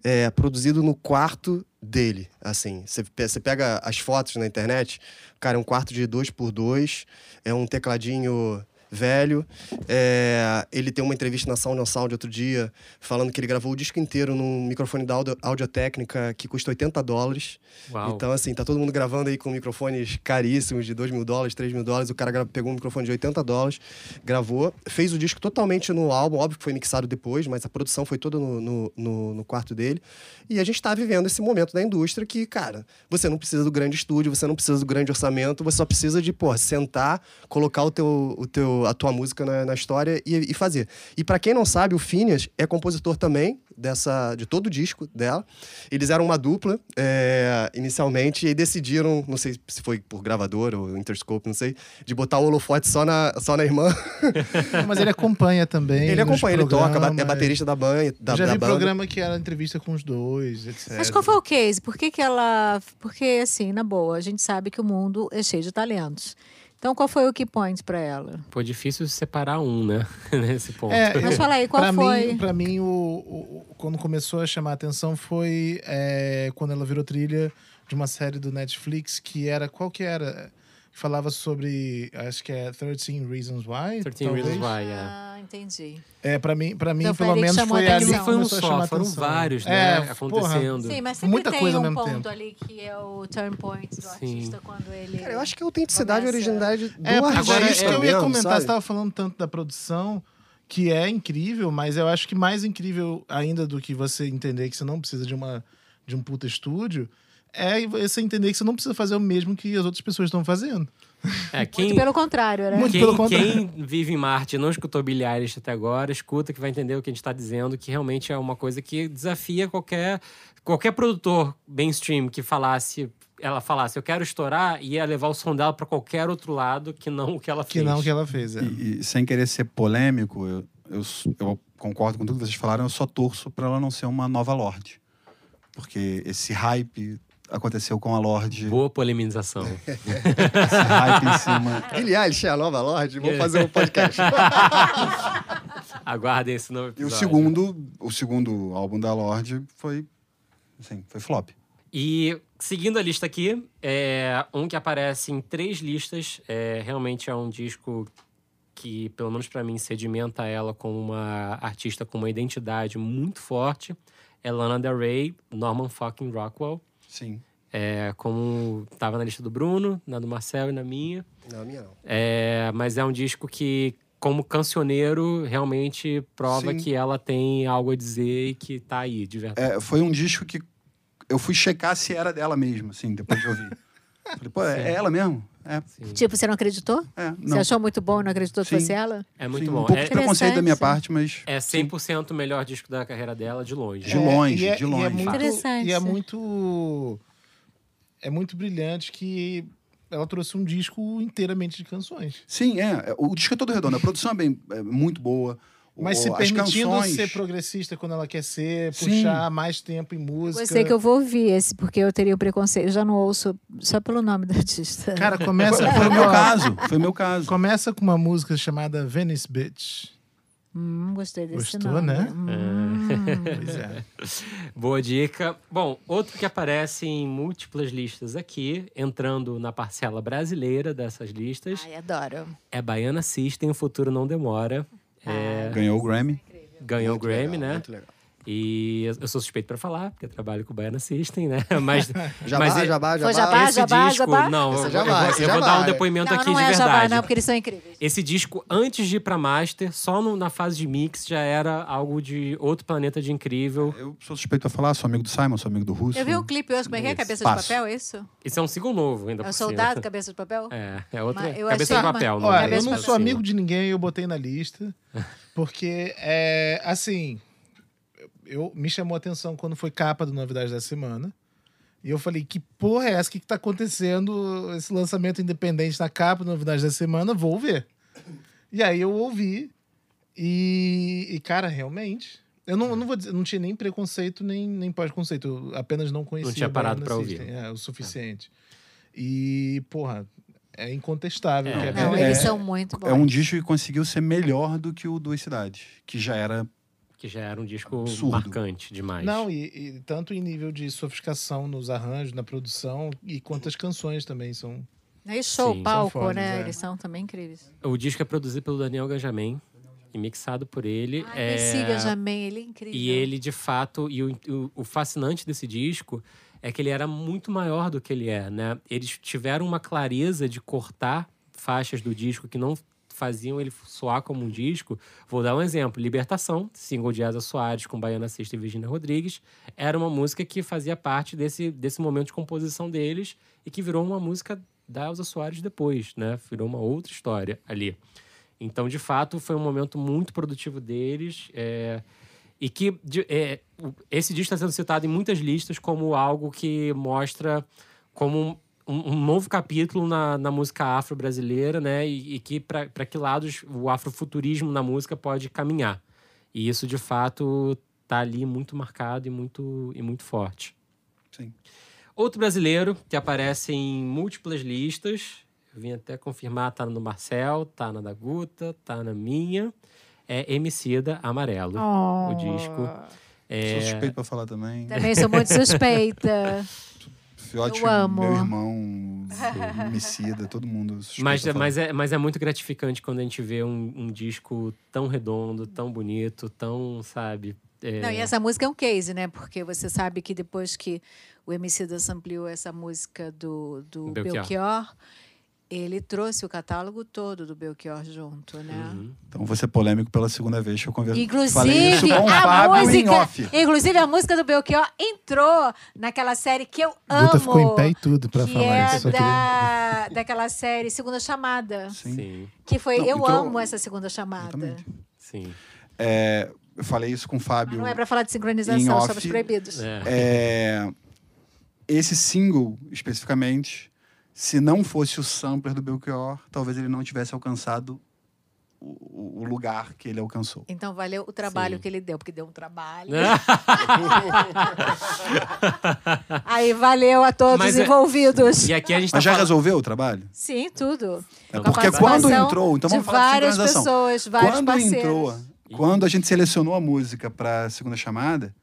[SPEAKER 8] É, produzido no quarto dele, assim. Você pe- você pega as fotos na internet, cara, é um quarto de dois por dois, é um tecladinho velho. É, ele tem uma entrevista na Sound on Sound outro dia, falando que ele gravou o disco inteiro num microfone da audio, Audio-Técnica que custa 80 dólares.
[SPEAKER 3] Uau.
[SPEAKER 8] Então, assim, tá todo mundo gravando aí com microfones caríssimos, de 2 mil dólares, 3 mil dólares. O cara pegou um microfone de 80 dólares, gravou, fez o disco totalmente no álbum. Óbvio que foi mixado depois, mas a produção foi toda no, no, no- no quarto dele. E a gente tá vivendo esse momento da indústria que, cara, você não precisa do grande estúdio, você não precisa do grande orçamento, você só precisa de, pô, sentar, colocar o teu, o teu, a tua música na, na história e, e fazer. E para quem não sabe, o Phineas é compositor também dessa, de todo o disco dela. Eles eram uma dupla, é, inicialmente, e decidiram, não sei se foi por gravador ou Interscope, não sei, de botar o holofote só na, só na irmã.
[SPEAKER 7] Mas ele acompanha também.
[SPEAKER 8] ele acompanha, ele toca, é baterista da, banha, da,
[SPEAKER 7] já
[SPEAKER 8] da
[SPEAKER 7] vi
[SPEAKER 8] banda.
[SPEAKER 7] programa que era entrevista com os dois, etc.
[SPEAKER 5] Mas qual foi o case? Por que, que ela. Porque, assim, na boa, a gente sabe que o mundo é cheio de talentos. Então, qual foi o key point pra ela?
[SPEAKER 3] Pô, difícil separar um, né? Nesse ponto.
[SPEAKER 7] É,
[SPEAKER 5] Mas fala aí, qual
[SPEAKER 7] pra
[SPEAKER 5] foi?
[SPEAKER 7] Mim, pra mim, o, o- o- quando começou a chamar a atenção foi é, quando ela virou trilha de uma série do Netflix que era. Qual que era? Que falava sobre. Acho que é 13 Reasons Why.
[SPEAKER 3] 13
[SPEAKER 7] talvez.
[SPEAKER 3] Reasons Why, é.
[SPEAKER 5] Ah, entendi.
[SPEAKER 7] É, pra mim, pra mim
[SPEAKER 5] Então
[SPEAKER 7] pelo menos foi ali
[SPEAKER 3] foi um só, foram
[SPEAKER 7] atenção.
[SPEAKER 3] vários,
[SPEAKER 7] É,
[SPEAKER 3] né?
[SPEAKER 7] porra,
[SPEAKER 3] acontecendo.
[SPEAKER 5] Sim, mas sempre
[SPEAKER 7] Muita
[SPEAKER 5] tem
[SPEAKER 7] coisa ao
[SPEAKER 5] um
[SPEAKER 7] mesmo
[SPEAKER 5] ponto
[SPEAKER 7] tempo.
[SPEAKER 5] ali que é o turn point do artista quando ele.
[SPEAKER 8] Cara, eu acho que a autenticidade e a
[SPEAKER 5] Começa-
[SPEAKER 8] originalidade do
[SPEAKER 7] É,
[SPEAKER 8] artista
[SPEAKER 3] Agora,
[SPEAKER 7] é isso que eu ia
[SPEAKER 8] mesmo,
[SPEAKER 7] comentar.
[SPEAKER 8] sabe?
[SPEAKER 7] Você estava falando tanto da produção, que é incrível, mas eu acho que mais incrível ainda do que você entender que você não precisa de, uma, de um puta estúdio, é você entender que você não precisa fazer o mesmo que as outras pessoas estão fazendo.
[SPEAKER 3] É, quem,
[SPEAKER 5] Muito pelo contrário, né?
[SPEAKER 7] Muito
[SPEAKER 3] quem,
[SPEAKER 7] pelo contrário.
[SPEAKER 3] quem vive em Marte e não escutou Billie Eilish até agora, escuta que vai entender o que a gente está dizendo, que realmente é uma coisa que desafia qualquer, qualquer produtor mainstream que falasse, ela falasse, eu quero estourar, ia levar o som dela para qualquer outro lado que não o que ela
[SPEAKER 7] Que
[SPEAKER 3] fez.
[SPEAKER 7] não o que ela fez. É.
[SPEAKER 6] E, e sem querer ser polêmico, eu, eu, eu concordo com tudo que vocês falaram, eu só torço para ela não ser uma nova Lorde. Porque esse hype aconteceu com a Lorde.
[SPEAKER 3] Boa polemização.
[SPEAKER 6] Esse hype em cima.
[SPEAKER 8] Eilish é a nova Lorde, vamos fazer um podcast.
[SPEAKER 3] Aguardem esse novo
[SPEAKER 6] E o
[SPEAKER 3] episódio.
[SPEAKER 6] segundo, o segundo álbum da Lorde foi, assim, foi flop.
[SPEAKER 3] E seguindo a lista aqui, é um que aparece em três listas. É, realmente é um disco que, pelo menos pra mim, sedimenta ela como uma artista com uma identidade muito forte. É Lana Del Rey, Norman fucking Rockwell.
[SPEAKER 6] Sim.
[SPEAKER 3] É, como tava na lista do Bruno, na do Marcel e na minha.
[SPEAKER 8] Não, a minha não.
[SPEAKER 3] É, mas é um disco que, como cancioneiro, realmente prova
[SPEAKER 6] Sim.
[SPEAKER 3] que ela tem algo a dizer e que tá aí, de verdade.
[SPEAKER 6] É, foi um disco que eu fui checar se era dela mesmo, assim, depois de ouvir. Falei, pô, é, é ela mesmo? É,
[SPEAKER 5] Tipo, você não acreditou?
[SPEAKER 6] é.
[SPEAKER 5] Você
[SPEAKER 6] Não.
[SPEAKER 5] achou muito bom e não acreditou que
[SPEAKER 6] Sim.
[SPEAKER 5] fosse ela?
[SPEAKER 3] É muito
[SPEAKER 6] Sim,
[SPEAKER 3] bom.
[SPEAKER 6] Um pouco
[SPEAKER 3] É-
[SPEAKER 6] de preconceito da minha parte, mas.
[SPEAKER 3] É 100% o melhor disco da carreira dela, de longe.
[SPEAKER 6] De longe,
[SPEAKER 7] é,
[SPEAKER 6] de
[SPEAKER 7] e
[SPEAKER 6] longe.
[SPEAKER 7] é muito,
[SPEAKER 5] Interessante.
[SPEAKER 7] E é muito. É muito brilhante que ela trouxe um disco inteiramente de canções.
[SPEAKER 6] Sim, é. O disco é todo redondo. A produção é, bem, é muito boa.
[SPEAKER 7] Mas se permitindo
[SPEAKER 6] canções-
[SPEAKER 7] ser progressista quando ela quer ser,
[SPEAKER 6] Sim.
[SPEAKER 7] puxar mais tempo em música.
[SPEAKER 5] Gostei que eu vou ouvir esse, porque eu teria o preconceito. Eu já não ouço só pelo nome do artista.
[SPEAKER 7] Cara, começa.
[SPEAKER 6] Foi, foi o meu caso. Foi o meu caso.
[SPEAKER 7] Começa com uma música chamada Venice Bitch.
[SPEAKER 5] Hum, gostei desse
[SPEAKER 7] Gostou,
[SPEAKER 5] nome.
[SPEAKER 7] né?
[SPEAKER 5] Hum.
[SPEAKER 7] Pois é.
[SPEAKER 3] Boa dica. Bom, outro que aparece em múltiplas listas aqui, entrando na parcela brasileira dessas listas,
[SPEAKER 5] Ai, adoro.
[SPEAKER 3] é Baiana System, O Futuro Não Demora. É,
[SPEAKER 6] Ganhou o Grammy.
[SPEAKER 3] ganhou o Grammy,
[SPEAKER 8] legal,
[SPEAKER 3] né?
[SPEAKER 8] Muito legal.
[SPEAKER 3] E eu- eu sou suspeito pra falar, porque eu trabalho com o Baiana System, né? Mas,
[SPEAKER 8] Jabá,
[SPEAKER 3] mas
[SPEAKER 8] jabá, jabá.
[SPEAKER 5] Foi jabá?
[SPEAKER 3] esse
[SPEAKER 5] jabá,
[SPEAKER 3] disco,
[SPEAKER 5] jabá?
[SPEAKER 3] não,
[SPEAKER 8] Esse
[SPEAKER 3] eu,
[SPEAKER 8] é
[SPEAKER 3] eu
[SPEAKER 8] jabá,
[SPEAKER 3] vou,
[SPEAKER 8] esse
[SPEAKER 3] eu
[SPEAKER 8] é
[SPEAKER 3] vou dar um depoimento
[SPEAKER 5] Não,
[SPEAKER 3] aqui
[SPEAKER 5] não
[SPEAKER 3] de
[SPEAKER 5] é
[SPEAKER 3] verdade.
[SPEAKER 5] jabá, não, porque eles são incríveis.
[SPEAKER 3] Esse disco, antes de ir pra Master, só no- na fase de mix, já era algo de outro planeta de incrível.
[SPEAKER 6] Eu sou suspeito a falar, sou amigo do Simon, sou amigo do Russo.
[SPEAKER 5] Eu vi o clipe hoje, como é que é?
[SPEAKER 3] Isso.
[SPEAKER 5] Cabeça
[SPEAKER 6] Passo.
[SPEAKER 5] de papel, é isso?
[SPEAKER 3] Esse é um single novo ainda
[SPEAKER 5] É
[SPEAKER 3] por
[SPEAKER 5] o
[SPEAKER 3] cima.
[SPEAKER 5] soldado, cabeça de papel?
[SPEAKER 3] É, é.
[SPEAKER 5] Mas eu
[SPEAKER 3] cabeça de
[SPEAKER 5] uma-
[SPEAKER 3] papel. não
[SPEAKER 7] Olha,
[SPEAKER 3] é
[SPEAKER 7] eu não sou
[SPEAKER 3] cima.
[SPEAKER 7] amigo de ninguém, eu botei na lista. Porque, é, assim, eu, me chamou a atenção quando foi capa do Novidade da Semana. E eu falei, que porra é essa? O que, que tá acontecendo? Esse lançamento independente na capa do Novidade da Semana, vou ver. E aí eu ouvi. E, e, cara, realmente. Eu não, eu não vou dizer, não tinha nem preconceito, nem, nem pós-conceito. Eu apenas não conhecia.
[SPEAKER 3] tinha parado pra ouvir.
[SPEAKER 7] É, o suficiente. E, porra, é incontestável.
[SPEAKER 3] É.
[SPEAKER 7] que é
[SPEAKER 5] Não, eles
[SPEAKER 7] é-
[SPEAKER 5] são muito bons.
[SPEAKER 6] É um disco que conseguiu ser melhor do que o Duas Cidades, que já era.
[SPEAKER 3] Que já era um disco
[SPEAKER 6] Absurdo.
[SPEAKER 3] marcante demais.
[SPEAKER 7] Não, e, e tanto em nível de sofisticação nos arranjos, na produção, e quantas canções também são.
[SPEAKER 5] E show,
[SPEAKER 3] Sim,
[SPEAKER 5] palco,
[SPEAKER 7] são fodas,
[SPEAKER 5] né?
[SPEAKER 7] é.
[SPEAKER 5] Eles são também incríveis.
[SPEAKER 3] O disco é produzido pelo Daniel Ganjamin e mixado por ele.
[SPEAKER 5] Ai,
[SPEAKER 3] é...
[SPEAKER 5] me siga, Jamém, ele é incrível.
[SPEAKER 3] E ele, de fato, e o, o, o fascinante desse disco é que ele era muito maior do que ele é, né? Eles tiveram uma clareza de cortar faixas do disco que não faziam ele soar como um disco. Vou dar um exemplo. Libertação, single de Asa Soares com Baiana Sexta e Virginia Rodrigues, era uma música que fazia parte desse, desse momento de composição deles e que virou uma música da Elza Soares depois, né? Virou uma outra história ali. Então, de fato, foi um momento muito produtivo deles. é, E que de- é, esse disco está sendo citado em muitas listas como algo que mostra como um, um novo capítulo na, na música afro-brasileira, né? E, e que para que lados o afrofuturismo na música pode caminhar. E isso, de fato, tá ali muito marcado e muito, e muito forte.
[SPEAKER 6] Sim.
[SPEAKER 3] Outro brasileiro que aparece em múltiplas listas, eu vim até confirmar, tá no Marcel, tá na da Guta, tá na minha, é Emicida Amarelo, o disco. É,
[SPEAKER 6] Sou suspeito pra falar também.
[SPEAKER 5] Também sou muito suspeita.
[SPEAKER 6] Fiote,
[SPEAKER 5] Eu amo.
[SPEAKER 6] meu irmão, homicida, todo mundo.
[SPEAKER 3] Mas,
[SPEAKER 6] falar.
[SPEAKER 3] mas, é, mas é muito gratificante quando a gente vê um, um disco tão redondo, tão bonito, tão, sabe... é,
[SPEAKER 5] Não, e essa música é um case, né? Porque você sabe que depois que o MC da ampliou essa música do, do
[SPEAKER 3] Belchior.
[SPEAKER 5] Belchior. Ele trouxe o catálogo todo do Belchior junto, né?
[SPEAKER 3] uhum.
[SPEAKER 6] Então vou ser polêmico pela segunda vez que eu converso.
[SPEAKER 5] Inclusive,
[SPEAKER 6] Falei isso com o
[SPEAKER 5] a
[SPEAKER 6] Fábio
[SPEAKER 5] música, inclusive a música do Belchior entrou naquela série que eu amo.
[SPEAKER 7] Guta ficou em pé e tudo pra
[SPEAKER 5] que
[SPEAKER 7] falar
[SPEAKER 5] é
[SPEAKER 7] isso.
[SPEAKER 5] Da, daquela série Segunda Chamada.
[SPEAKER 6] Sim,
[SPEAKER 3] Sim,
[SPEAKER 5] Que foi
[SPEAKER 6] Não,
[SPEAKER 5] Eu
[SPEAKER 6] entrou-
[SPEAKER 5] amo essa Segunda Chamada.
[SPEAKER 6] exatamente.
[SPEAKER 3] sim.
[SPEAKER 6] É, eu falei isso com o
[SPEAKER 5] Mas
[SPEAKER 6] Fábio.
[SPEAKER 5] não é pra falar de sincronização,
[SPEAKER 6] off,
[SPEAKER 5] somos proibidos.
[SPEAKER 3] É.
[SPEAKER 6] É, esse single, especificamente, se não fosse o sampler do Belchior, talvez ele não tivesse alcançado o, o lugar que ele alcançou.
[SPEAKER 5] Então valeu o trabalho
[SPEAKER 3] Sim.
[SPEAKER 5] que ele deu, porque deu um trabalho.
[SPEAKER 3] É.
[SPEAKER 5] Aí valeu a todos
[SPEAKER 3] Mas
[SPEAKER 5] os
[SPEAKER 3] é-
[SPEAKER 5] envolvidos.
[SPEAKER 3] E aqui a gente tá
[SPEAKER 6] Mas já
[SPEAKER 3] falando...
[SPEAKER 6] resolveu o trabalho?
[SPEAKER 5] Sim, tudo.
[SPEAKER 6] É porque quando entrou, então vamos
[SPEAKER 5] de
[SPEAKER 6] falar de
[SPEAKER 5] várias
[SPEAKER 6] sincronização.
[SPEAKER 5] pessoas, vários
[SPEAKER 6] quando
[SPEAKER 5] parceiros.
[SPEAKER 6] entrou, quando a gente selecionou a música para a segunda chamada,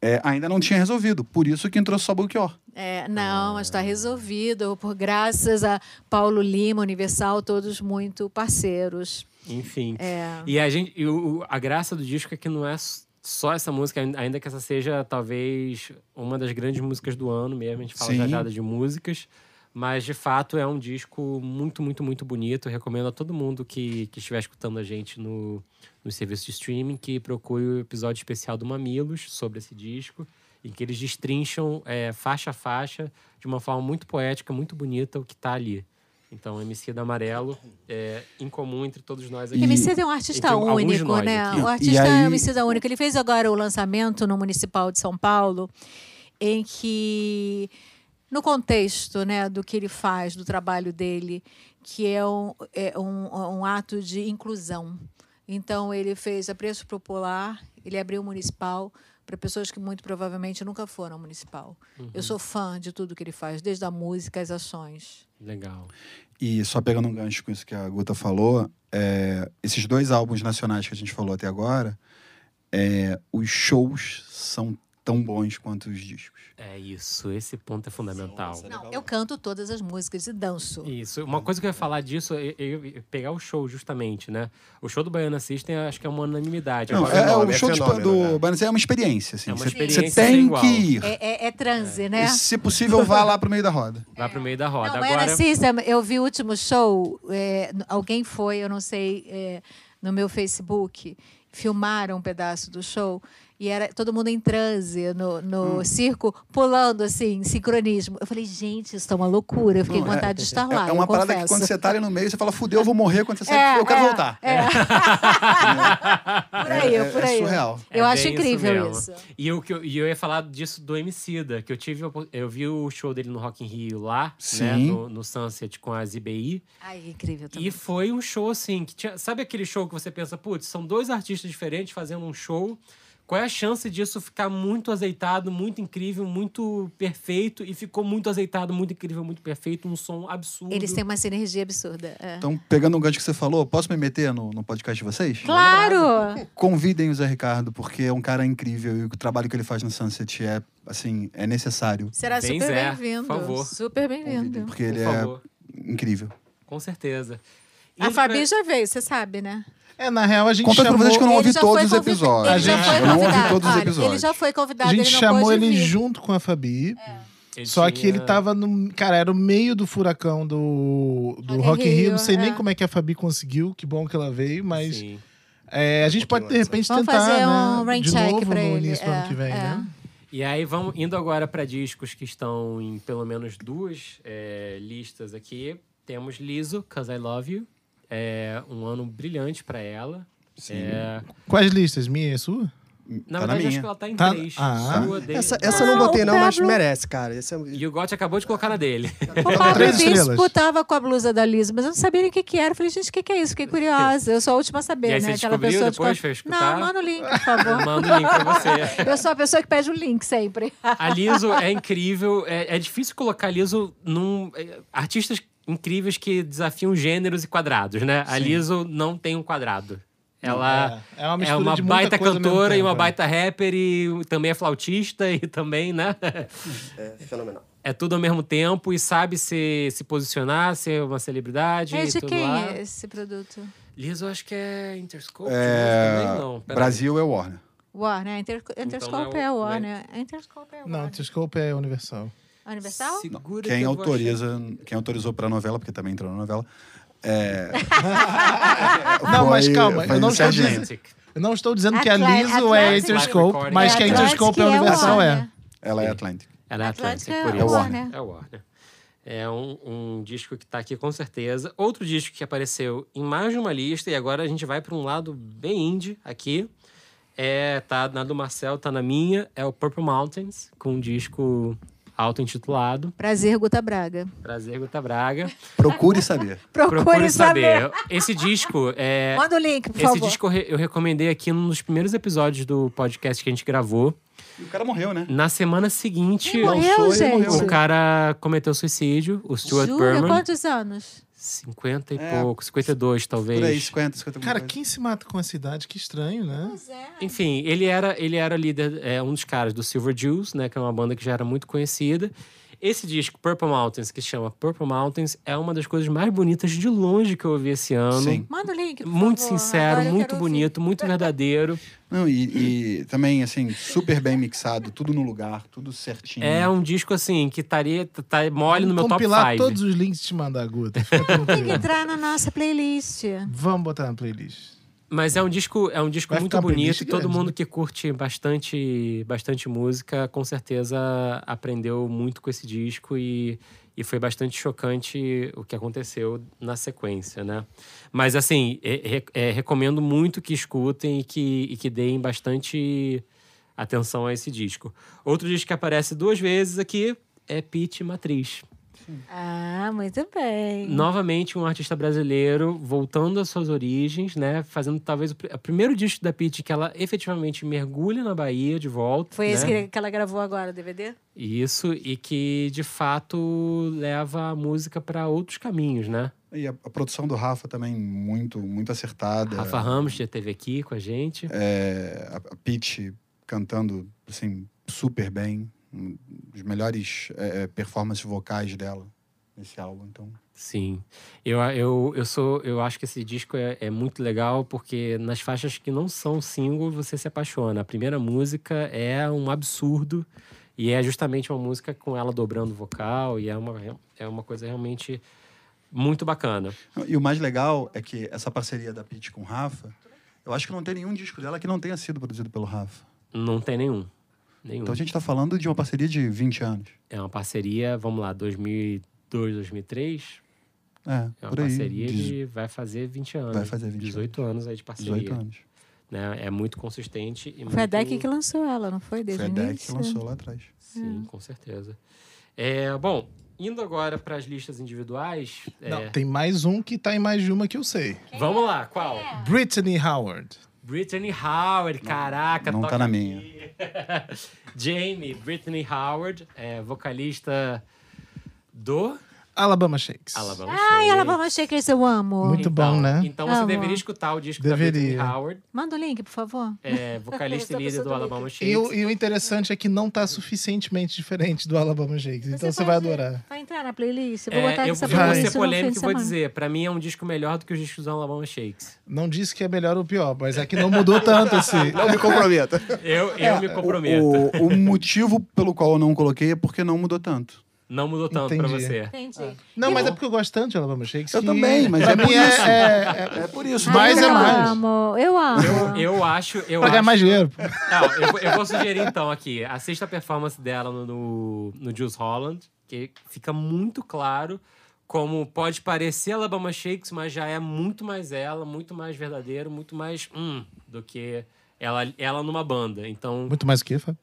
[SPEAKER 6] é, ainda não tinha resolvido. Por isso que entrou só Belchior.
[SPEAKER 5] É, não, mas está resolvido, por graças a Paulo Lima, Universal, todos muito parceiros.
[SPEAKER 3] Enfim.
[SPEAKER 5] É.
[SPEAKER 3] E a gente, e o- a graça do disco é que não é só essa música, ain- ainda que essa seja talvez uma das grandes músicas do ano mesmo. A gente fala
[SPEAKER 6] Sim.
[SPEAKER 3] já já de músicas, mas de fato é um disco muito, muito, muito bonito. Eu recomendo a todo mundo que, que estiver escutando a gente no, no serviço de streaming que procure o episódio especial do Mamilos sobre esse disco. Em que eles destrincham é, faixa a faixa de uma forma muito poética, muito bonita o que está ali. Então, MC da Amarelo é incomum entre todos nós aqui.
[SPEAKER 6] E-
[SPEAKER 5] MC é um artista
[SPEAKER 3] Entre
[SPEAKER 5] único, né?
[SPEAKER 3] aqui.
[SPEAKER 5] O
[SPEAKER 6] E
[SPEAKER 5] artista
[SPEAKER 6] aí-
[SPEAKER 5] é um MC único. Ele fez agora o lançamento no Municipal de São Paulo, em que, no contexto né, do que ele faz, do trabalho dele, que é um, é um, um ato de inclusão. Então, ele fez a preço popular, ele abriu o municipal para pessoas que muito provavelmente nunca foram ao municipal. Eu sou fã de tudo que ele faz, desde a música às ações.
[SPEAKER 3] Legal.
[SPEAKER 6] E só pegando um gancho com isso que a Guta falou, é, esses dois álbuns nacionais que a gente falou até agora, é, os shows são tão bons quanto os discos.
[SPEAKER 3] É isso, esse ponto é fundamental.
[SPEAKER 5] Não, eu canto todas as músicas e danço.
[SPEAKER 3] Isso. Uma coisa que eu ia falar disso é eu- eu- pegar o show, justamente, né? O show do Baiana System acho que é uma unanimidade.
[SPEAKER 6] Não, é, é,
[SPEAKER 8] fenômeno,
[SPEAKER 6] o
[SPEAKER 8] é
[SPEAKER 6] show tipo,
[SPEAKER 8] fenômeno,
[SPEAKER 6] do
[SPEAKER 8] né?
[SPEAKER 6] Banana é uma experiência. Assim.
[SPEAKER 3] É uma
[SPEAKER 6] Você-
[SPEAKER 3] experiência
[SPEAKER 6] Você tem
[SPEAKER 3] igual.
[SPEAKER 6] que ir.
[SPEAKER 5] É, é- é transe, né?
[SPEAKER 6] E, se possível, vá lá pro meio da roda.
[SPEAKER 3] Vai pro meio da roda.
[SPEAKER 5] Não,
[SPEAKER 3] Agora,
[SPEAKER 5] Baiana System, eu vi o último show, é, alguém foi, eu não sei, é, no meu Facebook, filmaram um pedaço do show e era todo mundo em transe no, no circo, pulando assim, sincronismo. Eu falei, gente, isso tá uma loucura. Eu fiquei com
[SPEAKER 6] é-
[SPEAKER 5] vontade de estar
[SPEAKER 6] É,
[SPEAKER 5] lá.
[SPEAKER 6] é uma
[SPEAKER 5] eu
[SPEAKER 6] parada que
[SPEAKER 5] confesso.
[SPEAKER 6] quando você tá ali no meio, você fala, fudeu, eu vou morrer. Quando você sai,
[SPEAKER 5] É,
[SPEAKER 6] eu quero
[SPEAKER 5] é,
[SPEAKER 6] voltar.
[SPEAKER 5] é. por aí,
[SPEAKER 6] É-
[SPEAKER 5] por
[SPEAKER 6] é
[SPEAKER 5] aí.
[SPEAKER 6] surreal.
[SPEAKER 3] É
[SPEAKER 5] Eu acho incrível
[SPEAKER 3] mesmo.
[SPEAKER 5] isso.
[SPEAKER 3] E eu, que eu, e eu ia falar disso do Emicida, que eu tive. Eu vi o show dele no Rock in Rio lá, né? No, no Sunset com as IBI.
[SPEAKER 5] Ai, incrível também.
[SPEAKER 3] E foi um show assim, que tinha. Sabe aquele show que você pensa, putz, são dois artistas diferentes fazendo um show. Qual é a chance disso ficar muito azeitado, muito incrível, muito perfeito? E ficou muito azeitado, muito incrível, muito perfeito, um som absurdo.
[SPEAKER 5] Eles têm uma sinergia absurda. é.
[SPEAKER 6] Então, pegando um gancho que você falou, posso me meter no, no podcast de vocês?
[SPEAKER 5] Claro!
[SPEAKER 6] Convidem o Zé Ricardo, porque é um cara incrível e o trabalho que ele faz no Sunset é, assim, é necessário.
[SPEAKER 5] Será
[SPEAKER 3] Bem,
[SPEAKER 5] super bem-vindo.
[SPEAKER 3] por favor.
[SPEAKER 5] Super bem-vindo.
[SPEAKER 6] Porque
[SPEAKER 3] Por
[SPEAKER 6] ele
[SPEAKER 3] favor.
[SPEAKER 6] é incrível.
[SPEAKER 3] Com certeza.
[SPEAKER 5] A Fabi
[SPEAKER 3] pra-
[SPEAKER 5] já veio, você sabe, né?
[SPEAKER 7] É, na real, a gente
[SPEAKER 6] pra
[SPEAKER 7] chamou...
[SPEAKER 6] vocês que eu não
[SPEAKER 5] Ele
[SPEAKER 6] ouvi
[SPEAKER 5] já
[SPEAKER 6] todos
[SPEAKER 5] foi
[SPEAKER 6] os episódios.
[SPEAKER 5] Ele já
[SPEAKER 7] A
[SPEAKER 5] foi
[SPEAKER 7] gente-
[SPEAKER 6] eu não ouvi
[SPEAKER 5] convidado.
[SPEAKER 6] todos os episódios.
[SPEAKER 5] Ele já foi convidado,
[SPEAKER 7] A gente
[SPEAKER 5] ele
[SPEAKER 7] chamou ele
[SPEAKER 5] vir.
[SPEAKER 7] junto com a Fabi.
[SPEAKER 3] ele
[SPEAKER 7] Só que ele
[SPEAKER 3] tinha-
[SPEAKER 7] tava no. Cara, era o meio do furacão do, do
[SPEAKER 5] Rock in
[SPEAKER 7] Rio.
[SPEAKER 5] Rio,
[SPEAKER 7] Não sei nem
[SPEAKER 5] é.
[SPEAKER 7] como é que a Fabi conseguiu. Que bom que ela veio, mas
[SPEAKER 3] Sim.
[SPEAKER 7] é, a gente pode, de repente,
[SPEAKER 5] Vamos
[SPEAKER 7] tentar.
[SPEAKER 5] fazer
[SPEAKER 7] né,
[SPEAKER 5] um rain
[SPEAKER 7] de
[SPEAKER 5] check
[SPEAKER 7] novo
[SPEAKER 5] pra
[SPEAKER 7] no
[SPEAKER 5] ele.
[SPEAKER 7] início do
[SPEAKER 5] É,
[SPEAKER 7] ano que vem,
[SPEAKER 5] é.
[SPEAKER 7] né?
[SPEAKER 3] E aí, vamos indo agora para discos que estão em pelo menos duas é, listas aqui. Temos Liso, Cause I Love You. É um ano brilhante para ela. É,
[SPEAKER 7] Quais listas? Minha e sua?
[SPEAKER 3] Na
[SPEAKER 6] tá na
[SPEAKER 3] verdade, acho
[SPEAKER 6] minha.
[SPEAKER 3] que ela tá em
[SPEAKER 7] Tá-
[SPEAKER 3] três.
[SPEAKER 7] Ah.
[SPEAKER 3] Sua, dele.
[SPEAKER 8] Essa, essa eu
[SPEAKER 5] Ah,
[SPEAKER 8] não botei,
[SPEAKER 5] o
[SPEAKER 8] não, mas merece, cara. Esse é...
[SPEAKER 3] E o Gotti acabou de colocar na dele.
[SPEAKER 5] O Pablo
[SPEAKER 7] Três estrelas.
[SPEAKER 5] Bispo tava com a blusa da Lisa, mas eu não sabia nem o que, que era. Eu falei, gente, o que, que é isso? Fiquei curiosa. Eu sou a última a
[SPEAKER 3] E
[SPEAKER 5] saber,
[SPEAKER 3] aí
[SPEAKER 5] né?
[SPEAKER 3] você
[SPEAKER 5] Aquela pessoa
[SPEAKER 3] depois,
[SPEAKER 5] de... Não, manda o link, por
[SPEAKER 3] Eu
[SPEAKER 5] favor.
[SPEAKER 3] mando o link pra você.
[SPEAKER 5] Eu sou a pessoa que pede o link sempre.
[SPEAKER 3] A Liso é incrível. É, é difícil colocar a Liso num. é, artistas incríveis que desafiam gêneros e quadrados, né? A Liso não tem um quadrado. Ela
[SPEAKER 7] É, é uma
[SPEAKER 3] é uma baita cantora e
[SPEAKER 7] tempo,
[SPEAKER 3] uma
[SPEAKER 7] é.
[SPEAKER 3] baita rapper e também é flautista e também, né?
[SPEAKER 8] é fenomenal.
[SPEAKER 3] É tudo ao mesmo tempo e sabe se, se posicionar, ser uma celebridade.
[SPEAKER 5] É
[SPEAKER 3] e
[SPEAKER 5] de
[SPEAKER 3] tudo
[SPEAKER 5] quem
[SPEAKER 3] lá.
[SPEAKER 5] é esse produto?
[SPEAKER 3] Liso, acho que é Interscope.
[SPEAKER 6] É,
[SPEAKER 3] também não. Pera
[SPEAKER 6] Brasil é Warner.
[SPEAKER 5] Warner. Inter... Interscope
[SPEAKER 3] não é
[SPEAKER 5] é
[SPEAKER 3] o-
[SPEAKER 5] o Warner. Interscope é o
[SPEAKER 7] Não,
[SPEAKER 5] Warner.
[SPEAKER 7] Interscope é Universal.
[SPEAKER 5] Universal?
[SPEAKER 3] Segura que
[SPEAKER 6] Quem
[SPEAKER 3] vou
[SPEAKER 6] autoriza, quem autorizou pra novela, porque também entrou na novela, é.
[SPEAKER 7] Não, mas calma, eu não estou dizendo, eu não estou dizendo que a
[SPEAKER 5] Atla-
[SPEAKER 7] Liso é
[SPEAKER 5] Atlantic.
[SPEAKER 7] Interscope, mas que a Interscope é
[SPEAKER 5] é
[SPEAKER 7] Universal é.
[SPEAKER 6] Ela é Atlantic.
[SPEAKER 3] Ela é
[SPEAKER 5] Atlantic é
[SPEAKER 3] por
[SPEAKER 5] o
[SPEAKER 3] isso.
[SPEAKER 5] Warner.
[SPEAKER 3] É o Warner. É um, um disco que tá aqui com certeza. Outro disco que apareceu em mais de uma lista, e agora a gente vai para um lado bem indie aqui. É, tá na do Marcel, tá na minha, é o Purple Mountains, com um disco auto-intitulado.
[SPEAKER 5] Prazer, Guta Braga.
[SPEAKER 3] Prazer, Guta Braga.
[SPEAKER 6] Procure saber.
[SPEAKER 5] Procure,
[SPEAKER 3] Procure
[SPEAKER 5] saber.
[SPEAKER 3] saber. Esse disco é.
[SPEAKER 5] Manda o link, por
[SPEAKER 3] Esse
[SPEAKER 5] favor.
[SPEAKER 3] disco eu re- eu recomendei aqui num dos primeiros episódios do podcast que a gente gravou.
[SPEAKER 6] E o cara morreu, né?
[SPEAKER 3] Na semana seguinte,
[SPEAKER 5] morreu,
[SPEAKER 6] lançou
[SPEAKER 5] gente?
[SPEAKER 6] morreu.
[SPEAKER 3] o cara cometeu suicídio, o Stuart
[SPEAKER 5] Jura?
[SPEAKER 3] Berman.
[SPEAKER 5] Quantos anos?
[SPEAKER 3] 50 e
[SPEAKER 6] É,
[SPEAKER 3] pouco, 52 talvez.
[SPEAKER 6] Por aí, 50, 50
[SPEAKER 7] Cara, quem se mata com essa idade? Que estranho, né?
[SPEAKER 3] Enfim, ele era, ele era líder, é, um dos caras do Silver Jews, né? Que é uma banda que já era muito conhecida. Esse disco, Purple Mountains, que se chama Purple Mountains, é uma das coisas mais bonitas de longe que eu ouvi esse ano.
[SPEAKER 6] Sim.
[SPEAKER 5] Manda o link, por
[SPEAKER 3] Muito
[SPEAKER 5] favor.
[SPEAKER 3] sincero,
[SPEAKER 5] Agora
[SPEAKER 3] muito
[SPEAKER 5] quero ouvir.
[SPEAKER 3] bonito, muito verdadeiro.
[SPEAKER 6] Não, e, e também, assim, super bem mixado, tudo no lugar, tudo certinho.
[SPEAKER 3] É um disco, assim, que estaria tá mole no meu top
[SPEAKER 7] compilar
[SPEAKER 3] 5.
[SPEAKER 7] todos os links e te mandar, Guta. Fica
[SPEAKER 5] Tem que entrar na nossa playlist.
[SPEAKER 7] Vamos botar na playlist.
[SPEAKER 3] Mas é um disco, é um disco
[SPEAKER 7] Vai
[SPEAKER 3] muito bonito. Todo
[SPEAKER 7] grande,
[SPEAKER 3] mundo
[SPEAKER 7] né?
[SPEAKER 3] que curte bastante, bastante música, com certeza aprendeu muito com esse disco e, e foi bastante chocante o que aconteceu na sequência, né? Mas assim, é- é, recomendo muito que escutem e que, e que deem bastante atenção a esse disco. Outro disco que aparece duas vezes aqui é Pete Matriz.
[SPEAKER 5] Ah, muito bem.
[SPEAKER 3] Novamente, um artista brasileiro voltando às suas origens, né? Fazendo talvez o, pr- o primeiro disco da Pitty que ela efetivamente mergulha na Bahia de volta.
[SPEAKER 5] Foi
[SPEAKER 3] né?
[SPEAKER 5] esse que, que ela gravou agora, DVD?
[SPEAKER 3] Isso, e que de fato leva a música para outros caminhos, né?
[SPEAKER 6] E a, a produção do Rafa também muito, muito acertada.
[SPEAKER 3] Rafa Ramos já esteve aqui com a gente.
[SPEAKER 6] É, a, a Pitty cantando, assim, super bem. Um dos melhores é, performances vocais dela nesse álbum, então...
[SPEAKER 3] Sim. Eu, eu, eu sou. Eu acho que esse disco é, é muito legal porque nas faixas que não são single, você se apaixona. A primeira música é um absurdo. E é justamente uma música com ela dobrando o vocal. E é uma, é uma coisa realmente muito bacana.
[SPEAKER 6] E o mais legal é que essa parceria da Pitty com o Rafa, eu acho que não tem nenhum disco dela que não tenha sido produzido pelo Rafa.
[SPEAKER 3] Não tem nenhum. Nenhum.
[SPEAKER 6] Então a gente tá falando de uma parceria de 20 anos.
[SPEAKER 3] É uma parceria, vamos lá, 2002, 2003.
[SPEAKER 6] É,
[SPEAKER 3] É uma
[SPEAKER 6] por aí.
[SPEAKER 3] parceria
[SPEAKER 6] Dezo-
[SPEAKER 3] de vai fazer 20 anos.
[SPEAKER 6] Vai fazer 20
[SPEAKER 3] 18 anos aí de parceria.
[SPEAKER 6] 18 anos.
[SPEAKER 3] Né? É muito consistente. E
[SPEAKER 5] Foi a
[SPEAKER 3] muito...
[SPEAKER 5] Deck que lançou ela, não foi? Desde
[SPEAKER 6] Foi a
[SPEAKER 5] o
[SPEAKER 6] Deck que lançou lá atrás.
[SPEAKER 3] Sim, com certeza. É, bom, indo agora para as listas individuais. é,
[SPEAKER 7] Não, tem mais um que tá em mais de uma que eu sei.
[SPEAKER 3] Vamos lá, qual?
[SPEAKER 7] Brittany Howard.
[SPEAKER 3] Brittany Howard, caraca,
[SPEAKER 6] não tá na
[SPEAKER 3] aqui.
[SPEAKER 6] minha.
[SPEAKER 3] Jamie, Brittany Howard, é, vocalista do
[SPEAKER 7] Alabama Shakes.
[SPEAKER 3] Alabama
[SPEAKER 5] Ai,
[SPEAKER 3] Shakes.
[SPEAKER 5] Alabama Shakers eu amo.
[SPEAKER 7] Muito
[SPEAKER 3] Então-
[SPEAKER 7] bom, né?
[SPEAKER 3] Então você
[SPEAKER 5] Amo.
[SPEAKER 3] deveria escutar o disco da
[SPEAKER 7] Deveria.
[SPEAKER 3] Brittany Howard,
[SPEAKER 5] Manda o link, por favor.
[SPEAKER 3] é, vocalista e líder do
[SPEAKER 5] também
[SPEAKER 3] Alabama
[SPEAKER 7] E
[SPEAKER 3] Shakes.
[SPEAKER 7] o, e o interessante é que não tá suficientemente diferente do Alabama Shakes. Então você vai
[SPEAKER 5] pode-
[SPEAKER 7] adorar.
[SPEAKER 5] Vai entrar na playlist? Eu vou
[SPEAKER 3] É,
[SPEAKER 5] botar
[SPEAKER 3] eu,
[SPEAKER 5] essa
[SPEAKER 3] eu vou
[SPEAKER 7] playlist
[SPEAKER 3] ser
[SPEAKER 5] playlist
[SPEAKER 3] polêmico e vou dizer, pra mim é um disco melhor do que os discos do Alabama Shakes.
[SPEAKER 7] Não disse que é melhor ou pior, mas é que não mudou tanto assim.
[SPEAKER 8] Não me comprometa.
[SPEAKER 3] Eu, eu me comprometo.
[SPEAKER 6] O, o motivo pelo qual eu não coloquei é porque não mudou tanto.
[SPEAKER 3] Não mudou tanto pra
[SPEAKER 7] Entendi.
[SPEAKER 3] você.
[SPEAKER 5] Entendi.
[SPEAKER 7] Não,
[SPEAKER 5] E
[SPEAKER 7] mas
[SPEAKER 5] vo-
[SPEAKER 7] é porque eu gosto tanto de Alabama Shakes.
[SPEAKER 6] Eu também, mas
[SPEAKER 7] pra
[SPEAKER 6] é
[SPEAKER 7] mim é,
[SPEAKER 6] isso.
[SPEAKER 7] é-
[SPEAKER 6] É por isso.
[SPEAKER 7] Mais
[SPEAKER 5] Ai,
[SPEAKER 7] é
[SPEAKER 5] eu
[SPEAKER 7] mais.
[SPEAKER 5] amo, eu amo.
[SPEAKER 3] Eu acho. Eu
[SPEAKER 7] pra ganhar
[SPEAKER 3] acho...
[SPEAKER 7] mais dinheiro.
[SPEAKER 3] Não, eu, vou- eu vou sugerir então aqui. Assista a performance dela no, no, no Juice Holland, que fica muito claro como pode parecer Alabama Shakes, mas já é muito mais ela, muito mais verdadeiro, muito mais hum, do que Ela, ela numa banda. Então.
[SPEAKER 7] Muito mais o que, Fábio?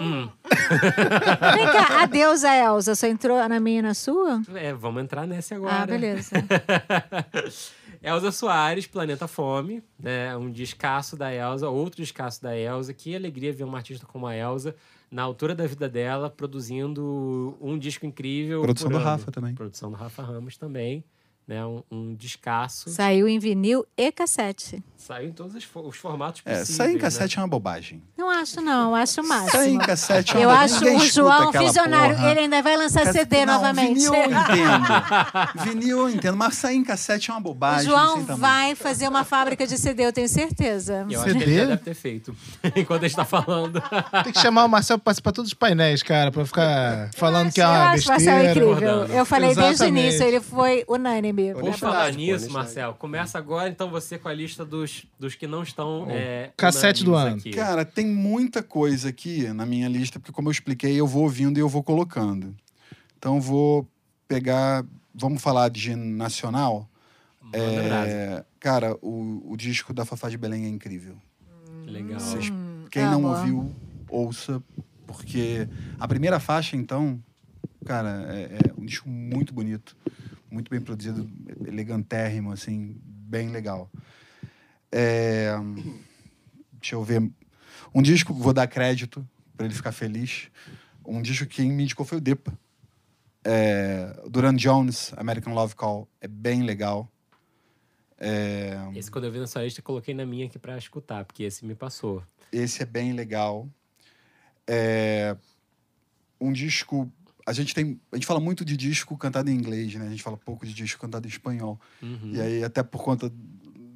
[SPEAKER 3] Hum,
[SPEAKER 5] Vem cá, a deusa Elsa só entrou na minha e na sua?
[SPEAKER 3] é, vamos entrar nesse agora.
[SPEAKER 5] Ah, beleza.
[SPEAKER 3] Elza Soares, Planeta Fome, né? Um descasso da Elza, outro descasso da Elza. Que alegria ver uma artista como a Elza, na altura da vida dela, produzindo um disco incrível.
[SPEAKER 6] Produção do
[SPEAKER 3] ano.
[SPEAKER 6] Rafa também.
[SPEAKER 3] Produção do Rafa Ramos também, né? Um, um descasso.
[SPEAKER 5] Saiu em vinil e cassete.
[SPEAKER 3] Saiu em todos os, fo- os formatos
[SPEAKER 6] É,
[SPEAKER 3] possíveis.
[SPEAKER 6] sair em
[SPEAKER 3] né?
[SPEAKER 6] cassete é uma bobagem.
[SPEAKER 5] Não acho, não. Acho o máximo.
[SPEAKER 6] Sair em cassete é
[SPEAKER 5] Eu
[SPEAKER 6] uma
[SPEAKER 5] acho
[SPEAKER 6] Ninguém
[SPEAKER 5] o João visionário.
[SPEAKER 6] porra.
[SPEAKER 5] Ele ainda vai lançar
[SPEAKER 6] Cassete-
[SPEAKER 5] CD
[SPEAKER 6] não,
[SPEAKER 5] novamente.
[SPEAKER 6] Vinil eu entendo. vinil eu entendo, mas sair em cassete é uma
[SPEAKER 5] O
[SPEAKER 6] bobagem.
[SPEAKER 5] João
[SPEAKER 6] sem tamanho.
[SPEAKER 5] vai fazer uma fábrica de CD, eu tenho certeza.
[SPEAKER 3] E Eu acho que ele
[SPEAKER 7] CD?
[SPEAKER 3] já deve ter feito. Enquanto a gente tá falando.
[SPEAKER 7] Tem que chamar o Marcel pra participar de todos os painéis, cara, pra ficar falando que é
[SPEAKER 5] eu
[SPEAKER 7] uma
[SPEAKER 5] acho o Marcel
[SPEAKER 7] besteira.
[SPEAKER 5] incrível. Eu falei desde o
[SPEAKER 7] Exatamente.
[SPEAKER 5] início, ele foi unânime.
[SPEAKER 3] Por
[SPEAKER 8] Honestidade,
[SPEAKER 3] falar nisso. Marcel, começa agora então você com a lista dos, dos que não estão. é,
[SPEAKER 7] cassete do ano.
[SPEAKER 3] aqui.
[SPEAKER 6] Cara, tem muita coisa aqui na minha lista, porque como eu expliquei, eu vou ouvindo e eu vou colocando. Então eu vou pegar, vamos falar de nacional.
[SPEAKER 3] Manda.
[SPEAKER 6] É, cara, o, o disco da Fafá de Belém é incrível.
[SPEAKER 3] Legal.
[SPEAKER 6] Vocês-
[SPEAKER 5] Hum,
[SPEAKER 6] Quem não
[SPEAKER 5] amo.
[SPEAKER 6] ouviu, ouça, porque a primeira faixa, então, cara, é, é um disco muito bonito, muito bem produzido, elegantérrimo, assim, bem legal. É, deixa eu ver. Um disco, vou dar crédito para ele ficar feliz. Um disco que me indicou foi o Depa. É, Duran Jones, American Love Call, é bem legal. É,
[SPEAKER 3] Esse, quando eu vi na sua lista, coloquei na minha aqui pra escutar, porque esse me passou.
[SPEAKER 6] Esse é bem legal. É um disco. A gente tem. A gente fala muito de disco cantado em inglês, né? A gente fala pouco de disco cantado em espanhol.
[SPEAKER 3] Uhum.
[SPEAKER 6] E aí, até por conta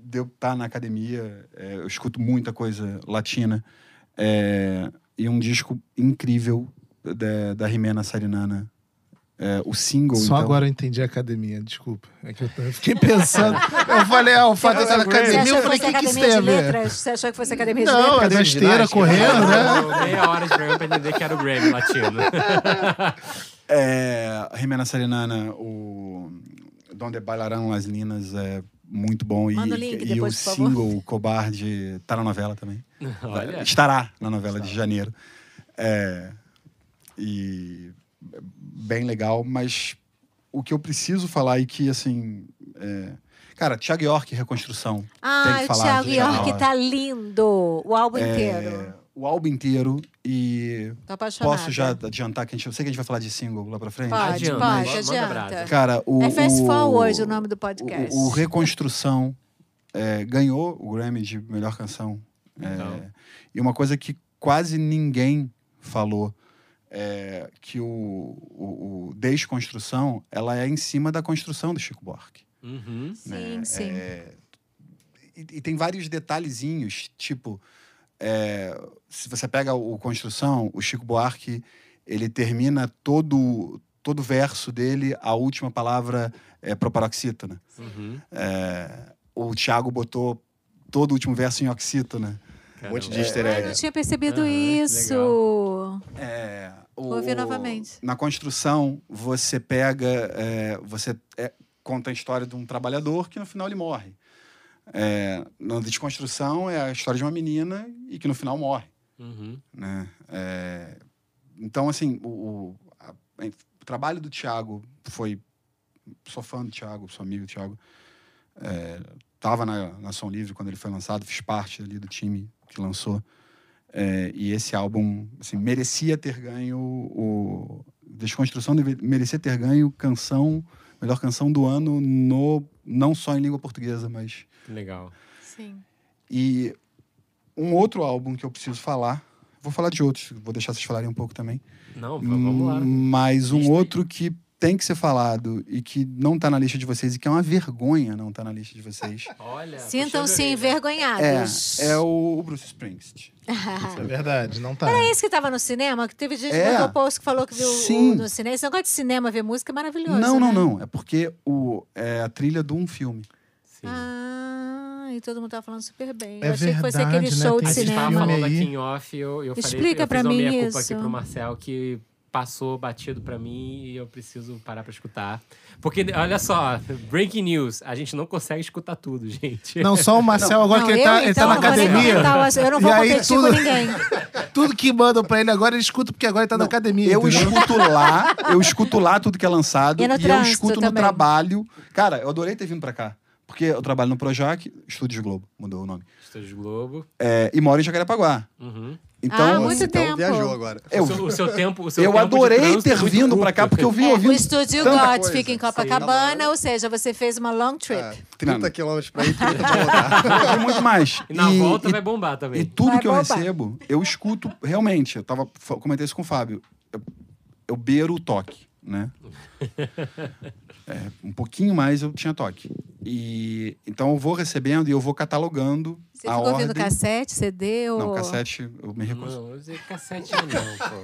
[SPEAKER 6] de eu estar na academia, é, eu escuto muita coisa latina. É, e um disco incrível da, da Jimena Sarinana. É, o single.
[SPEAKER 7] Só
[SPEAKER 6] então,
[SPEAKER 7] agora eu entendi a academia, desculpa. É que eu, eu fiquei pensando. Eu falei, ah, o fato
[SPEAKER 5] Você
[SPEAKER 7] academia, eu falei, o que, que isso
[SPEAKER 5] academia
[SPEAKER 7] tem a
[SPEAKER 5] de
[SPEAKER 7] ver?
[SPEAKER 5] letras? Você achou que fosse academia de
[SPEAKER 7] Não,
[SPEAKER 5] letras?
[SPEAKER 7] é
[SPEAKER 6] Academia
[SPEAKER 7] da
[SPEAKER 6] de
[SPEAKER 7] esteira correndo, né?
[SPEAKER 3] Meia hora de programa pra entender que era o Grammy latino.
[SPEAKER 6] É, a Jimena Sarinana, o Donde Bailarão Las Linas é muito bom.
[SPEAKER 5] Manda
[SPEAKER 6] e,
[SPEAKER 5] o link
[SPEAKER 6] e
[SPEAKER 5] depois,
[SPEAKER 6] o single, o Cobarde, tá na novela também.
[SPEAKER 3] Olha.
[SPEAKER 6] Estará na novela de janeiro. É, e bem legal, mas o que eu preciso falar e que, assim... é, cara, Thiago York, Reconstrução. tem
[SPEAKER 5] Ah,
[SPEAKER 6] que
[SPEAKER 5] o
[SPEAKER 6] falar
[SPEAKER 5] Thiago York tá lindo. O álbum
[SPEAKER 6] É,
[SPEAKER 5] inteiro.
[SPEAKER 6] o álbum inteiro e...
[SPEAKER 5] Tô apaixonada.
[SPEAKER 6] Posso já adiantar que a gente... Eu sei que a gente vai falar de single lá pra frente.
[SPEAKER 5] Pode,
[SPEAKER 3] Adianta,
[SPEAKER 5] pode,
[SPEAKER 3] manda
[SPEAKER 5] adianta.
[SPEAKER 6] Cara, o.
[SPEAKER 5] É Fast
[SPEAKER 6] o-
[SPEAKER 5] Forward o nome do podcast.
[SPEAKER 6] O, o Reconstrução é, ganhou o Grammy de melhor canção. É, e uma coisa que quase ninguém falou é que o, o, o Desconstrução ela é em cima da construção do Chico Buarque.
[SPEAKER 3] Uhum.
[SPEAKER 5] Sim,
[SPEAKER 6] né?
[SPEAKER 5] sim.
[SPEAKER 6] É, e, e tem vários detalhezinhos, tipo, é, se você pega o Construção, o Chico Buarque, ele termina todo todo verso dele, a última palavra é proparoxítona.
[SPEAKER 3] Uhum.
[SPEAKER 6] É, o Thiago botou todo o último verso em oxítona.
[SPEAKER 8] Um monte de
[SPEAKER 3] Caramba.
[SPEAKER 8] easter
[SPEAKER 5] Ai,
[SPEAKER 8] egg.
[SPEAKER 5] não tinha percebido
[SPEAKER 3] que
[SPEAKER 5] isso.
[SPEAKER 6] É, o-
[SPEAKER 5] Vou ouvir novamente.
[SPEAKER 6] Na construção, você pega. é, você é, conta a história de um trabalhador que no final ele morre. É, na desconstrução é a história de uma menina e que no final morre.
[SPEAKER 3] Uhum.
[SPEAKER 6] né? É, então, assim, o, o, a- o trabalho do Thiago foi. Sou fã do Thiago, sou amigo do Thiago. É, tava na, na Som Livre quando ele foi lançado, fiz parte ali do time que lançou. É, e esse álbum, assim, merecia ter ganho o. Desconstrução merecia ter ganho canção, melhor canção do ano, no, não só em língua portuguesa, mas
[SPEAKER 3] Legal.
[SPEAKER 5] Sim.
[SPEAKER 6] e um outro álbum que eu preciso falar, vou falar de outros, vou deixar vocês falarem um pouco também.
[SPEAKER 3] Não, vamos lá.
[SPEAKER 6] Mas um outro que tem que ser falado e que não tá na lista de vocês e que é uma vergonha não tá na lista de vocês.
[SPEAKER 3] Olha.
[SPEAKER 5] Sintam-se envergonhados.
[SPEAKER 6] É, é o Bruce Springsteen.
[SPEAKER 7] Isso é verdade, não tá.
[SPEAKER 5] É esse que tava no cinema, que teve gente que
[SPEAKER 6] É.
[SPEAKER 5] botou post que falou que viu o-
[SPEAKER 6] Sim.
[SPEAKER 5] no cinema. Esse negócio de cinema, ver música é maravilhoso.
[SPEAKER 6] Não, não,
[SPEAKER 5] né?
[SPEAKER 6] não. É porque o, é a trilha de um filme.
[SPEAKER 3] Sim.
[SPEAKER 5] Ah, e todo mundo tava falando super bem.
[SPEAKER 7] É
[SPEAKER 5] eu achei que fosse
[SPEAKER 7] verdade,
[SPEAKER 5] aquele
[SPEAKER 7] né?
[SPEAKER 5] show
[SPEAKER 7] Tem
[SPEAKER 5] de
[SPEAKER 3] A gente tava
[SPEAKER 5] cinema.
[SPEAKER 3] falando aqui em off, eu, eu falei,
[SPEAKER 5] Explica
[SPEAKER 3] eu
[SPEAKER 5] pra
[SPEAKER 3] fiz uma
[SPEAKER 5] mim
[SPEAKER 3] meia culpa
[SPEAKER 5] isso.
[SPEAKER 3] aqui pro Marcel que passou batido pra mim e eu preciso parar pra escutar. Porque, olha só, breaking news, a gente não consegue escutar tudo, gente.
[SPEAKER 7] Não, só o Marcel agora
[SPEAKER 5] Não,
[SPEAKER 7] que ele
[SPEAKER 5] eu,
[SPEAKER 7] tá, ele tá
[SPEAKER 5] então,
[SPEAKER 7] na
[SPEAKER 5] vou nem
[SPEAKER 7] academia.
[SPEAKER 5] comentar. Eu não
[SPEAKER 7] E
[SPEAKER 5] vou
[SPEAKER 7] aí,
[SPEAKER 5] competir
[SPEAKER 7] tudo-
[SPEAKER 5] com ninguém.
[SPEAKER 7] Tudo que mandam pra ele agora, ele escuta porque agora ele tá na academia.
[SPEAKER 6] Eu
[SPEAKER 7] entendeu?
[SPEAKER 6] escuto lá, eu escuto lá tudo que é lançado
[SPEAKER 5] E no
[SPEAKER 6] eu
[SPEAKER 5] trânsito
[SPEAKER 6] escuto no
[SPEAKER 5] também.
[SPEAKER 6] trabalho. Cara, eu adorei ter vindo pra cá. Porque eu trabalho no Projac, Estúdios Globo, mudou o nome.
[SPEAKER 3] Estúdio Globo.
[SPEAKER 6] É, e moro em Jacarepaguá.
[SPEAKER 3] Uhum.
[SPEAKER 6] Então,
[SPEAKER 5] Ah, muito
[SPEAKER 8] então
[SPEAKER 5] tempo.
[SPEAKER 8] viajou agora.
[SPEAKER 6] eu,
[SPEAKER 3] o, seu, o seu tempo. O seu
[SPEAKER 6] eu
[SPEAKER 3] tempo
[SPEAKER 6] adorei
[SPEAKER 3] é
[SPEAKER 6] ter
[SPEAKER 3] muito
[SPEAKER 6] vindo pra cá, porque eu vim
[SPEAKER 5] É, o
[SPEAKER 6] ouvindo.
[SPEAKER 5] estúdio
[SPEAKER 6] tanta
[SPEAKER 5] God fica em
[SPEAKER 8] Sim,
[SPEAKER 5] Copacabana, ou seja, você fez uma long trip.
[SPEAKER 8] É, 30 quilômetros pra ir, 30 pra voltar.
[SPEAKER 6] Eu vi muito mais.
[SPEAKER 3] E na
[SPEAKER 6] E-
[SPEAKER 3] volta
[SPEAKER 6] e
[SPEAKER 3] vai bombar também.
[SPEAKER 6] E tudo
[SPEAKER 5] Vai
[SPEAKER 6] que eu
[SPEAKER 5] bombar.
[SPEAKER 6] recebo, eu escuto realmente. Eu tava, comentei isso com o Fábio. Eu, eu beiro o toque, né? É, um pouquinho mais eu tinha toque. E então eu vou recebendo e eu vou catalogando
[SPEAKER 5] Você
[SPEAKER 6] a
[SPEAKER 5] ficou ouvindo
[SPEAKER 6] ordem.
[SPEAKER 5] cassete, CD ou...
[SPEAKER 6] Não, cassete eu me recuso.
[SPEAKER 3] Não, eu usei cassete não, pô.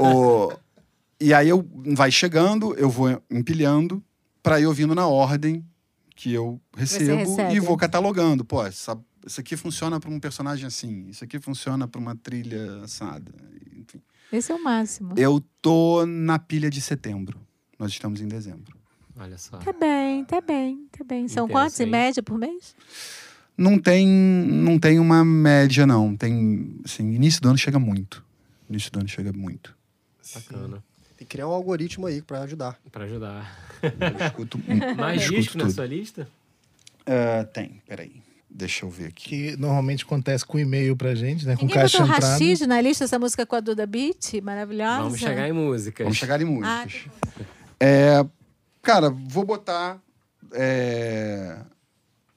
[SPEAKER 6] O- E aí eu vai chegando, eu vou empilhando para ir ouvindo na ordem que eu recebo e vou catalogando. Pô, essa, isso aqui funciona para um personagem assim, isso aqui funciona para uma trilha assada. Enfim.
[SPEAKER 5] Esse é o máximo.
[SPEAKER 6] Eu tô na pilha de setembro. Nós estamos em dezembro.
[SPEAKER 3] Olha só.
[SPEAKER 5] Tá bem, tá bem, tá bem. São
[SPEAKER 3] Intenso,
[SPEAKER 5] quantos em média por mês?
[SPEAKER 6] Não tem, não tem uma média não. Tem, assim, início do ano chega muito. Início do ano chega muito.
[SPEAKER 3] Bacana.
[SPEAKER 8] Tem que criar um algoritmo aí pra ajudar.
[SPEAKER 3] Pra ajudar.
[SPEAKER 6] Eu escuto,
[SPEAKER 3] Mais
[SPEAKER 6] escuto
[SPEAKER 3] disco na
[SPEAKER 6] tudo.
[SPEAKER 3] sua lista?
[SPEAKER 6] Ah, tem, peraí. Deixa eu ver aqui.
[SPEAKER 7] Que normalmente acontece com e-mail pra gente, né? Com
[SPEAKER 5] Ninguém
[SPEAKER 7] caixa
[SPEAKER 5] botou
[SPEAKER 7] entrada.
[SPEAKER 5] Rashid na lista, essa música com a Duda Beat, maravilhosa.
[SPEAKER 3] Vamos chegar em músicas.
[SPEAKER 6] Vamos chegar em
[SPEAKER 5] Ah,
[SPEAKER 6] músicas. É, cara, vou botar é,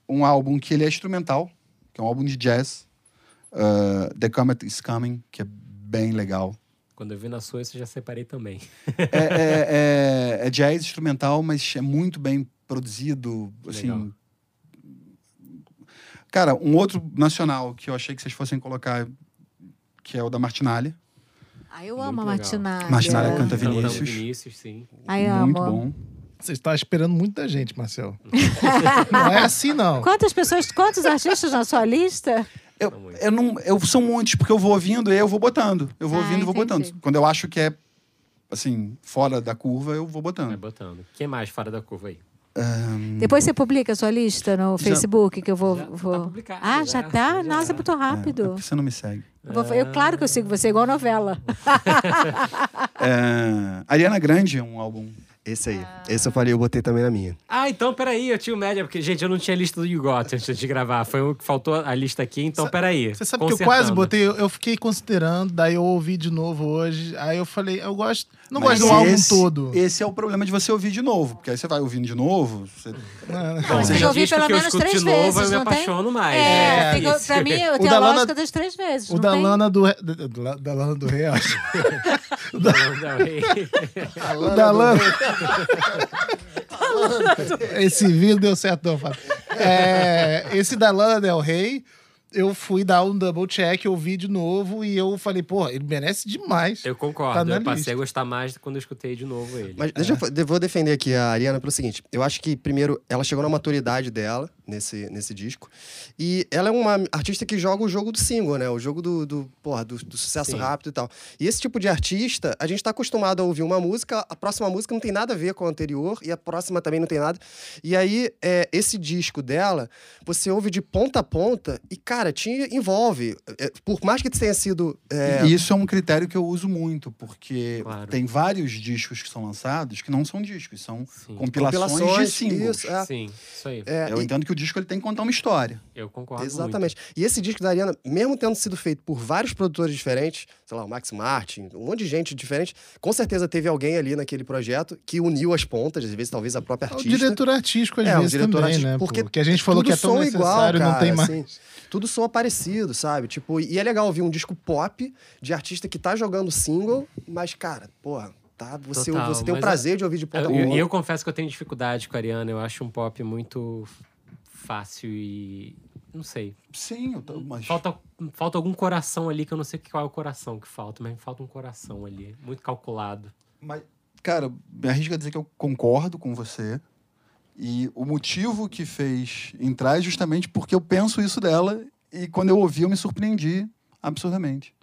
[SPEAKER 6] um álbum que ele é instrumental, que é um álbum de jazz. ah, The Comet is Coming, que é bem legal.
[SPEAKER 3] Quando eu vi na sua, isso eu já separei também.
[SPEAKER 6] É, é- é- é jazz instrumental, mas é muito bem produzido. Assim,
[SPEAKER 3] Legal.
[SPEAKER 6] Cara, um outro nacional que eu achei que vocês fossem colocar, que é o da Martinalha.
[SPEAKER 5] Ah, eu
[SPEAKER 3] Muito
[SPEAKER 5] amo a
[SPEAKER 3] legal.
[SPEAKER 5] Martinalha.
[SPEAKER 6] Martinalha canta
[SPEAKER 3] Cantando
[SPEAKER 6] Vinícius.
[SPEAKER 3] Vinícius, sim.
[SPEAKER 5] Ai,
[SPEAKER 6] muito
[SPEAKER 5] amo.
[SPEAKER 6] bom.
[SPEAKER 7] Você está esperando muita gente, Marcel. não é assim, não.
[SPEAKER 5] Quantas pessoas, quantos artistas na sua lista?
[SPEAKER 6] Eu, eu não, eu são muitos, porque eu vou ouvindo e eu vou botando. Eu vou
[SPEAKER 5] Ah,
[SPEAKER 6] ouvindo e vou botando. Quando eu acho que é, assim, fora da curva, eu vou
[SPEAKER 3] Vai
[SPEAKER 6] botando.
[SPEAKER 3] botando. Quem mais fora da curva aí?
[SPEAKER 5] Depois você publica a sua lista no Facebook, que eu vou.
[SPEAKER 3] Já tá
[SPEAKER 5] vou...
[SPEAKER 3] publicado,
[SPEAKER 5] ah,
[SPEAKER 3] já,
[SPEAKER 5] já tá?
[SPEAKER 3] já.
[SPEAKER 5] Nossa, é muito
[SPEAKER 6] É,
[SPEAKER 5] rápido.
[SPEAKER 6] porque você não me segue.
[SPEAKER 5] Eu, vou- eu- claro que eu sigo você, igual novela.
[SPEAKER 6] É, Ariana Grande é um álbum.
[SPEAKER 8] Esse aí. Esse eu falei, eu botei também na minha.
[SPEAKER 3] Ah, então peraí, eu tinha o média, porque, gente, eu não tinha a lista do You Got antes de gravar. Foi o que faltou a lista aqui, então peraí.
[SPEAKER 7] Você sabe que eu quase botei, eu, eu fiquei considerando, daí eu ouvi de novo hoje, aí eu falei, eu gosto, não
[SPEAKER 6] Mas
[SPEAKER 7] gosto do álbum
[SPEAKER 6] esse-
[SPEAKER 7] todo.
[SPEAKER 6] Esse é o problema de você ouvir de novo, porque aí você vai ouvindo de novo. você-
[SPEAKER 7] Não,
[SPEAKER 3] Bom,
[SPEAKER 5] você
[SPEAKER 3] tem
[SPEAKER 5] já ouviu
[SPEAKER 3] disco
[SPEAKER 5] pelo menos três
[SPEAKER 3] de novo,
[SPEAKER 5] vezes,
[SPEAKER 3] eu me
[SPEAKER 5] não tem?
[SPEAKER 3] apaixono mais.
[SPEAKER 5] É,
[SPEAKER 3] É, isso.
[SPEAKER 5] pra mim, eu
[SPEAKER 7] O
[SPEAKER 5] tenho
[SPEAKER 7] da
[SPEAKER 5] a
[SPEAKER 7] Lana-
[SPEAKER 5] lógica das três vezes.
[SPEAKER 7] O da
[SPEAKER 5] tem?
[SPEAKER 7] Lana do, do- do- da Lana do Rei, acho. O da Lana. Esse vídeo deu certo, não, Fábio. É, esse da Lana Del Rey, eu fui dar um double check, eu vi de novo e eu falei, pô, ele merece demais.
[SPEAKER 3] Eu concordo,
[SPEAKER 7] Tá
[SPEAKER 3] eu passei
[SPEAKER 7] lista.
[SPEAKER 3] a gostar mais quando eu escutei de novo ele.
[SPEAKER 8] Mas deixa eu, fa- eu vou defender aqui a Ariana pelo seguinte. Eu acho que, primeiro, ela chegou na maturidade dela nesse, nesse disco. E ela é uma artista que joga o jogo do single, né? O jogo do, do, porra, do, do sucesso
[SPEAKER 3] Sim.
[SPEAKER 8] rápido e tal. E esse tipo de artista, a gente tá acostumado a ouvir uma música, a próxima música não tem nada a ver com a anterior, e a próxima também não tem nada. E aí, é, esse disco dela, você ouve de ponta a ponta e, cara, te envolve. É, por mais que tenha sido. é,
[SPEAKER 6] E isso é um critério que eu uso muito, porque
[SPEAKER 3] Claro.
[SPEAKER 6] tem vários discos que são lançados que não são discos, são
[SPEAKER 3] Sim.
[SPEAKER 6] compilações, de
[SPEAKER 8] compilações,
[SPEAKER 6] singles.
[SPEAKER 8] isso, é.
[SPEAKER 3] Sim, isso aí.
[SPEAKER 8] é,
[SPEAKER 6] Eu
[SPEAKER 8] e-
[SPEAKER 6] entendo que o disco ele tem que contar uma história.
[SPEAKER 3] Eu concordo
[SPEAKER 8] Exatamente. E esse disco da Ariana, mesmo tendo sido feito por vários produtores diferentes, sei lá, o Max Martin, um monte de gente diferente, com certeza teve alguém ali naquele projeto que uniu as pontas, às vezes talvez a própria
[SPEAKER 7] O
[SPEAKER 8] artista.
[SPEAKER 7] diretor artístico, às
[SPEAKER 8] É, o
[SPEAKER 7] vezes,
[SPEAKER 8] diretor
[SPEAKER 7] também,
[SPEAKER 8] artístico,
[SPEAKER 7] né?
[SPEAKER 8] porque
[SPEAKER 7] Porque a gente falou
[SPEAKER 8] tudo
[SPEAKER 7] que é tão
[SPEAKER 8] soa
[SPEAKER 7] necessário, não tem
[SPEAKER 8] cara,
[SPEAKER 7] mais.
[SPEAKER 8] assim, tudo soa parecido, sabe? Tipo, e é legal ouvir um disco pop de artista que tá jogando single, mas, cara, porra, tá, você,
[SPEAKER 3] Total,
[SPEAKER 8] você tem o
[SPEAKER 3] mas
[SPEAKER 8] prazer de ouvir de ponta a
[SPEAKER 3] Eu, eu confesso que eu tenho dificuldade com a Ariana. Eu acho um pop muito fácil e. Não sei.
[SPEAKER 6] Sim, eu tô, mas
[SPEAKER 3] Falta, falta algum coração ali que eu não sei qual é o coração que falta, mas falta um coração ali. Muito calculado.
[SPEAKER 6] Mas, cara, me arrisco a dizer que eu concordo com você. E o motivo que fez entrar é justamente porque eu penso isso dela. E quando eu ouvi, eu me surpreendi. absurdamente.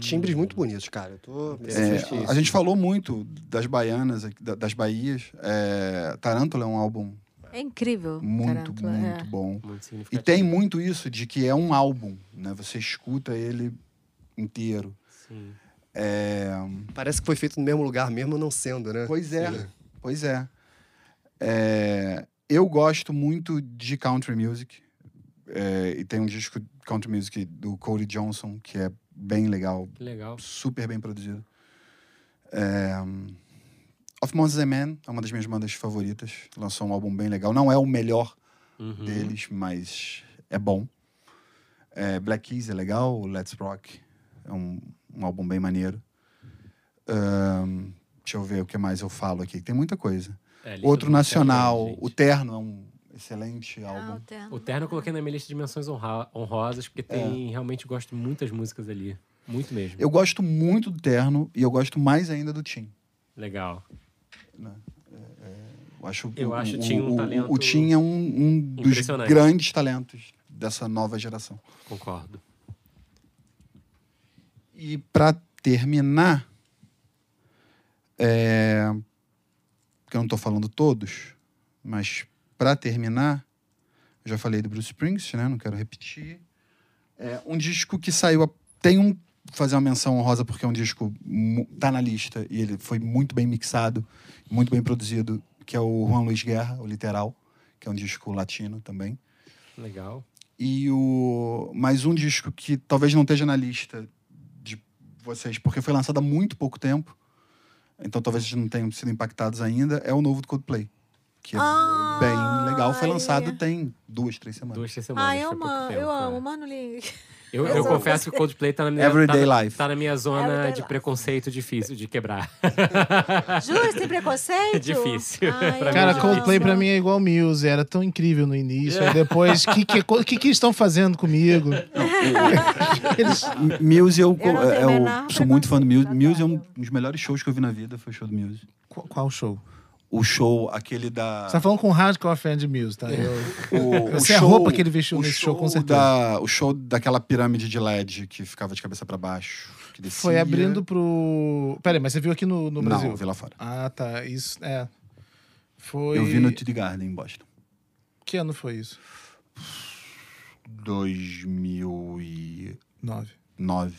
[SPEAKER 8] Timbres muito bonitos, cara. Eu tô...
[SPEAKER 6] É, a gente falou muito das baianas, da- das Bahias. É, Tarântula é um álbum
[SPEAKER 5] É incrível.
[SPEAKER 6] muito,
[SPEAKER 5] Tarântula,
[SPEAKER 6] muito
[SPEAKER 5] é.
[SPEAKER 6] bom.
[SPEAKER 3] Muito
[SPEAKER 6] E tem muito isso de que é um álbum, né? Você escuta ele inteiro.
[SPEAKER 3] Sim.
[SPEAKER 6] É,
[SPEAKER 8] Parece que foi feito no mesmo lugar, mesmo não sendo, né?
[SPEAKER 6] Pois é, pois é. É, Eu gosto muito de country music. É, e tem um disco de country music do Cody Johnson, que é bem legal,
[SPEAKER 3] legal.
[SPEAKER 6] super bem produzido. É, Of Monsters and Men é uma das minhas bandas favoritas. Lançou um álbum bem legal. Não é o melhor
[SPEAKER 3] Uhum.
[SPEAKER 6] deles, mas é bom. É, Black Keys é legal, Let's Rock é um, um álbum bem maneiro. Ahn, deixa eu ver o que mais eu falo aqui. Tem muita coisa.
[SPEAKER 3] É,
[SPEAKER 6] Outro
[SPEAKER 3] Terno,
[SPEAKER 6] nacional,
[SPEAKER 3] gente.
[SPEAKER 6] o Terno é um excelente
[SPEAKER 5] Ah,
[SPEAKER 6] álbum.
[SPEAKER 5] o terno.
[SPEAKER 3] O Terno eu coloquei na minha lista de menções honra- honrosas, porque tem. Realmente gosto muitas músicas ali. Muito mesmo.
[SPEAKER 6] Eu gosto muito do Terno e eu gosto mais ainda do Tim.
[SPEAKER 3] Legal.
[SPEAKER 6] Eu acho,
[SPEAKER 3] Eu acho o Tim um
[SPEAKER 6] o,
[SPEAKER 3] talento
[SPEAKER 6] O é um, um dos grandes talentos dessa nova geração.
[SPEAKER 3] Concordo.
[SPEAKER 6] E pra terminar, é, que eu não tô falando todos, mas pra terminar, eu já falei do Bruce Springsteen, né? Não quero repetir. É um disco que saiu. a- Tem um. Fazer uma menção honrosa porque é um disco. tá na lista e ele foi muito bem mixado, muito bem produzido, que é o Juan Luiz Guerra, o Literal, que é um disco latino também.
[SPEAKER 3] Legal.
[SPEAKER 6] E o mais um disco que talvez não esteja na lista de vocês, porque foi lançado há muito pouco tempo. Então talvez vocês não tenham sido impactados ainda, é o novo do Coldplay. Que é
[SPEAKER 5] Ah,
[SPEAKER 6] bem legal. Foi lançado tem duas, três semanas.
[SPEAKER 3] Duas, três semanas.
[SPEAKER 5] Ah, eu amo,
[SPEAKER 3] tempo,
[SPEAKER 5] eu
[SPEAKER 3] é.
[SPEAKER 5] amo, Mano Lee.
[SPEAKER 3] Eu,
[SPEAKER 5] Eu
[SPEAKER 3] eu confesso que o Coldplay tá na minha,
[SPEAKER 6] Everyday
[SPEAKER 3] tá
[SPEAKER 6] Life.
[SPEAKER 3] tá na minha zona
[SPEAKER 5] Everyday
[SPEAKER 3] de
[SPEAKER 5] Life.
[SPEAKER 3] preconceito difícil de quebrar.
[SPEAKER 5] Você tem preconceito?
[SPEAKER 3] Difícil.
[SPEAKER 5] Ai,
[SPEAKER 3] Pra
[SPEAKER 5] eu
[SPEAKER 7] Cara,
[SPEAKER 3] é
[SPEAKER 5] amo.
[SPEAKER 7] Coldplay pra mim é igual Muse, era tão incrível no início, aí depois, o que, que, que, que eles estão fazendo comigo? Eles-
[SPEAKER 6] Muse, eu,
[SPEAKER 5] Eu tenho
[SPEAKER 6] é, eu
[SPEAKER 5] menor
[SPEAKER 6] sou muito fã do Muse. Muse é um dos melhores shows que eu vi na vida, foi o show do Muse.
[SPEAKER 7] Qual, qual show?
[SPEAKER 6] O show, aquele da.
[SPEAKER 7] Você tá falando com hardcore fan de Muse, tá? Eu,
[SPEAKER 6] O,
[SPEAKER 7] Eu
[SPEAKER 6] o
[SPEAKER 7] sei a roupa que ele vestiu nesse show, com certeza.
[SPEAKER 6] Da, o show daquela pirâmide de LED que ficava de cabeça pra baixo.
[SPEAKER 7] Foi abrindo pro. Pera aí, mas você viu aqui no, no Brasil?
[SPEAKER 6] Não, vi lá fora.
[SPEAKER 7] Ah, tá. Isso, é. Foi.
[SPEAKER 6] Eu vi no TD Garden, em Boston.
[SPEAKER 7] Que ano foi isso?
[SPEAKER 6] 2009.
[SPEAKER 7] Nove.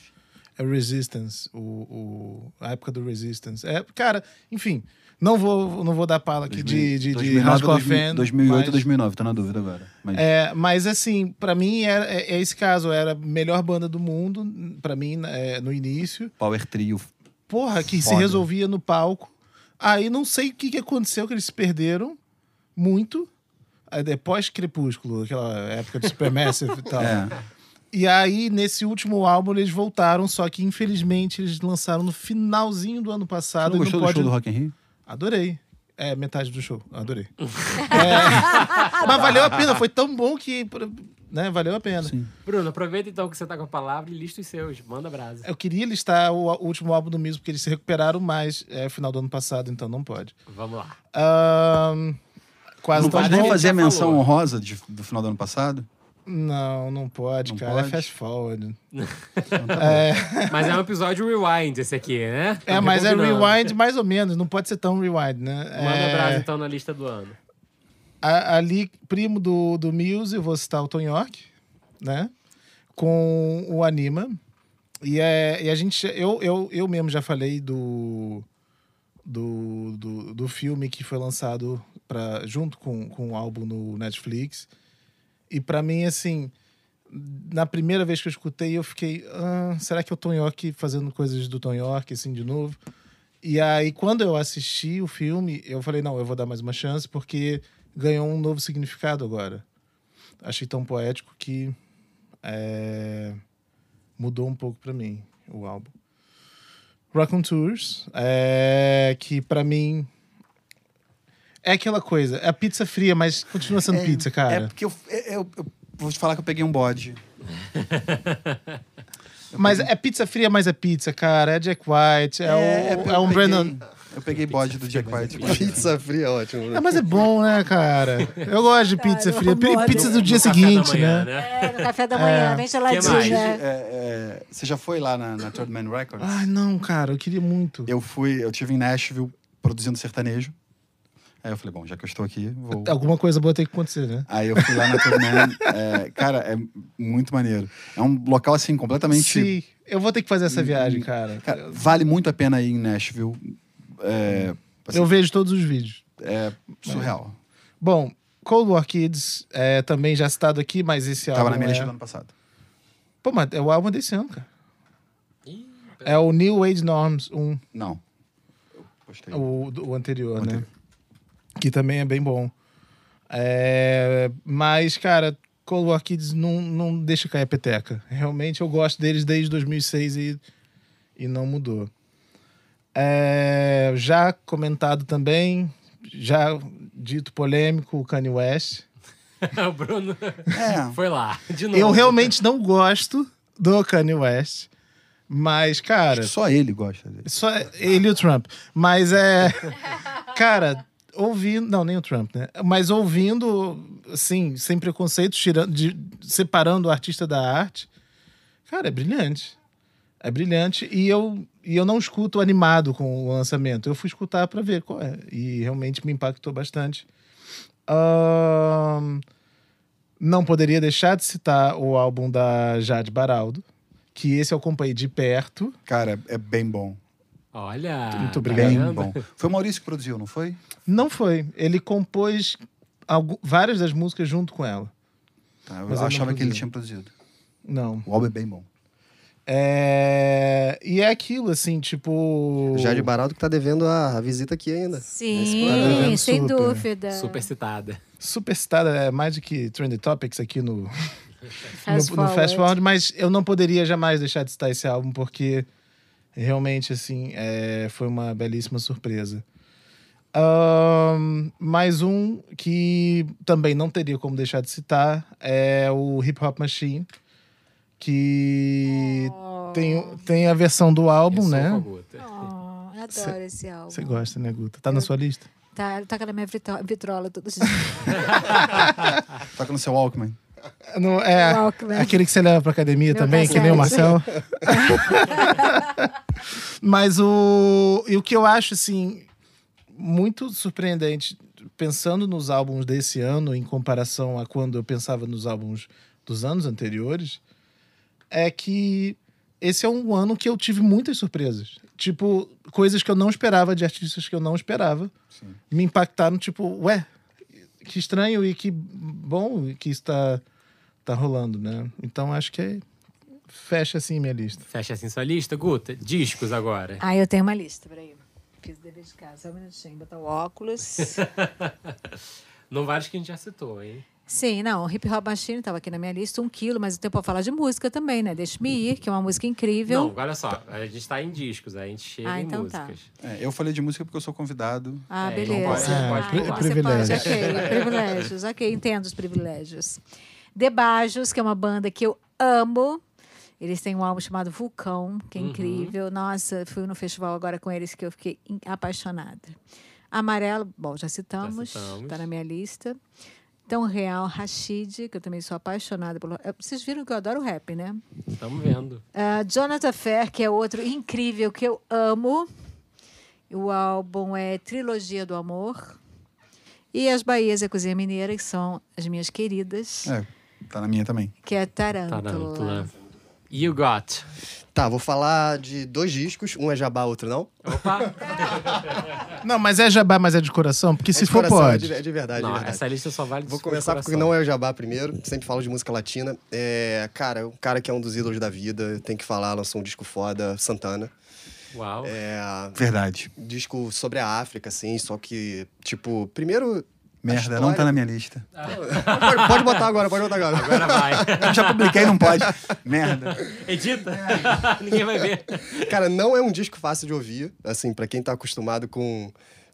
[SPEAKER 7] É Resistance, o, o, a época do Resistance. É, cara, enfim, não vou, não vou dar pala aqui de, de, de
[SPEAKER 6] 2009,
[SPEAKER 7] hardcore
[SPEAKER 6] 2000,
[SPEAKER 7] fan.
[SPEAKER 6] 2008
[SPEAKER 7] mas,
[SPEAKER 6] 2009, tô na dúvida agora. Mas
[SPEAKER 7] É, mas assim, pra mim é, é, é esse caso, era a melhor banda do mundo, pra mim, é, no início.
[SPEAKER 6] Power Trio.
[SPEAKER 7] Porra, que se
[SPEAKER 6] Foda.
[SPEAKER 7] resolvia no palco. Aí não sei o que, que aconteceu, que eles se perderam muito. Aí depois Crepúsculo, aquela época de Supermassive e tal.
[SPEAKER 6] É.
[SPEAKER 7] E aí, nesse último álbum, eles voltaram, só que infelizmente eles lançaram no finalzinho do ano
[SPEAKER 6] Você
[SPEAKER 7] passado.
[SPEAKER 6] não
[SPEAKER 7] e
[SPEAKER 6] gostou
[SPEAKER 7] não
[SPEAKER 6] do
[SPEAKER 7] pode...
[SPEAKER 6] show do Rock in Rio?
[SPEAKER 7] Adorei. É, metade do show. Adorei. É, Mas valeu a pena, foi tão bom que. Né, valeu a pena.
[SPEAKER 6] Sim.
[SPEAKER 3] Bruno, aproveita então que você tá com a palavra e lista os seus. Manda brasa.
[SPEAKER 7] Eu queria listar o, o último álbum do Miso, porque eles se recuperaram mais é final do ano passado, então não pode.
[SPEAKER 3] Vamos lá.
[SPEAKER 7] Ahn, quase
[SPEAKER 6] Não pode nem fazer a menção
[SPEAKER 3] falou.
[SPEAKER 6] honrosa de- do final do ano passado?
[SPEAKER 7] Não, não pode,
[SPEAKER 6] Não
[SPEAKER 7] cara.
[SPEAKER 6] pode?
[SPEAKER 7] É fast forward.
[SPEAKER 3] Mas é um episódio rewind esse aqui, né?
[SPEAKER 7] É,
[SPEAKER 3] Tamo
[SPEAKER 7] mas é rewind mais ou menos. Não pode ser tão rewind, né?
[SPEAKER 3] Manda
[SPEAKER 7] é...
[SPEAKER 3] brasa então na lista do ano.
[SPEAKER 7] A- ali, primo do, do Muse, eu vou citar o Tom York, né? Com o Anima. E, é, e a gente. Eu, eu, eu mesmo já falei do. Do, do, do filme que foi lançado pra, junto com, com o álbum no Netflix. E pra mim, assim, na primeira vez que eu escutei, eu fiquei. "Ah, será que é o Tom York fazendo coisas do Tom York, assim, de novo? E aí, quando eu assisti o filme, eu falei, não, eu vou dar mais uma chance, porque ganhou um novo significado agora. Achei tão poético que é, mudou um pouco pra mim o álbum. Rock on Tours, é, que pra mim é aquela coisa, é a pizza fria, mas continua sendo pizza,
[SPEAKER 6] É
[SPEAKER 7] cara.
[SPEAKER 6] porque eu, eu- eu vou te falar que eu peguei um bode.
[SPEAKER 7] Mas é pizza fria, mas é pizza, cara. É Jack White, é, o, é, um
[SPEAKER 6] eu
[SPEAKER 7] Brandon.
[SPEAKER 6] peguei- Eu peguei bode do Jack White.
[SPEAKER 8] Pizza fria é ótimo. né?
[SPEAKER 7] É, mas é bom, né, cara? Eu gosto de pizza
[SPEAKER 5] Cara,
[SPEAKER 7] fria. Pizza do dia seguinte,
[SPEAKER 3] manhã,
[SPEAKER 7] né?
[SPEAKER 5] É, no café da manhã, bem
[SPEAKER 3] mais?
[SPEAKER 5] geladinha.
[SPEAKER 6] É, é, você já foi lá na, na Third Man Records?
[SPEAKER 7] Ai, não, cara, eu queria muito.
[SPEAKER 6] Eu fui, eu tive em Nashville produzindo sertanejo. Aí eu falei, bom, já que eu estou aqui, vou.
[SPEAKER 7] Alguma coisa boa tem que acontecer, né?
[SPEAKER 6] Aí eu fui lá na Man. é, cara, é muito maneiro. É um local assim completamente.
[SPEAKER 7] Sim, eu vou ter que fazer essa viagem, cara.
[SPEAKER 6] Cara, vale muito a pena ir em Nashville. É, assim,
[SPEAKER 7] Eu vejo todos os vídeos.
[SPEAKER 6] é surreal.
[SPEAKER 7] Bom, Cold War Kids é também já citado aqui, mas esse
[SPEAKER 6] Tava
[SPEAKER 7] álbum
[SPEAKER 6] na minha
[SPEAKER 7] é...
[SPEAKER 6] lista do ano passado.
[SPEAKER 7] Pô, mas é o álbum desse ano, cara. É o New Age Norms 1,
[SPEAKER 6] Não. Eu postei.
[SPEAKER 7] o, o anterior,
[SPEAKER 6] O
[SPEAKER 7] né? Que também é bem bom. É, Mas, cara, Cold War Kids não, não deixa cair a peteca. Realmente eu gosto deles desde 2006 e, e não mudou. É, Já comentado também, já dito polêmico, o Kanye West.
[SPEAKER 3] o Bruno
[SPEAKER 6] É.
[SPEAKER 3] foi lá, de novo.
[SPEAKER 7] Eu realmente não gosto do Kanye West, mas, cara,
[SPEAKER 6] Só ele gosta dele.
[SPEAKER 7] só ele e o Trump. Mas é. Cara, ouvindo. Não, nem o Trump, né? Mas ouvindo, assim, sem preconceito, tirando, de- separando o artista da arte, cara, é brilhante. É brilhante. E eu, e eu não escuto animado com o lançamento. Eu fui escutar pra ver qual é. E realmente me impactou bastante. Não poderia deixar de citar o álbum da Jade Baraldo, que esse eu acompanhei de perto.
[SPEAKER 6] Cara, é bem bom.
[SPEAKER 3] Olha.
[SPEAKER 7] Muito
[SPEAKER 3] tá
[SPEAKER 7] obrigado.
[SPEAKER 6] Bem bom. Foi o Maurício que produziu, não foi?
[SPEAKER 7] Não foi. Ele compôs algu- várias das músicas junto com ela.
[SPEAKER 6] Tá, eu
[SPEAKER 7] Mas eu
[SPEAKER 6] achava que ele tinha produzido.
[SPEAKER 7] Não.
[SPEAKER 6] O álbum é bem bom.
[SPEAKER 7] É... E é aquilo, assim, tipo.
[SPEAKER 8] Jade Baraldo que tá devendo a, a visita aqui ainda.
[SPEAKER 5] Sim,
[SPEAKER 7] programa.
[SPEAKER 5] sem
[SPEAKER 7] Super.
[SPEAKER 5] dúvida.
[SPEAKER 3] Super citada.
[SPEAKER 7] Superstar é mais do que Trendy Topics aqui no,
[SPEAKER 5] Fast
[SPEAKER 7] no, no Fast.
[SPEAKER 5] Forward,
[SPEAKER 7] mas eu não poderia jamais deixar de citar esse álbum, porque realmente, assim, é, foi uma belíssima surpresa. Ahn, mais um que também não teria como deixar de citar é o Hip Hop Machine, que tem, tem a versão do álbum,
[SPEAKER 3] Eu sou
[SPEAKER 7] né?
[SPEAKER 5] Oh, eu adoro esse álbum.
[SPEAKER 7] Você gosta, né, Guta? Tá na sua lista?
[SPEAKER 5] Tá, toca na minha vitro- vitrola todos os dias.
[SPEAKER 6] Toca no seu Walkman.
[SPEAKER 7] Não, é
[SPEAKER 5] Walkman.
[SPEAKER 7] aquele que você leva pra academia
[SPEAKER 5] Meu
[SPEAKER 7] também, que nem o. Marcel. Mas o, e o que eu acho, assim, muito surpreendente, pensando nos álbuns desse ano, em comparação a quando eu pensava nos álbuns dos anos anteriores, é que esse é um ano que eu tive muitas surpresas. Tipo, coisas que eu não esperava de artistas que eu não esperava. Me impactaram, tipo, ué, que estranho e que bom que isso tá, tá rolando, né? Então acho que fecha assim minha lista.
[SPEAKER 3] Fecha assim sua lista. Guta, discos agora.
[SPEAKER 5] Ah, eu tenho uma lista, peraí. Fiz o dever de casa, só um minutinho, botar o óculos.
[SPEAKER 3] Não vários que a gente já citou, hein?
[SPEAKER 5] Sim, não, Hip Hop Machine estava aqui na minha lista, um quilo, mas eu tenho para falar de música também, né? Deixe-me ir, que é uma música incrível.
[SPEAKER 3] Não, olha só. A gente tá em discos, aí a gente chega
[SPEAKER 5] Ah,
[SPEAKER 3] em
[SPEAKER 5] então tá.
[SPEAKER 3] músicas.
[SPEAKER 6] É, eu falei de música porque eu sou convidado.
[SPEAKER 5] Ah,
[SPEAKER 3] É,
[SPEAKER 5] beleza.
[SPEAKER 3] então pode,
[SPEAKER 7] É,
[SPEAKER 5] ah,
[SPEAKER 7] pri-
[SPEAKER 5] então
[SPEAKER 7] privilégio.
[SPEAKER 5] Você pode, ok, privilégios, ok, entendo os privilégios. Debajos, que é uma banda que eu amo. Eles têm um álbum chamado Vulcão, que é
[SPEAKER 3] Uhum.
[SPEAKER 5] incrível. Nossa, fui no festival agora com eles que eu fiquei apaixonada. Amarelo, bom, já citamos,
[SPEAKER 3] Já citamos.
[SPEAKER 5] tá na minha lista. Tão Real, Rashid, que eu também sou apaixonada pelo. Vocês viram que eu adoro rap, né?
[SPEAKER 3] Estamos vendo.
[SPEAKER 5] Ah, Jonathan Fair, que é outro incrível que eu amo. O álbum é Trilogia do Amor. E as Bahias e a Cozinha Mineira, que são as minhas queridas,
[SPEAKER 6] É, tá na minha também.
[SPEAKER 5] que é Tarântula.
[SPEAKER 3] Tarântula. You Got.
[SPEAKER 8] Tá, vou falar de dois discos. Um é jabá, outro não.
[SPEAKER 3] Opa!
[SPEAKER 7] Não, mas é jabá, mas é de coração, porque
[SPEAKER 8] É
[SPEAKER 7] se
[SPEAKER 8] de
[SPEAKER 7] for
[SPEAKER 8] coração,
[SPEAKER 7] pode.
[SPEAKER 8] É de, é de verdade,
[SPEAKER 3] não,
[SPEAKER 8] de verdade.
[SPEAKER 3] essa lista só vale
[SPEAKER 8] Vou começar porque não é o Jabá primeiro, sempre falo de música latina. É, cara, um cara que é um dos ídolos da vida, tem que falar, lançou um disco foda, Santana.
[SPEAKER 3] Uau.
[SPEAKER 8] É,
[SPEAKER 6] Verdade.
[SPEAKER 8] disco sobre a África, assim, só que, tipo, primeiro.
[SPEAKER 6] Merda,
[SPEAKER 8] história-
[SPEAKER 6] não tá na minha lista.
[SPEAKER 8] Pode, pode botar agora, pode botar agora.
[SPEAKER 3] Agora vai.
[SPEAKER 6] Eu já publiquei, não pode. Merda.
[SPEAKER 3] Edita. Ninguém vai ver.
[SPEAKER 8] Cara, não é um disco fácil de ouvir, assim, pra quem tá acostumado com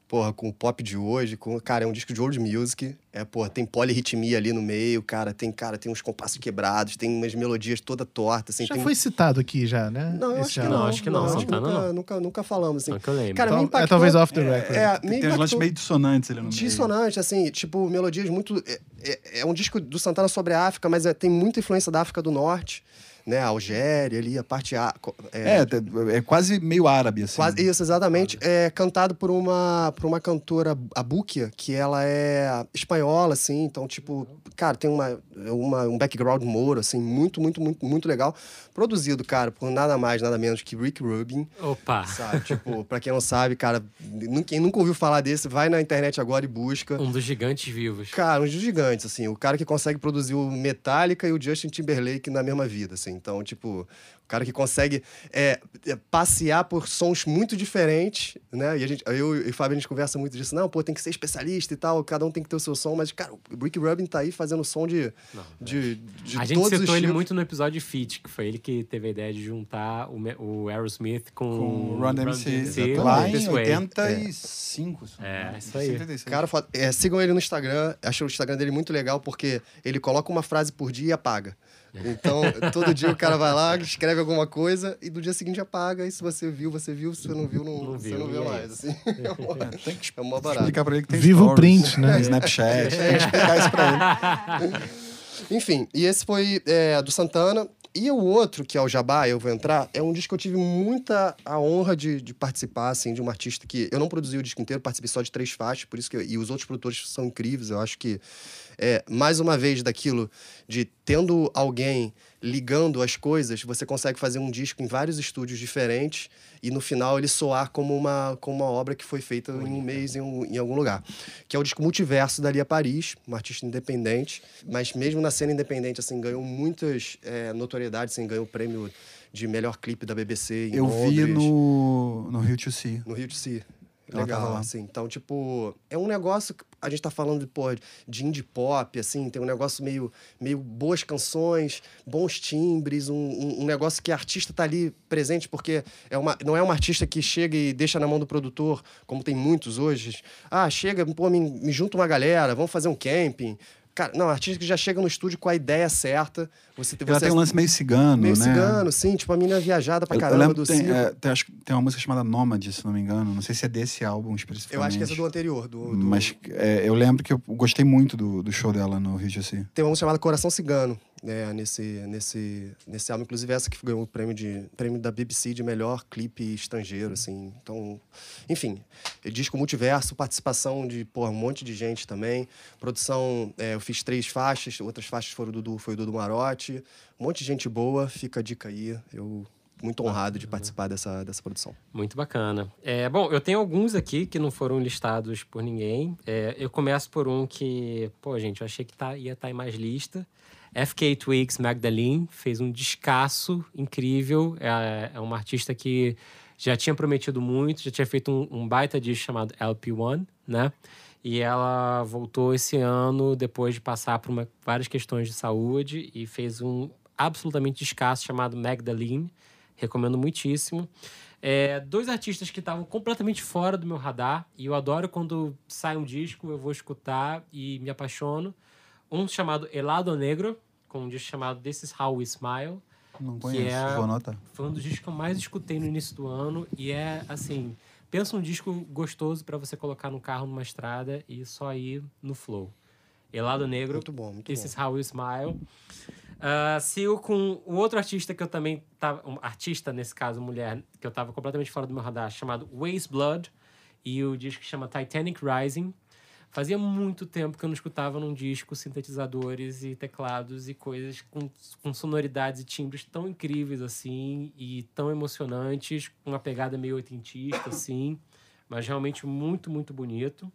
[SPEAKER 8] porra, com o pop de hoje, com, cara, é um disco de world music, é, porra, tem polirritmia ali no meio, cara, tem, cara, tem uns compassos quebrados, tem umas melodias toda tortas, assim,
[SPEAKER 7] Já
[SPEAKER 8] tem...
[SPEAKER 7] foi citado aqui já, né?
[SPEAKER 8] Não, eu acho que
[SPEAKER 7] álbum.
[SPEAKER 8] não,
[SPEAKER 3] acho que não,
[SPEAKER 8] acho que
[SPEAKER 3] Santana
[SPEAKER 8] nunca,
[SPEAKER 3] não.
[SPEAKER 8] nunca, nunca falamos, assim.
[SPEAKER 3] Não eu lembro.
[SPEAKER 8] Cara, me
[SPEAKER 7] Então, é
[SPEAKER 8] impactou...
[SPEAKER 7] talvez off the record.
[SPEAKER 8] É, me
[SPEAKER 6] Tem uns
[SPEAKER 8] impactou-
[SPEAKER 6] lances meio dissonantes ali no meio.
[SPEAKER 8] Dissonante, assim, tipo, melodias muito. É, é- é um disco do Santana sobre a África, mas é- tem muita influência da África do Norte, né? A Algéria ali, a parte. A, é,
[SPEAKER 6] É, é quase meio árabe, assim.
[SPEAKER 8] Quase, isso, exatamente. É cantado por uma, por uma cantora, a Bukia, que ela é espanhola, assim. Então, tipo, cara, tem uma, uma, um background moro, assim, muito, muito, muito, muito legal. Produzido, cara, por nada mais, nada menos que Rick Rubin.
[SPEAKER 3] Opa!
[SPEAKER 8] Sabe? tipo, pra quem não sabe, cara, quem nunca ouviu falar desse, vai na internet agora e busca.
[SPEAKER 3] Um dos gigantes vivos.
[SPEAKER 8] Cara, uns gigantes, assim. O cara que consegue produzir o Metallica e o Justin Timberlake na mesma vida, assim. Então, tipo, o cara que consegue é, é, passear por sons muito diferentes, né? E a gente, eu e o Fábio, a gente conversa muito disso. Não, pô, tem que ser especialista e tal. Cada um tem que ter o seu som. Mas, cara, o Rick Rubin tá aí fazendo som de, de, de
[SPEAKER 3] a gente
[SPEAKER 8] todos os
[SPEAKER 3] citou ele muito no episódio Fit, que foi ele que teve a ideia de juntar o, o Aerosmith com,
[SPEAKER 6] Com o Run DMC. Lá em
[SPEAKER 3] Way.
[SPEAKER 6] 85. se não me
[SPEAKER 3] É,
[SPEAKER 6] engano.
[SPEAKER 3] isso aí.
[SPEAKER 6] 86.
[SPEAKER 8] Cara. É, sigam ele no Instagram. Acho o Instagram dele muito legal porque ele coloca uma frase por dia e apaga. Então, todo dia o cara vai lá, escreve alguma coisa e do dia seguinte apaga. E se você viu, você viu. Se você não viu, não,
[SPEAKER 3] Não
[SPEAKER 8] você
[SPEAKER 3] viu,
[SPEAKER 8] não vê
[SPEAKER 3] e é
[SPEAKER 8] mais. Assim. É mó,
[SPEAKER 6] Tem que
[SPEAKER 8] é mó barato.
[SPEAKER 6] explicar pra ele que tem
[SPEAKER 7] Viva o print, né?
[SPEAKER 6] tem Snapchat. Tem que explicar isso pra ele.
[SPEAKER 8] Enfim, e esse foi é, do Santana. E o outro, que é o Jabá, eu vou entrar, é um disco que eu tive muita a honra de, de participar, assim, de um artista que... Eu não produzi o disco inteiro, participei só de três faixas, por isso que... eu- e os outros produtores são incríveis, eu acho que... É, mais uma vez, daquilo de tendo alguém ligando as coisas, você consegue fazer um disco em vários estúdios diferentes e no final ele soar como uma, como uma obra que foi feita em um mês em, um- em algum lugar. Que é o disco Multiverso da Lia Paris, uma artista independente, mas mesmo na cena independente, assim, ganhou muitas é, notoriedades, assim, ganhou o prêmio de melhor clipe da BBC em
[SPEAKER 6] Eu vi
[SPEAKER 8] Londres,
[SPEAKER 6] no, no Rio to See.
[SPEAKER 8] no Rio de Si.
[SPEAKER 6] Ela tava
[SPEAKER 8] Legal,
[SPEAKER 6] lá.
[SPEAKER 8] assim. Então, tipo, é um negócio que a gente tá falando, pô, de indie pop, assim, tem um negócio meio, meio boas canções, bons timbres, um, um, um negócio que a artista tá ali presente, porque é uma, não é uma artista que chega e deixa na mão do produtor, como tem muitos hoje. Ah, chega, pô, me, me junta uma galera, vamos fazer um camping. Cara, não, artista que já chega no estúdio com a ideia certa. Você,
[SPEAKER 6] Ela
[SPEAKER 8] você
[SPEAKER 6] tem um lance meio cigano,
[SPEAKER 8] meio
[SPEAKER 6] né?
[SPEAKER 8] cigano, sim, tipo, a mina viajada pra
[SPEAKER 6] Eu, eu
[SPEAKER 8] caramba
[SPEAKER 6] lembro
[SPEAKER 8] do
[SPEAKER 6] tem,
[SPEAKER 8] circo.
[SPEAKER 6] é, tem, acho tem uma música chamada Nômade, se não me engano. Não sei se é desse álbum especificamente.
[SPEAKER 8] Eu acho que essa é do anterior, do, do-
[SPEAKER 6] Mas é, eu lembro que eu gostei muito do, do show dela no Rio to See.
[SPEAKER 8] Tem uma música chamada Coração Cigano, né, nesse, nesse, nesse álbum. Inclusive essa que ganhou o prêmio, de, prêmio da BBC de melhor clipe estrangeiro, assim. Então, enfim, disco multiverso, participação de, porra, um monte de gente também. Produção, é, eu fiz três faixas, outras faixas foram do foi o Dudu Marotti. Um monte de gente boa, fica a dica aí. Eu muito honrado de participar dessa, dessa produção.
[SPEAKER 3] Muito bacana. É, bom, eu tenho alguns aqui que não foram listados por ninguém. É, eu começo por um que, pô, gente, eu achei que tá, ia estar em mais lista. FK Twigs Magdalene fez um descasso incrível. É, é uma artista que já tinha prometido muito, já tinha feito um, um baita disco chamado LP1, né? E ela voltou esse ano depois de passar por uma- várias questões de saúde e fez um absolutamente descasso chamado Magdalene. Recomendo muitíssimo. É, dois artistas que estavam completamente fora do meu radar e eu adoro quando sai um disco, eu vou escutar e me apaixono. Um chamado Elado Negro, com um disco chamado This Is How We Smile.
[SPEAKER 6] Não
[SPEAKER 3] Que
[SPEAKER 6] conheço,
[SPEAKER 3] é-
[SPEAKER 6] vou anotar.
[SPEAKER 3] Foi um dos discos que eu mais escutei no início do ano e é assim, pensa um disco gostoso para você colocar no carro numa estrada e só ir no flow. Elado Negro,
[SPEAKER 8] Muito bom, muito
[SPEAKER 3] This
[SPEAKER 8] bom.
[SPEAKER 3] is How You Smile. Ah, sigo com um outro artista que eu também tava. Um artista, nesse caso, mulher, que eu tava completamente fora do meu radar, chamado Waste Blood. E o disco chama Titanic Rising. Fazia muito tempo que eu não escutava num disco sintetizadores e teclados e coisas com, com sonoridades e timbres tão incríveis assim e tão emocionantes, com uma pegada meio oitentista, assim, mas realmente muito, muito bonito.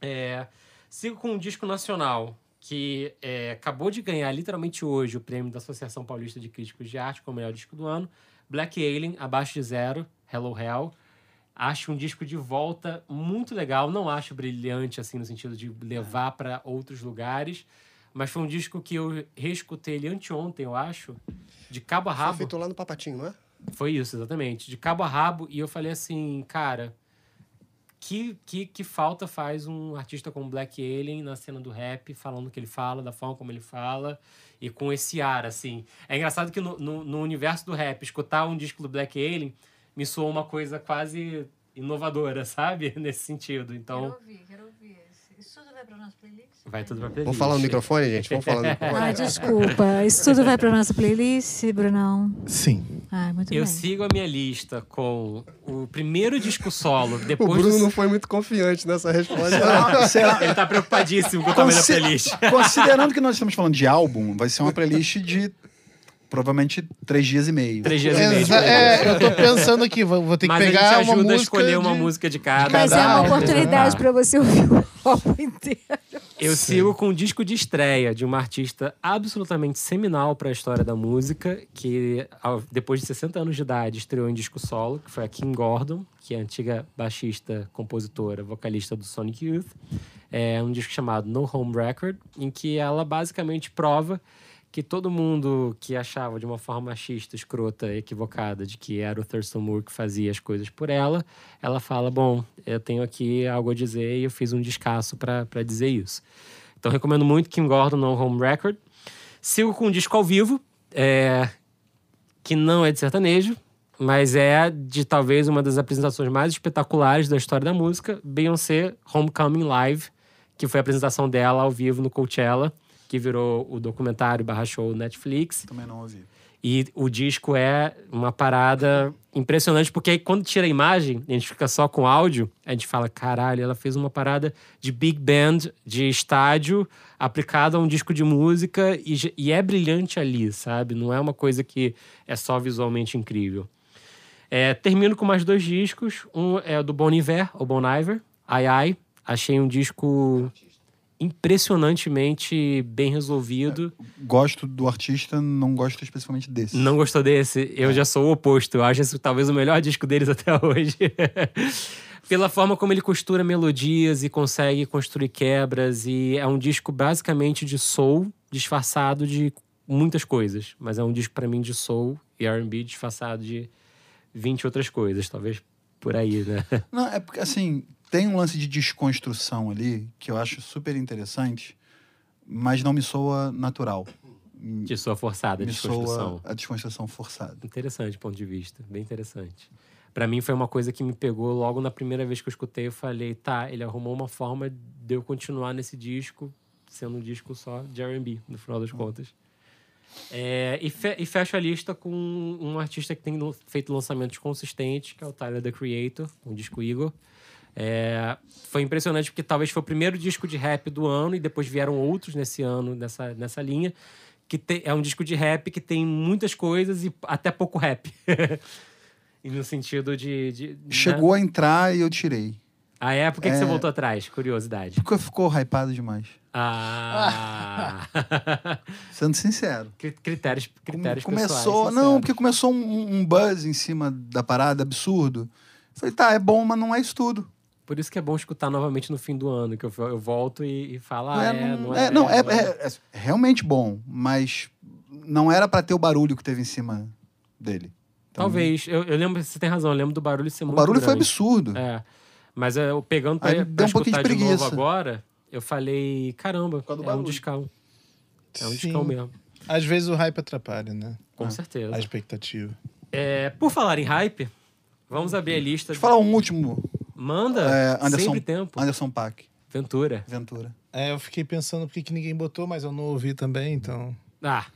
[SPEAKER 3] É, sigo com um disco nacional que é, acabou de ganhar literalmente hoje o prêmio da Associação Paulista de Críticos de Arte como melhor disco do ano. Black Alien, Abaixo de Zero, Hello Hell. Acho um disco de volta muito legal. Não acho brilhante, assim, no sentido de levar para outros lugares. Mas foi um disco que eu reescutei ele anteontem, eu acho. De cabo a
[SPEAKER 8] Foi
[SPEAKER 3] rabo.
[SPEAKER 8] feito lá no Papatinho, não é?
[SPEAKER 3] Foi isso, exatamente. De cabo a rabo. E eu falei assim, cara, que, que, que falta faz um artista como Black Alien na cena do rap, falando o que ele fala, da forma como ele fala, e com esse ar, assim. É engraçado que no, no, no universo do rap, escutar um disco do Black Alien me soou uma coisa quase inovadora, sabe? Nesse sentido. Então,
[SPEAKER 5] ouvir, quero ouvir. Isso tudo vai para nossa playlist?
[SPEAKER 3] vai tudo pra playlist.
[SPEAKER 8] Vamos falar no microfone, gente? Vamos falar no microfone.
[SPEAKER 5] Ah, desculpa. Isso tudo vai para nossa playlist, Brunão?
[SPEAKER 7] Sim.
[SPEAKER 5] Ah, muito
[SPEAKER 3] Eu
[SPEAKER 5] bem.
[SPEAKER 3] sigo a minha lista com o primeiro disco solo,
[SPEAKER 8] O
[SPEAKER 3] depois
[SPEAKER 8] Bruno
[SPEAKER 3] do...
[SPEAKER 8] não foi muito confiante nessa resposta.
[SPEAKER 6] Será- será-
[SPEAKER 3] Ele tá preocupadíssimo com o tamanho da playlist.
[SPEAKER 6] Considerando que nós estamos falando de álbum, vai ser uma playlist de provavelmente três dias e meio.
[SPEAKER 3] Três dias e meio.
[SPEAKER 7] Exa- é, eu tô pensando aqui, vou, vou ter que
[SPEAKER 3] Mas a
[SPEAKER 7] pegar
[SPEAKER 3] gente
[SPEAKER 7] uma
[SPEAKER 3] ajuda
[SPEAKER 7] música
[SPEAKER 3] a escolher uma
[SPEAKER 7] de-
[SPEAKER 3] música de cada.
[SPEAKER 5] Mas é uma oportunidade
[SPEAKER 3] Ah.
[SPEAKER 5] para você ouvir o álbum inteiro.
[SPEAKER 3] Eu sigo com um disco de estreia de uma artista absolutamente seminal para a história da música, que depois de 60 anos de idade estreou em disco solo, que foi a Kim Gordon, que é a antiga baixista, compositora, vocalista do Sonic Youth. É um disco chamado No Home Record, em que ela basicamente prova que todo mundo que achava de uma forma machista, escrota, equivocada, de que era o Thurston Moore que fazia as coisas por ela, ela fala: Bom, eu tenho aqui algo a dizer e eu fiz um descasso para dizer isso. Então, recomendo muito Kim Gordon no Home Record. Sigo com um disco ao vivo, é, que não é de sertanejo, mas é de talvez uma das apresentações mais espetaculares da história da música, Beyoncé Homecoming Live, que foi a apresentação dela ao vivo no Coachella, que virou o documentário barra show Netflix.
[SPEAKER 6] Também não ouvi.
[SPEAKER 3] E o disco é uma parada impressionante, porque aí quando tira a imagem, a gente fica só com áudio, a gente fala, caralho, ela fez uma parada de big band, de estádio, aplicada a um disco de música, e, e é brilhante ali, sabe? Não é uma coisa que é só visualmente incrível. É, termino com mais dois discos. Um é do Bon Iver, ou Bon Iver, Ai Ai. Achei um disco impressionantemente bem resolvido.
[SPEAKER 6] Gosto do artista, não gosto especificamente desse.
[SPEAKER 3] Não gostou desse? Eu já sou o oposto. Eu acho esse talvez o melhor disco deles até hoje. Pela forma como ele costura melodias e consegue construir quebras. E é um disco basicamente de soul disfarçado de muitas coisas. Mas é um disco para mim de soul e R&B disfarçado de 20 outras coisas. Talvez por aí, né?
[SPEAKER 6] Não, é porque, assim, tem um lance de desconstrução ali que eu acho super interessante, mas não me soa natural.
[SPEAKER 3] De sua forçada,
[SPEAKER 6] me
[SPEAKER 3] desconstrução.
[SPEAKER 6] soa a desconstrução forçada.
[SPEAKER 3] Interessante ponto de vista, bem interessante. Pra mim foi uma coisa que me pegou logo na primeira vez que eu escutei. Eu falei, tá, ele arrumou uma forma de eu continuar nesse disco, sendo um disco só de R&B, no final das contas. É, e, fe e fecho a lista com um artista que tem feito lançamentos consistentes, que é o Tyler, The Creator, o disco Eagle. É, foi impressionante porque talvez foi o primeiro disco de rap do ano e depois vieram outros nesse ano, nessa, nessa linha. Que te- é um disco de rap que tem muitas coisas e até pouco rap. e no sentido de. de- né?
[SPEAKER 6] Chegou a entrar e eu tirei.
[SPEAKER 3] Ah, é? Por que, que você
[SPEAKER 6] É.
[SPEAKER 3] voltou atrás? Curiosidade.
[SPEAKER 6] Porque ficou hypado demais.
[SPEAKER 3] Ah.
[SPEAKER 6] Sendo sincero.
[SPEAKER 3] Cri- critérios critérios
[SPEAKER 6] começou,
[SPEAKER 3] pessoais,
[SPEAKER 6] não, porque começou um, um buzz em cima da parada absurdo. Falei, tá, é bom, mas não é isso tudo.
[SPEAKER 3] Por isso que é bom escutar novamente no fim do ano, que eu, eu volto e, e falo, ah,
[SPEAKER 6] é,
[SPEAKER 3] é,
[SPEAKER 6] não,
[SPEAKER 3] não
[SPEAKER 6] é,
[SPEAKER 3] é.
[SPEAKER 6] não, é,
[SPEAKER 3] não é.
[SPEAKER 6] é- realmente bom, mas não era pra ter o barulho que teve em cima dele. Então,
[SPEAKER 3] Talvez. Eu, eu lembro, você tem razão, eu lembro do barulho ser
[SPEAKER 6] O
[SPEAKER 3] muito
[SPEAKER 6] barulho foi
[SPEAKER 3] grande.
[SPEAKER 6] absurdo.
[SPEAKER 3] É. Mas eu pegando pra,
[SPEAKER 6] Aí
[SPEAKER 3] pra
[SPEAKER 6] um pouquinho
[SPEAKER 3] escutar
[SPEAKER 6] de
[SPEAKER 3] de, novo
[SPEAKER 6] preguiça.
[SPEAKER 3] agora, eu falei, caramba, é um
[SPEAKER 6] barulho.
[SPEAKER 3] discão. É um
[SPEAKER 7] Sim.
[SPEAKER 3] discão mesmo.
[SPEAKER 7] Às vezes o hype atrapalha, né?
[SPEAKER 3] Com
[SPEAKER 6] Ah.
[SPEAKER 3] certeza.
[SPEAKER 7] A expectativa.
[SPEAKER 3] É, por falar em hype, vamos abrir a lista.
[SPEAKER 6] Deixa eu falar um último.
[SPEAKER 3] Manda.
[SPEAKER 6] É, Anderson,
[SPEAKER 3] Sempre tempo.
[SPEAKER 6] Anderson Paak,
[SPEAKER 3] Ventura.
[SPEAKER 6] Ventura.
[SPEAKER 7] É, eu fiquei pensando por que ninguém botou, mas eu não ouvi também, então.
[SPEAKER 3] Ah.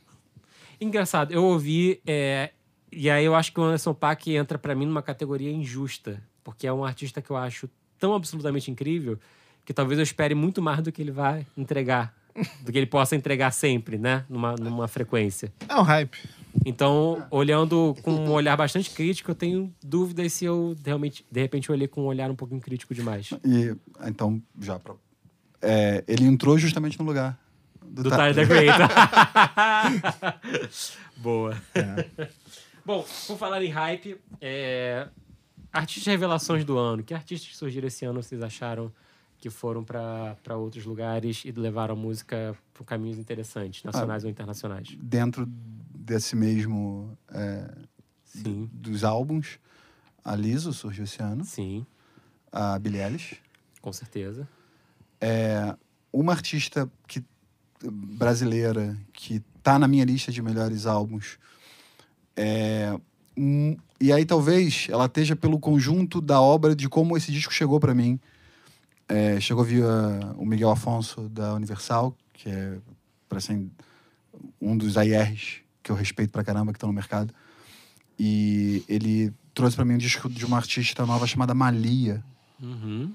[SPEAKER 3] Engraçado, eu ouvi. é, e aí eu acho que o Anderson Paak entra pra mim numa categoria injusta. Porque é um artista que eu acho tão absolutamente incrível que talvez eu espere muito mais do que ele vai entregar. Do que ele possa entregar sempre, né? Numa, numa frequência.
[SPEAKER 7] É um hype.
[SPEAKER 3] Então, olhando com um olhar bastante crítico, eu tenho dúvidas se eu realmente, de repente, olhei com um olhar um pouquinho crítico demais.
[SPEAKER 6] E, então, já pra... É, ele entrou justamente no lugar do,
[SPEAKER 3] Do Tyler, the Creator. Boa. Bom, por falar em hype, é... artistas revelações do ano. Que artistas que surgiram esse ano vocês acharam que foram para outros lugares e levaram a música por caminhos interessantes, nacionais ou internacionais?
[SPEAKER 6] Dentro desse mesmo... é,
[SPEAKER 3] Sim,
[SPEAKER 6] dos álbuns, a Liso surgiu esse ano.
[SPEAKER 3] sim.
[SPEAKER 6] a Billie Eilish.
[SPEAKER 3] Com certeza.
[SPEAKER 6] É uma artista que, brasileira que tá na minha lista de melhores álbuns. É, um- e aí talvez ela esteja pelo conjunto da obra de como esse disco chegou para mim. É, chegou via o Miguel Afonso da Universal, que é para assim, um dos AIRs que eu respeito pra caramba que estão no mercado. E ele trouxe para mim um disco de uma artista nova chamada Malia
[SPEAKER 3] Uhum.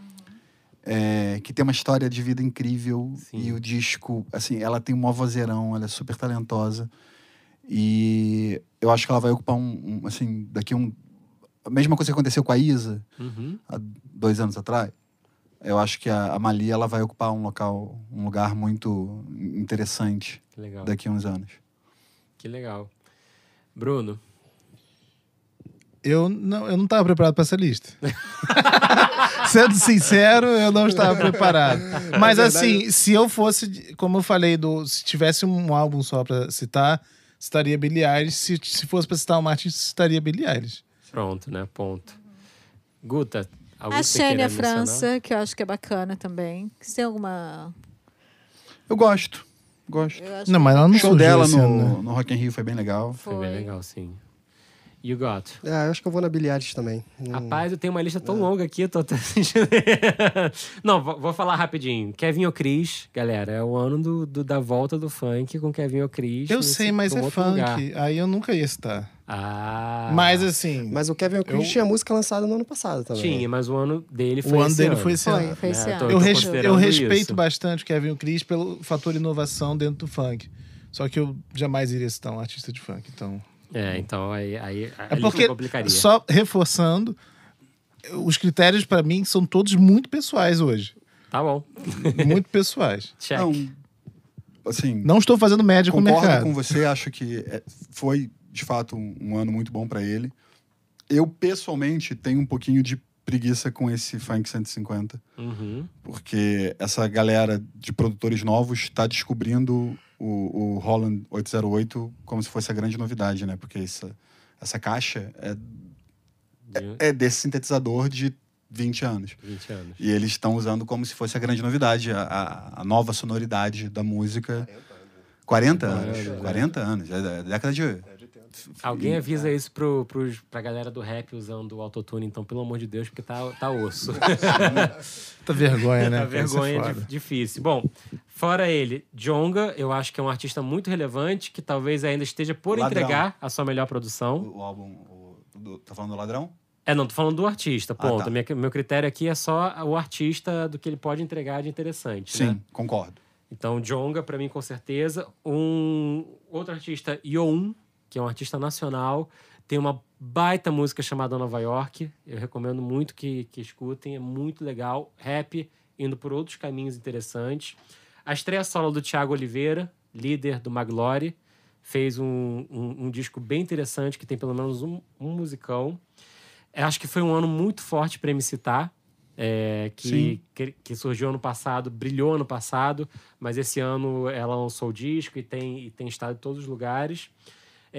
[SPEAKER 6] é, que tem uma história de vida incrível
[SPEAKER 3] Sim.
[SPEAKER 6] e o disco, assim, ela tem um vozeirão, ela é super talentosa e eu acho que ela vai ocupar um, um, assim, daqui um... A mesma coisa que aconteceu com a Isa
[SPEAKER 3] Uhum.
[SPEAKER 6] há dois anos atrás, eu acho que a, a Malia, ela vai ocupar um local, um lugar muito interessante
[SPEAKER 3] legal.
[SPEAKER 6] daqui a uns anos.
[SPEAKER 3] Que legal. Bruno.
[SPEAKER 7] Eu não, eu não estava preparado para essa lista. Sendo sincero, eu não estava preparado. Mas assim, se eu fosse, como eu falei, do, se tivesse um álbum só para citar, citaria Billie Eilish. Se, se fosse para citar uma artista, citaria Billie Eilish.
[SPEAKER 3] Pronto, né? Ponto. Guta,
[SPEAKER 5] A
[SPEAKER 3] você
[SPEAKER 5] Xênia
[SPEAKER 3] mencionar?
[SPEAKER 5] França, que eu acho que é bacana também. Se tem alguma.
[SPEAKER 6] Eu gosto, gosto.
[SPEAKER 7] Não, mas ela não
[SPEAKER 6] O show
[SPEAKER 7] surgiu
[SPEAKER 6] dela
[SPEAKER 7] esse
[SPEAKER 6] no,
[SPEAKER 7] ano, né?
[SPEAKER 6] no Rock in Rio foi bem legal.
[SPEAKER 3] Foi bem legal, sim. You got.
[SPEAKER 8] Ah, eu acho que eu vou na Eilish também. Hum,
[SPEAKER 3] Rapaz, eu tenho uma lista tão longa aqui, eu tô até sentindo. Não, vou, vou falar rapidinho. Kevin O'Cris, galera, é o ano do, do- da volta do funk com Kevin O'Cris.
[SPEAKER 7] Eu
[SPEAKER 3] nesse-
[SPEAKER 7] sei, mas é
[SPEAKER 3] outro
[SPEAKER 7] funk.
[SPEAKER 3] lugar.
[SPEAKER 7] Aí eu nunca ia citar.
[SPEAKER 3] Ah.
[SPEAKER 7] Mas assim,
[SPEAKER 8] Mas o Kevin O'Cris
[SPEAKER 7] Eu-
[SPEAKER 8] tinha música lançada no ano passado também.
[SPEAKER 3] Tinha, mas o ano dele foi
[SPEAKER 7] o ano
[SPEAKER 3] esse
[SPEAKER 7] dele
[SPEAKER 3] ano.
[SPEAKER 7] foi esse
[SPEAKER 5] Foi,
[SPEAKER 7] ano.
[SPEAKER 5] foi esse
[SPEAKER 3] né?
[SPEAKER 5] ano.
[SPEAKER 3] Tô-
[SPEAKER 7] Eu,
[SPEAKER 3] tô
[SPEAKER 7] res- eu respeito
[SPEAKER 3] isso.
[SPEAKER 7] bastante o Kevin Cris pelo fator inovação dentro do funk. Só que eu jamais iria citar um artista de funk. Então,
[SPEAKER 3] É, então aí, aí
[SPEAKER 7] é porque,
[SPEAKER 3] complicaria.
[SPEAKER 7] só reforçando, os critérios pra mim são todos muito pessoais hoje.
[SPEAKER 3] Tá bom.
[SPEAKER 7] Muito pessoais.
[SPEAKER 3] Check.
[SPEAKER 6] Não, assim,
[SPEAKER 7] Não estou fazendo média com o
[SPEAKER 6] Concordo
[SPEAKER 7] mercado.
[SPEAKER 6] com você, acho que é- foi de fato um, um ano muito bom pra ele. Eu pessoalmente tenho um pouquinho de preguiça com esse Funk 150,
[SPEAKER 3] Uhum.
[SPEAKER 6] porque essa galera de produtores novos está descobrindo o, o Holland 808 como se fosse a grande novidade, né? Porque essa, essa caixa é,
[SPEAKER 3] De
[SPEAKER 6] é desse sintetizador de 20 anos.
[SPEAKER 3] 20 anos.
[SPEAKER 6] E eles estão usando como se fosse a grande novidade, a, a, a nova sonoridade da música. 40 anos.
[SPEAKER 3] anos,
[SPEAKER 6] 40 anos. É da década de.
[SPEAKER 3] Alguém avisa isso pro, pros, pra galera do rap usando o autotune, então, pelo amor de Deus, porque tá, tá osso.
[SPEAKER 7] Tá vergonha, né?
[SPEAKER 3] Tá
[SPEAKER 7] é
[SPEAKER 3] vergonha di- difícil. Bom, fora ele, Jonga, eu acho que é um artista muito relevante, que talvez ainda esteja por
[SPEAKER 6] Ladrão.
[SPEAKER 3] entregar a sua melhor produção.
[SPEAKER 6] O, o álbum. O, do- tá falando do ladrão?
[SPEAKER 3] É, não, tô falando do artista,
[SPEAKER 6] Ah,
[SPEAKER 3] ponto.
[SPEAKER 6] tá.
[SPEAKER 3] Minha- meu critério aqui é só o artista do que ele pode entregar de interessante.
[SPEAKER 6] Sim,
[SPEAKER 3] né?
[SPEAKER 6] concordo.
[SPEAKER 3] Então, Jonga, pra mim, com certeza. Um outro artista, Youn, que é um artista nacional, tem uma baita música chamada Nova York. Eu recomendo muito que, que escutem, é muito legal. Rap, indo por outros caminhos interessantes. A estreia solo do Thiago Oliveira, líder do Maglore, fez um, um, um disco bem interessante, que tem pelo menos um, um musicão. Eu acho que foi um ano muito forte para me citar. é, que, que, que surgiu ano passado, brilhou ano passado, mas esse ano ela lançou o disco e tem, e tem estado em todos os lugares.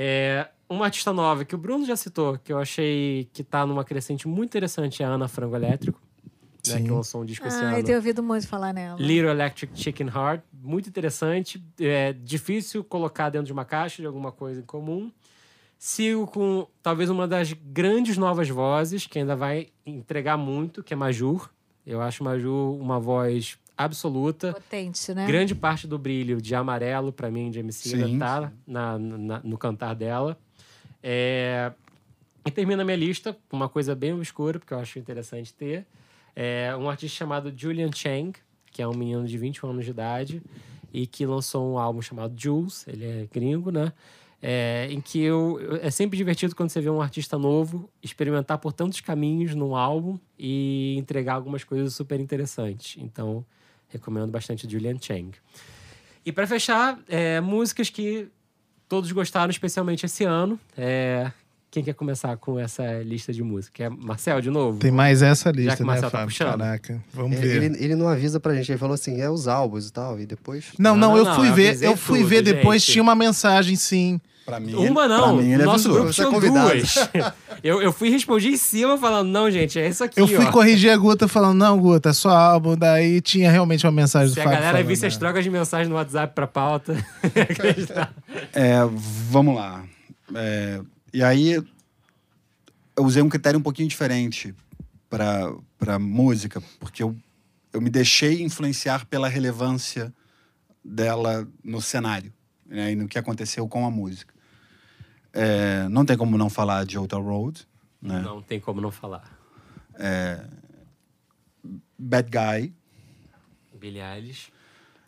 [SPEAKER 3] É, uma artista nova que o Bruno já citou, que eu achei que tá numa crescente muito interessante, é a Ana Frango Elétrico, né, que lançou um disco esse
[SPEAKER 5] Ah,
[SPEAKER 3] ano.
[SPEAKER 5] eu tenho ouvido muito falar nela.
[SPEAKER 3] Little Electric Chicken Heart, muito interessante. É difícil colocar dentro de uma caixa de alguma coisa em comum. Sigo com talvez uma das grandes novas vozes, que ainda vai entregar muito, que é Majur. Eu acho Majur uma voz absoluta.
[SPEAKER 5] Potente, né?
[SPEAKER 3] Grande parte do brilho de amarelo, para mim, de MC,
[SPEAKER 6] Sim,
[SPEAKER 3] tá na, na- no cantar dela. É, E termina a minha lista com uma coisa bem obscura, porque eu acho interessante ter. É um artista chamado Julian Chang, que é um menino de 21 anos de idade e que lançou um álbum chamado Jules, ele é gringo, né? É, em que eu, eu- é sempre divertido quando você vê um artista novo experimentar por tantos caminhos num álbum e entregar algumas coisas super interessantes. Então, recomendo bastante Julian Chang. E para fechar, é, músicas que todos gostaram, especialmente esse ano. É, Quem quer começar com essa lista de música? Quer Marcel, de novo?
[SPEAKER 7] Tem mais essa
[SPEAKER 3] Já que
[SPEAKER 7] lista, né,
[SPEAKER 3] Marcel tá
[SPEAKER 7] Fábio?
[SPEAKER 3] puxando.
[SPEAKER 7] Caraca, vamos
[SPEAKER 8] É,
[SPEAKER 7] ver.
[SPEAKER 8] Ele, ele não avisa pra gente, ele falou assim, é os álbuns e tal, e depois...
[SPEAKER 7] Não,
[SPEAKER 3] Não,
[SPEAKER 7] não,
[SPEAKER 3] não,
[SPEAKER 7] eu
[SPEAKER 3] não,
[SPEAKER 7] fui
[SPEAKER 3] eu
[SPEAKER 7] ver, eu fui
[SPEAKER 3] tudo,
[SPEAKER 7] ver depois,
[SPEAKER 3] gente.
[SPEAKER 7] tinha uma mensagem, sim.
[SPEAKER 6] Pra mim,
[SPEAKER 3] Uma não.
[SPEAKER 6] Pra mim, ele
[SPEAKER 3] Nosso
[SPEAKER 6] avisou.
[SPEAKER 3] grupo
[SPEAKER 8] Você é
[SPEAKER 3] tinha
[SPEAKER 8] convidado.
[SPEAKER 3] duas. eu, eu fui respondi em cima falando, não, gente, é isso aqui,
[SPEAKER 7] Eu fui
[SPEAKER 3] ó.
[SPEAKER 7] corrigir a Guta falando, não, Guta, é só álbum. Daí tinha realmente uma mensagem
[SPEAKER 3] Se
[SPEAKER 7] do
[SPEAKER 3] a
[SPEAKER 7] Fábio
[SPEAKER 3] galera
[SPEAKER 7] falando,
[SPEAKER 3] visse as
[SPEAKER 7] né?
[SPEAKER 3] trocas de mensagem no WhatsApp pra pauta.
[SPEAKER 6] É, vamos lá. É, e aí, eu usei um critério um pouquinho diferente para música, porque eu, eu me deixei influenciar pela relevância dela no cenário né, e no que aconteceu com a música. É, não tem como não falar de Outer Road, né?
[SPEAKER 3] não tem como não falar.
[SPEAKER 6] Bad Guy,
[SPEAKER 3] Billie Eilish,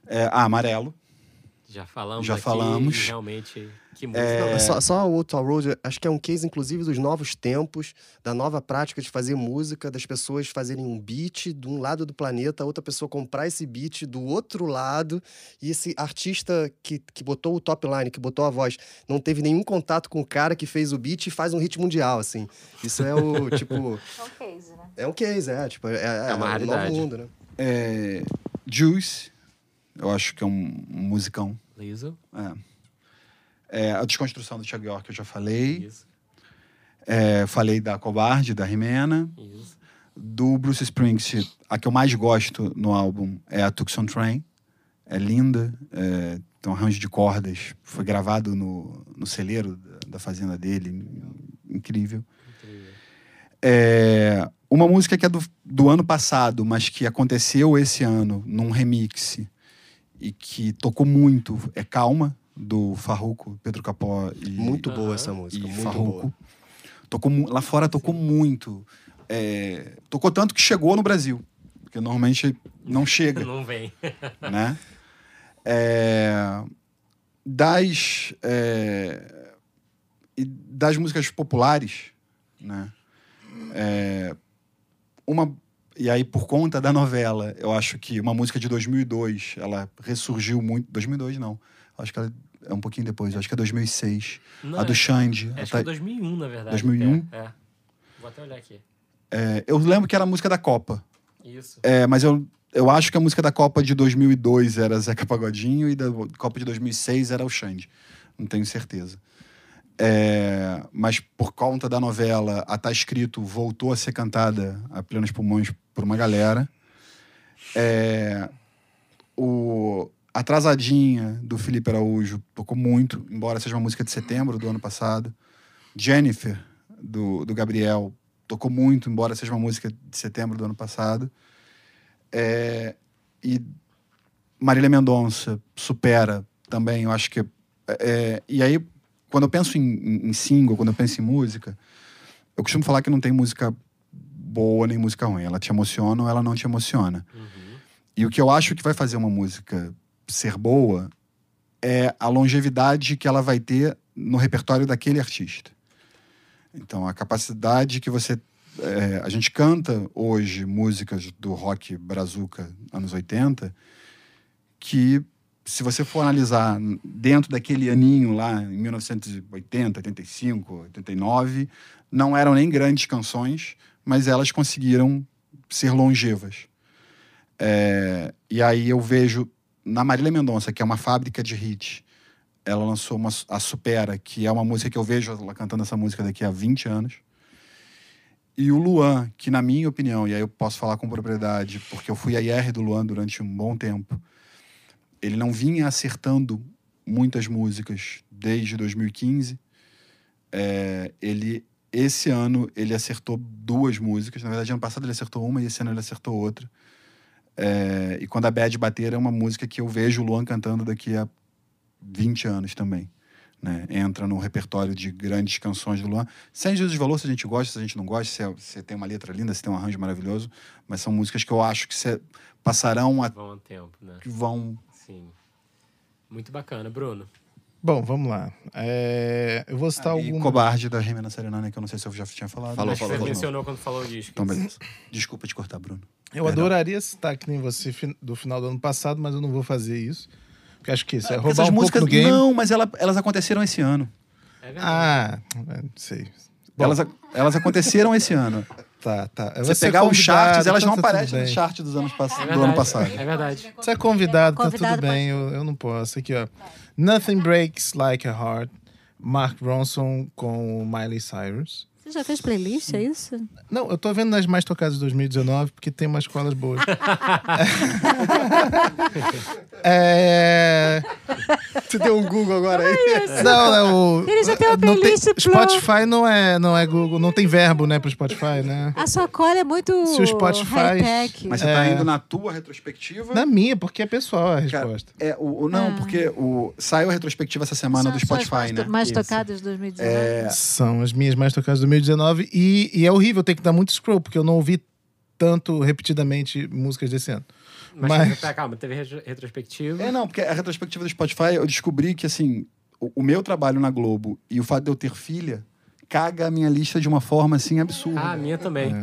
[SPEAKER 6] é, ah, Amarelo.
[SPEAKER 3] Já falamos
[SPEAKER 6] Já
[SPEAKER 3] aqui,
[SPEAKER 6] falamos.
[SPEAKER 3] realmente, que música.
[SPEAKER 6] É,
[SPEAKER 8] só, só o Toll Road, acho que é um case, inclusive, dos novos tempos, da nova prática de fazer música, das pessoas fazerem um beat de um lado do planeta, a outra pessoa comprar esse beat do outro lado, e esse artista que, que botou o top line, que botou a voz, não teve nenhum contato com o cara que fez o beat e faz um hit mundial, assim. Isso é o, tipo...
[SPEAKER 5] É um case, né?
[SPEAKER 8] É um case, é, tipo, é,
[SPEAKER 3] É uma
[SPEAKER 8] um
[SPEAKER 3] raridade.
[SPEAKER 8] novo mundo, né?
[SPEAKER 6] É, Juice, eu acho que é um, um musicão.
[SPEAKER 3] Lizzo,
[SPEAKER 6] É. É, a desconstrução do Thiago York eu já falei.
[SPEAKER 3] isso,
[SPEAKER 6] É, falei da Covarde, da Rimena.
[SPEAKER 3] isso.
[SPEAKER 6] Do Bruce Springsteen, a que eu mais gosto no álbum é a Tucson Train. É linda, é, tem um arranjo de cordas. Foi gravado no, no celeiro da, da fazenda dele. Incrível.
[SPEAKER 3] Incrível.
[SPEAKER 6] É, uma música que é do, do ano passado, mas que aconteceu esse ano num remix e que tocou muito é Calma, do Farruko, Pedro Capó e,
[SPEAKER 8] Muito boa essa música,
[SPEAKER 6] e
[SPEAKER 8] muito
[SPEAKER 6] Farruko.
[SPEAKER 8] boa.
[SPEAKER 6] Tocou, lá fora tocou muito. É, tocou tanto que chegou no Brasil, porque normalmente não chega
[SPEAKER 3] Não vem.
[SPEAKER 6] né? É, das é, e das músicas populares, né? É, uma e aí por conta da novela, eu acho que uma música de 2002, ela ressurgiu muito. 2002 não, acho que ela é um pouquinho depois. Acho que é 2006.
[SPEAKER 3] Não,
[SPEAKER 6] a do
[SPEAKER 3] é-
[SPEAKER 6] Xande.
[SPEAKER 3] Acho
[SPEAKER 6] ela
[SPEAKER 3] que
[SPEAKER 6] tá-
[SPEAKER 3] é 2001, na verdade.
[SPEAKER 6] 2001?
[SPEAKER 3] É, é. Vou até olhar aqui.
[SPEAKER 6] é, eu lembro que era a música da Copa.
[SPEAKER 3] Isso.
[SPEAKER 6] É, mas eu, eu acho que a música da Copa de 2002 era Zeca Pagodinho e da Copa de 2006 era o Xande. Não tenho certeza. É, mas por conta da novela, a Tá Escrito voltou a ser cantada a plenos pulmões por uma galera. É, o Atrasadinha, do Felipe Araújo, tocou muito, embora seja uma música de setembro do ano passado. Jennifer, do, do Gabriel, tocou muito, embora seja uma música de setembro do ano passado. É, e Marília Mendonça supera também, eu acho que. é, e aí, quando eu penso em, em- single, quando eu penso em música, eu costumo falar que não tem música boa nem música ruim. Ela te emociona ou ela não te emociona.
[SPEAKER 3] Uhum.
[SPEAKER 6] E o que eu acho que vai fazer uma música ser boa é a longevidade que ela vai ter no repertório daquele artista. Então, a capacidade que você. é, a gente canta hoje músicas do rock brazuca anos 80 que, se você for analisar dentro daquele aninho lá, em 1980, 85, 89, não eram nem grandes canções, mas elas conseguiram ser longevas. É, e aí eu vejo na Marília Mendonça, que é uma fábrica de hits, ela lançou uma, a Supera, que é uma música que eu vejo ela cantando essa música daqui a 20 anos. E o Luan, que na minha opinião, e aí eu posso falar com propriedade, porque eu fui a IR do Luan durante um bom tempo, ele não vinha acertando muitas músicas desde 2015. É, ele, esse ano, ele acertou duas músicas. Na verdade, ano passado ele acertou uma e esse ano ele acertou outra. É, e quando a Bad bater, é uma música que eu vejo o Luan cantando daqui a 20 anos também. Né? Entra no repertório de grandes canções do Luan. Sem juízo de valor, se a gente gosta, se a gente não gosta, se, é- se tem uma letra linda, se tem um arranjo maravilhoso. Mas são músicas que eu acho que se- passarão a.
[SPEAKER 3] Vão a tempo, né?
[SPEAKER 6] que vão.
[SPEAKER 3] Sim. Muito bacana, Bruno.
[SPEAKER 7] Bom, vamos lá. É, eu vou citar
[SPEAKER 6] Ah,
[SPEAKER 7] algum.
[SPEAKER 6] Cobarde da Rimena Serenana, que eu não sei se eu já tinha falado.
[SPEAKER 8] Falou,
[SPEAKER 3] que você
[SPEAKER 8] falou.
[SPEAKER 3] mencionou quando falou o disco.
[SPEAKER 6] Então, beleza. Desculpa te cortar, Bruno.
[SPEAKER 7] Eu
[SPEAKER 6] Perdão.
[SPEAKER 7] adoraria citar que nem você do final do ano passado, mas eu não vou fazer isso. Porque acho que isso é,
[SPEAKER 6] Porque
[SPEAKER 7] roubar
[SPEAKER 6] essas
[SPEAKER 7] um
[SPEAKER 6] músicas.
[SPEAKER 7] pouco do game.
[SPEAKER 6] Não, mas ela- elas aconteceram esse ano.
[SPEAKER 3] É verdade.
[SPEAKER 7] Ah, é, sei.
[SPEAKER 6] Elas, elas aconteceram esse ano.
[SPEAKER 7] Tá, tá.
[SPEAKER 6] Você pegar os charts, elas não aparecem
[SPEAKER 7] no
[SPEAKER 6] chart dos anos pass...
[SPEAKER 3] É
[SPEAKER 6] do ano
[SPEAKER 3] verdade.
[SPEAKER 6] passado.
[SPEAKER 3] É verdade.
[SPEAKER 7] Você é convidado, tá
[SPEAKER 5] Convidado
[SPEAKER 7] tudo bem, eu, eu não posso. Aqui, ó. Nothing Breaks Like a Heart, Mark Ronson com Miley Cyrus.
[SPEAKER 5] Você já fez playlist, é isso?
[SPEAKER 7] Não, eu tô vendo nas mais tocadas de 2019 porque tem umas escolas boas. é...
[SPEAKER 8] Você deu um Google agora aí?
[SPEAKER 7] Não, não. o-
[SPEAKER 5] Ele já tem uma
[SPEAKER 7] não
[SPEAKER 5] playlist pro-
[SPEAKER 7] Spotify não é, não é Google, não tem verbo, né, pro Spotify, né?
[SPEAKER 5] A sua cola é muito
[SPEAKER 7] Se o Spotify-
[SPEAKER 5] high-tech.
[SPEAKER 6] Mas você tá
[SPEAKER 7] É.
[SPEAKER 6] indo na tua retrospectiva?
[SPEAKER 7] Na minha, porque é pessoal a
[SPEAKER 6] Cara,
[SPEAKER 7] resposta.
[SPEAKER 6] É, o, o- não,
[SPEAKER 5] Ah.
[SPEAKER 6] porque o, saiu a retrospectiva essa semana
[SPEAKER 5] São
[SPEAKER 6] do Spotify, né?
[SPEAKER 5] mais
[SPEAKER 3] Isso.
[SPEAKER 5] tocadas de 2019.
[SPEAKER 6] É,
[SPEAKER 7] São as minhas mais tocadas de 2019 e, e é horrível ter que dar muito scroll, porque eu não ouvi tanto repetidamente músicas desse ano.
[SPEAKER 3] Mas,
[SPEAKER 7] Mas-
[SPEAKER 3] tá, calma, teve retro- retrospectiva.
[SPEAKER 6] É, não, porque a retrospectiva do Spotify, eu descobri que, assim, o, o meu trabalho na Globo e o fato de eu ter filha caga a minha lista de uma forma, assim, absurda.
[SPEAKER 3] Ah, a minha também.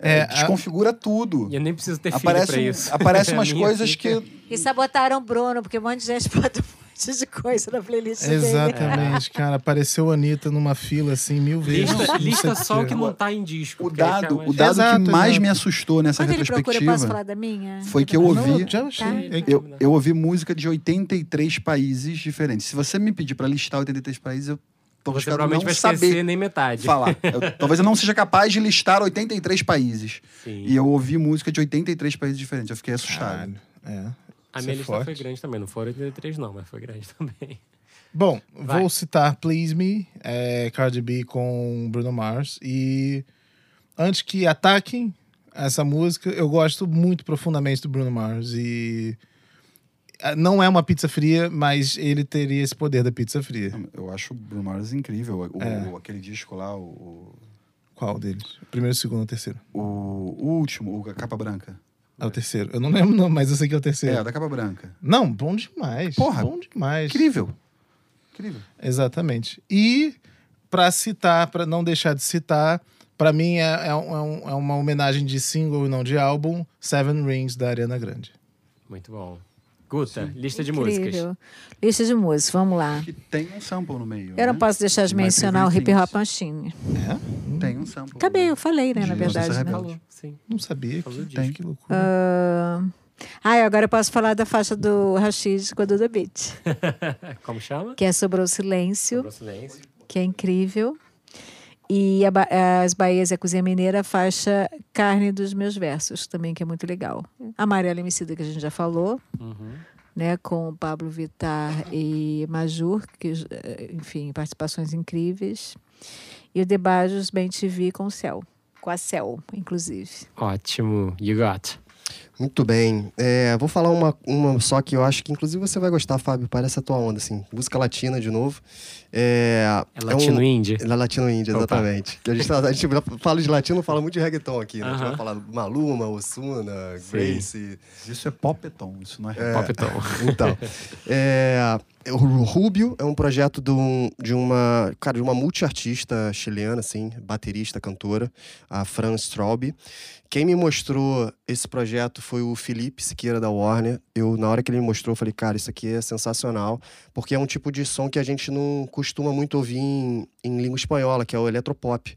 [SPEAKER 7] É,
[SPEAKER 6] É,
[SPEAKER 7] a-
[SPEAKER 6] desconfigura tudo.
[SPEAKER 3] E eu nem preciso ter filho
[SPEAKER 6] Aparece,
[SPEAKER 3] pra isso.
[SPEAKER 6] aparece
[SPEAKER 3] A
[SPEAKER 6] umas coisas
[SPEAKER 3] fica-
[SPEAKER 6] que...
[SPEAKER 5] E sabotaram o Bruno, porque um monte de gente bota monte de coisa na playlist dele.
[SPEAKER 7] Exatamente, cara. Apareceu a Anitta numa fila assim mil vezes.
[SPEAKER 3] Lista,
[SPEAKER 7] Não
[SPEAKER 3] lista só o que não tá em disco.
[SPEAKER 6] O dado,
[SPEAKER 3] mais-
[SPEAKER 6] o dado
[SPEAKER 7] Exato,
[SPEAKER 6] que mais
[SPEAKER 7] exato.
[SPEAKER 6] me assustou nessa
[SPEAKER 5] Quando ele procura,
[SPEAKER 6] retrospectiva
[SPEAKER 5] posso falar da minha?
[SPEAKER 6] foi que eu
[SPEAKER 7] Não,
[SPEAKER 6] ouvi...
[SPEAKER 7] eu já achei.
[SPEAKER 5] Tá.
[SPEAKER 7] É
[SPEAKER 6] Eu, eu ouvi música de 83 países diferentes. Se você me pedir pra listar 83 países, eu tô
[SPEAKER 3] Você provavelmente
[SPEAKER 6] não
[SPEAKER 3] vai
[SPEAKER 6] saber
[SPEAKER 3] nem metade.
[SPEAKER 6] falar. Eu- talvez eu não seja capaz de listar 83 países.
[SPEAKER 3] Sim.
[SPEAKER 6] E eu ouvi música de 83 países diferentes. Eu fiquei assustado.
[SPEAKER 7] Caralho, é.
[SPEAKER 3] A minha
[SPEAKER 7] é
[SPEAKER 3] lista
[SPEAKER 7] forte.
[SPEAKER 3] foi grande também. Não foram 83, não, mas foi grande também.
[SPEAKER 7] Bom,
[SPEAKER 3] Vai.
[SPEAKER 7] vou citar Please Me, é, Cardi B com Bruno Mars. E antes que ataquem essa música, eu gosto muito profundamente do Bruno Mars. E ah, não é uma pizza fria, mas ele teria esse poder da pizza fria.
[SPEAKER 6] Eu acho o Bruno Mars incrível. O,
[SPEAKER 7] É.
[SPEAKER 6] o- aquele disco lá, o,
[SPEAKER 7] Qual deles? Primeiro, segundo terceiro?
[SPEAKER 6] o, o último, o a capa branca.
[SPEAKER 7] É o terceiro. Eu não lembro, não, mas eu sei que é o terceiro.
[SPEAKER 6] É, o da capa branca.
[SPEAKER 7] Não, bom demais.
[SPEAKER 6] Porra,
[SPEAKER 7] Bom demais.
[SPEAKER 6] Incrível. Incrível.
[SPEAKER 7] Exatamente. E para citar, para não deixar de citar, para mim é, é é um- é uma homenagem de single e não de álbum, Seven Rings da Ariana Grande.
[SPEAKER 3] Muito bom. Guta, lista de músicas.
[SPEAKER 5] Incrível. Lista de músicas, vamos lá.
[SPEAKER 6] Que tem um sample no meio.
[SPEAKER 5] Eu não
[SPEAKER 6] né?
[SPEAKER 5] posso deixar de mencionar o Hip Hop. Machine.
[SPEAKER 7] É?
[SPEAKER 6] Tem um sample.
[SPEAKER 5] Acabei,
[SPEAKER 6] no
[SPEAKER 5] eu falei, né,
[SPEAKER 6] De
[SPEAKER 5] na verdade. Né?
[SPEAKER 3] Falou, sim.
[SPEAKER 7] Não sabia.
[SPEAKER 3] Falou
[SPEAKER 7] Que,
[SPEAKER 6] Tem.
[SPEAKER 7] que loucura.
[SPEAKER 5] Ah, ah, agora eu posso falar da faixa do Rashid com a Duda Beat,
[SPEAKER 3] Como chama?
[SPEAKER 5] que é Sobrou Silêncio,
[SPEAKER 3] Sobrou silêncio.
[SPEAKER 5] que é incrível. E a As Bahias e a Cozinha Mineira, a faixa Carne dos Meus Versos, também, que é muito legal. Amarela Emicida, que a gente já falou,
[SPEAKER 3] Uhum.
[SPEAKER 5] né, com Pablo Vittar e Majur, que, enfim, participações incríveis. E o Debajos Bem TV com o Céu, com a Céu, inclusive.
[SPEAKER 3] Ótimo. You got.
[SPEAKER 8] Muito bem. É, vou falar uma, uma só que eu acho que inclusive você vai gostar, Fábio. Parece a tua onda, assim. Música latina de novo. É,
[SPEAKER 3] É latino
[SPEAKER 8] um,
[SPEAKER 3] indie?
[SPEAKER 8] É latino índia,
[SPEAKER 3] Opa.
[SPEAKER 8] exatamente. Que a, gente, tá- a gente fala de latino, fala muito de reggaeton aqui. Né? A gente vai falar Maluma, Osuna, Grace.
[SPEAKER 6] Isso é popetom, isso não é,
[SPEAKER 8] É.
[SPEAKER 3] Pop Tom.
[SPEAKER 8] Então, é, o Rubio é um projeto de, um- de uma, cara, de uma multiartista chilena, assim, baterista, cantora, a Fran Straub. Quem me mostrou esse projeto foi o Felipe Siqueira da Warner. Eu, na hora que ele me mostrou, falei, cara, isso aqui é sensacional, porque é um tipo de som que a gente não costuma muito ouvir em, em língua espanhola, que é o eletropop.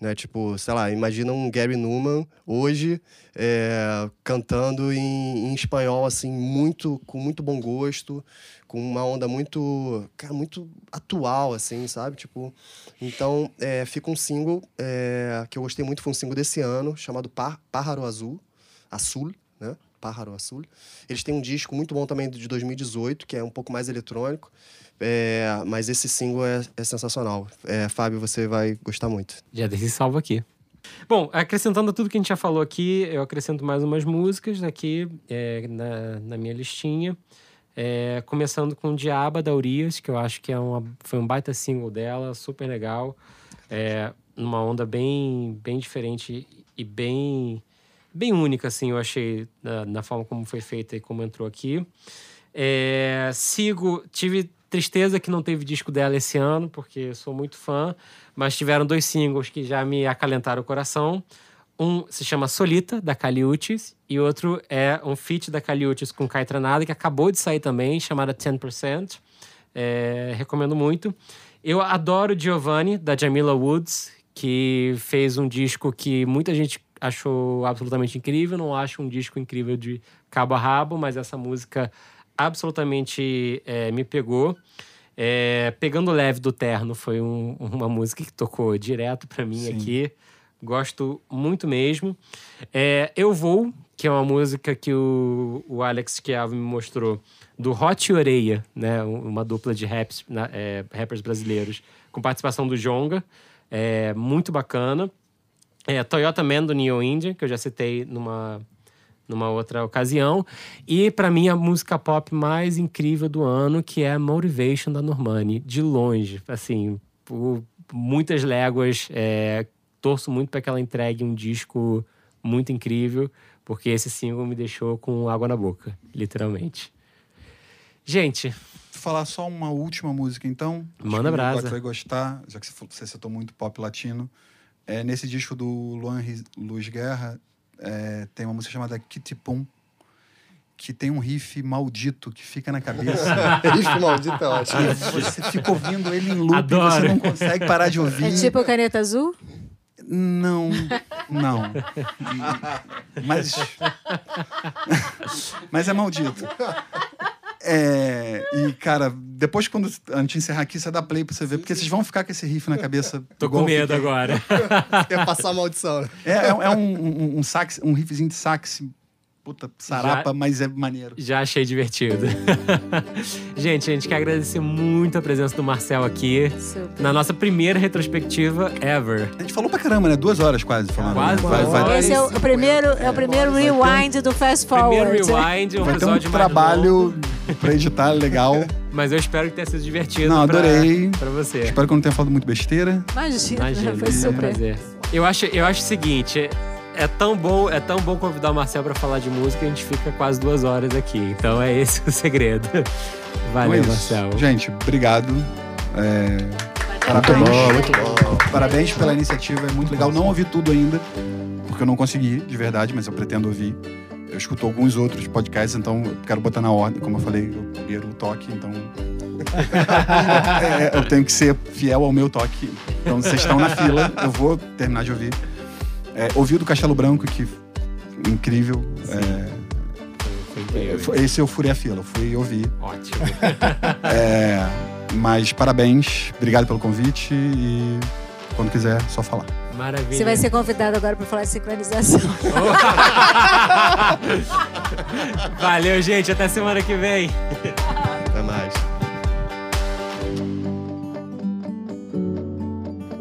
[SPEAKER 8] Né? Tipo, sei lá, imagina um Gary Newman hoje é, cantando em, em espanhol, assim, muito, com muito bom gosto, com uma onda muito, cara, muito atual, assim, sabe? Tipo, então, é, fica um single é, que eu gostei muito, foi um single desse ano, chamado Pá- Pájaro Azul, Azul, né? Pájaro Azul. Eles têm um disco muito bom também de 2018, que é um pouco mais eletrônico, é, mas esse single é, é sensacional. É, Fábio, você vai gostar muito.
[SPEAKER 3] Já deixei salvo aqui. Bom, acrescentando tudo que a gente já falou aqui, eu acrescento mais umas músicas aqui é, na, na minha listinha. É, começando com Diaba da Urias, que eu acho que é uma, foi um baita single dela, super legal. É, numa onda bem, bem diferente e bem, bem única, assim, eu achei, na, na forma como foi feita e como entrou aqui. É, sigo, tive tristeza que não teve disco dela esse ano, porque sou muito fã, mas tiveram dois singles que já me acalentaram o coração. Um se chama Solita, da Caliutes, e outro é um feat da Caliutes com Kai Tranada, que acabou de sair também, chamada 10%. É, recomendo muito. Eu adoro Giovanni, da Jamila Woods, que fez um disco que muita gente achou absolutamente incrível. Não acho um disco incrível de cabo a rabo, mas essa música absolutamente é, me pegou. É, Pegando Leve do Terno foi um- uma música que tocou direto pra mim
[SPEAKER 6] Sim.
[SPEAKER 3] aqui. Gosto muito mesmo. É, Eu Vou, que é uma música que o, o Alex Chiavo me mostrou, do Hot e Oreia, né? Um- Uma dupla de raps, é, rappers brasileiros, com participação do Jonga. É, muito bacana. É, Toyota Man do Neo Indian, que eu já citei numa, numa outra ocasião. E para mim a música pop mais incrível do ano, que é Motivation da Normani, de longe, assim, por muitas léguas. é, torço muito para que ela entregue um disco muito incrível, porque esse single me deixou com água na boca, literalmente. Gente,
[SPEAKER 6] falar só uma última música, então.
[SPEAKER 3] Manda
[SPEAKER 6] que
[SPEAKER 3] brasa.
[SPEAKER 6] Nicote vai gostar, já que você, citou muito pop latino. É, nesse disco do Luan Luiz Guerra, é, tem uma música chamada Kitty Pum, que tem um riff maldito que fica na cabeça.
[SPEAKER 8] Riff maldito é ótimo.
[SPEAKER 6] E você fica ouvindo ele em loop,
[SPEAKER 3] Adoro.
[SPEAKER 6] você não consegue parar de ouvir.
[SPEAKER 5] É tipo caneta azul?
[SPEAKER 6] Não, não. Mas. Mas é maldito. É, e, cara, depois quando a gente encerrar aqui, você dá play pra você ver, porque vocês vão ficar com esse riff na cabeça.
[SPEAKER 3] tô com medo
[SPEAKER 6] fiquei.
[SPEAKER 3] agora.
[SPEAKER 8] Quer passar a maldição?
[SPEAKER 6] É, é, é um, um, um sax, um riffzinho de sax, puta, sarapa, mas é maneiro.
[SPEAKER 3] Já achei divertido. gente, a gente quer agradecer muito a presença do Marcel aqui.
[SPEAKER 5] Super.
[SPEAKER 3] Na nossa primeira retrospectiva ever.
[SPEAKER 6] A gente falou pra caramba, né? Duas horas quase falando.
[SPEAKER 3] Quase
[SPEAKER 6] vai, vai,
[SPEAKER 3] horas.
[SPEAKER 5] Esse é o, primeiro, é o primeiro rewind do Fast
[SPEAKER 3] Primeiro
[SPEAKER 5] Forward.
[SPEAKER 3] rewind, um
[SPEAKER 6] vai ter um
[SPEAKER 3] episódio mais longo,
[SPEAKER 6] trabalho pra editar legal.
[SPEAKER 3] mas eu espero que tenha sido divertido
[SPEAKER 6] Não,
[SPEAKER 3] pra-
[SPEAKER 6] adorei.
[SPEAKER 3] pra, você.
[SPEAKER 6] Espero que eu não tenha falado muito besteira.
[SPEAKER 5] Imagina,
[SPEAKER 3] Imagina,
[SPEAKER 5] foi
[SPEAKER 3] é um
[SPEAKER 5] super.
[SPEAKER 3] prazer. Eu acho, eu acho o seguinte, é, é tão bom, é tão bom convidar o Marcel pra falar de música, que a gente fica quase duas horas aqui. Então é esse o segredo. Valeu,
[SPEAKER 6] Então é.
[SPEAKER 3] Marcel.
[SPEAKER 6] Gente, obrigado. É,
[SPEAKER 8] Muito
[SPEAKER 6] Parabéns.
[SPEAKER 8] bom, muito bom.
[SPEAKER 6] Parabéns pela iniciativa, é muito legal. Não ouvi tudo ainda, porque eu não consegui, de verdade, mas eu pretendo ouvir. Eu escuto alguns outros podcasts, então eu quero botar na ordem. Como eu falei, eu primeiro o toque, então. É, eu tenho que ser fiel ao meu toque. Então vocês estão na fila, eu vou terminar de ouvir. É, ouvi o do Castelo Branco, que incrível. É,
[SPEAKER 3] Foi incrível.
[SPEAKER 6] foi- esse eu furei a fila, eu fui ouvir.
[SPEAKER 3] Ótimo.
[SPEAKER 6] É, mas parabéns, obrigado pelo convite e quando quiser, só falar.
[SPEAKER 3] Maravilha.
[SPEAKER 5] Você vai ser convidado agora para falar de sincronização.
[SPEAKER 3] Valeu, gente. Até semana que vem.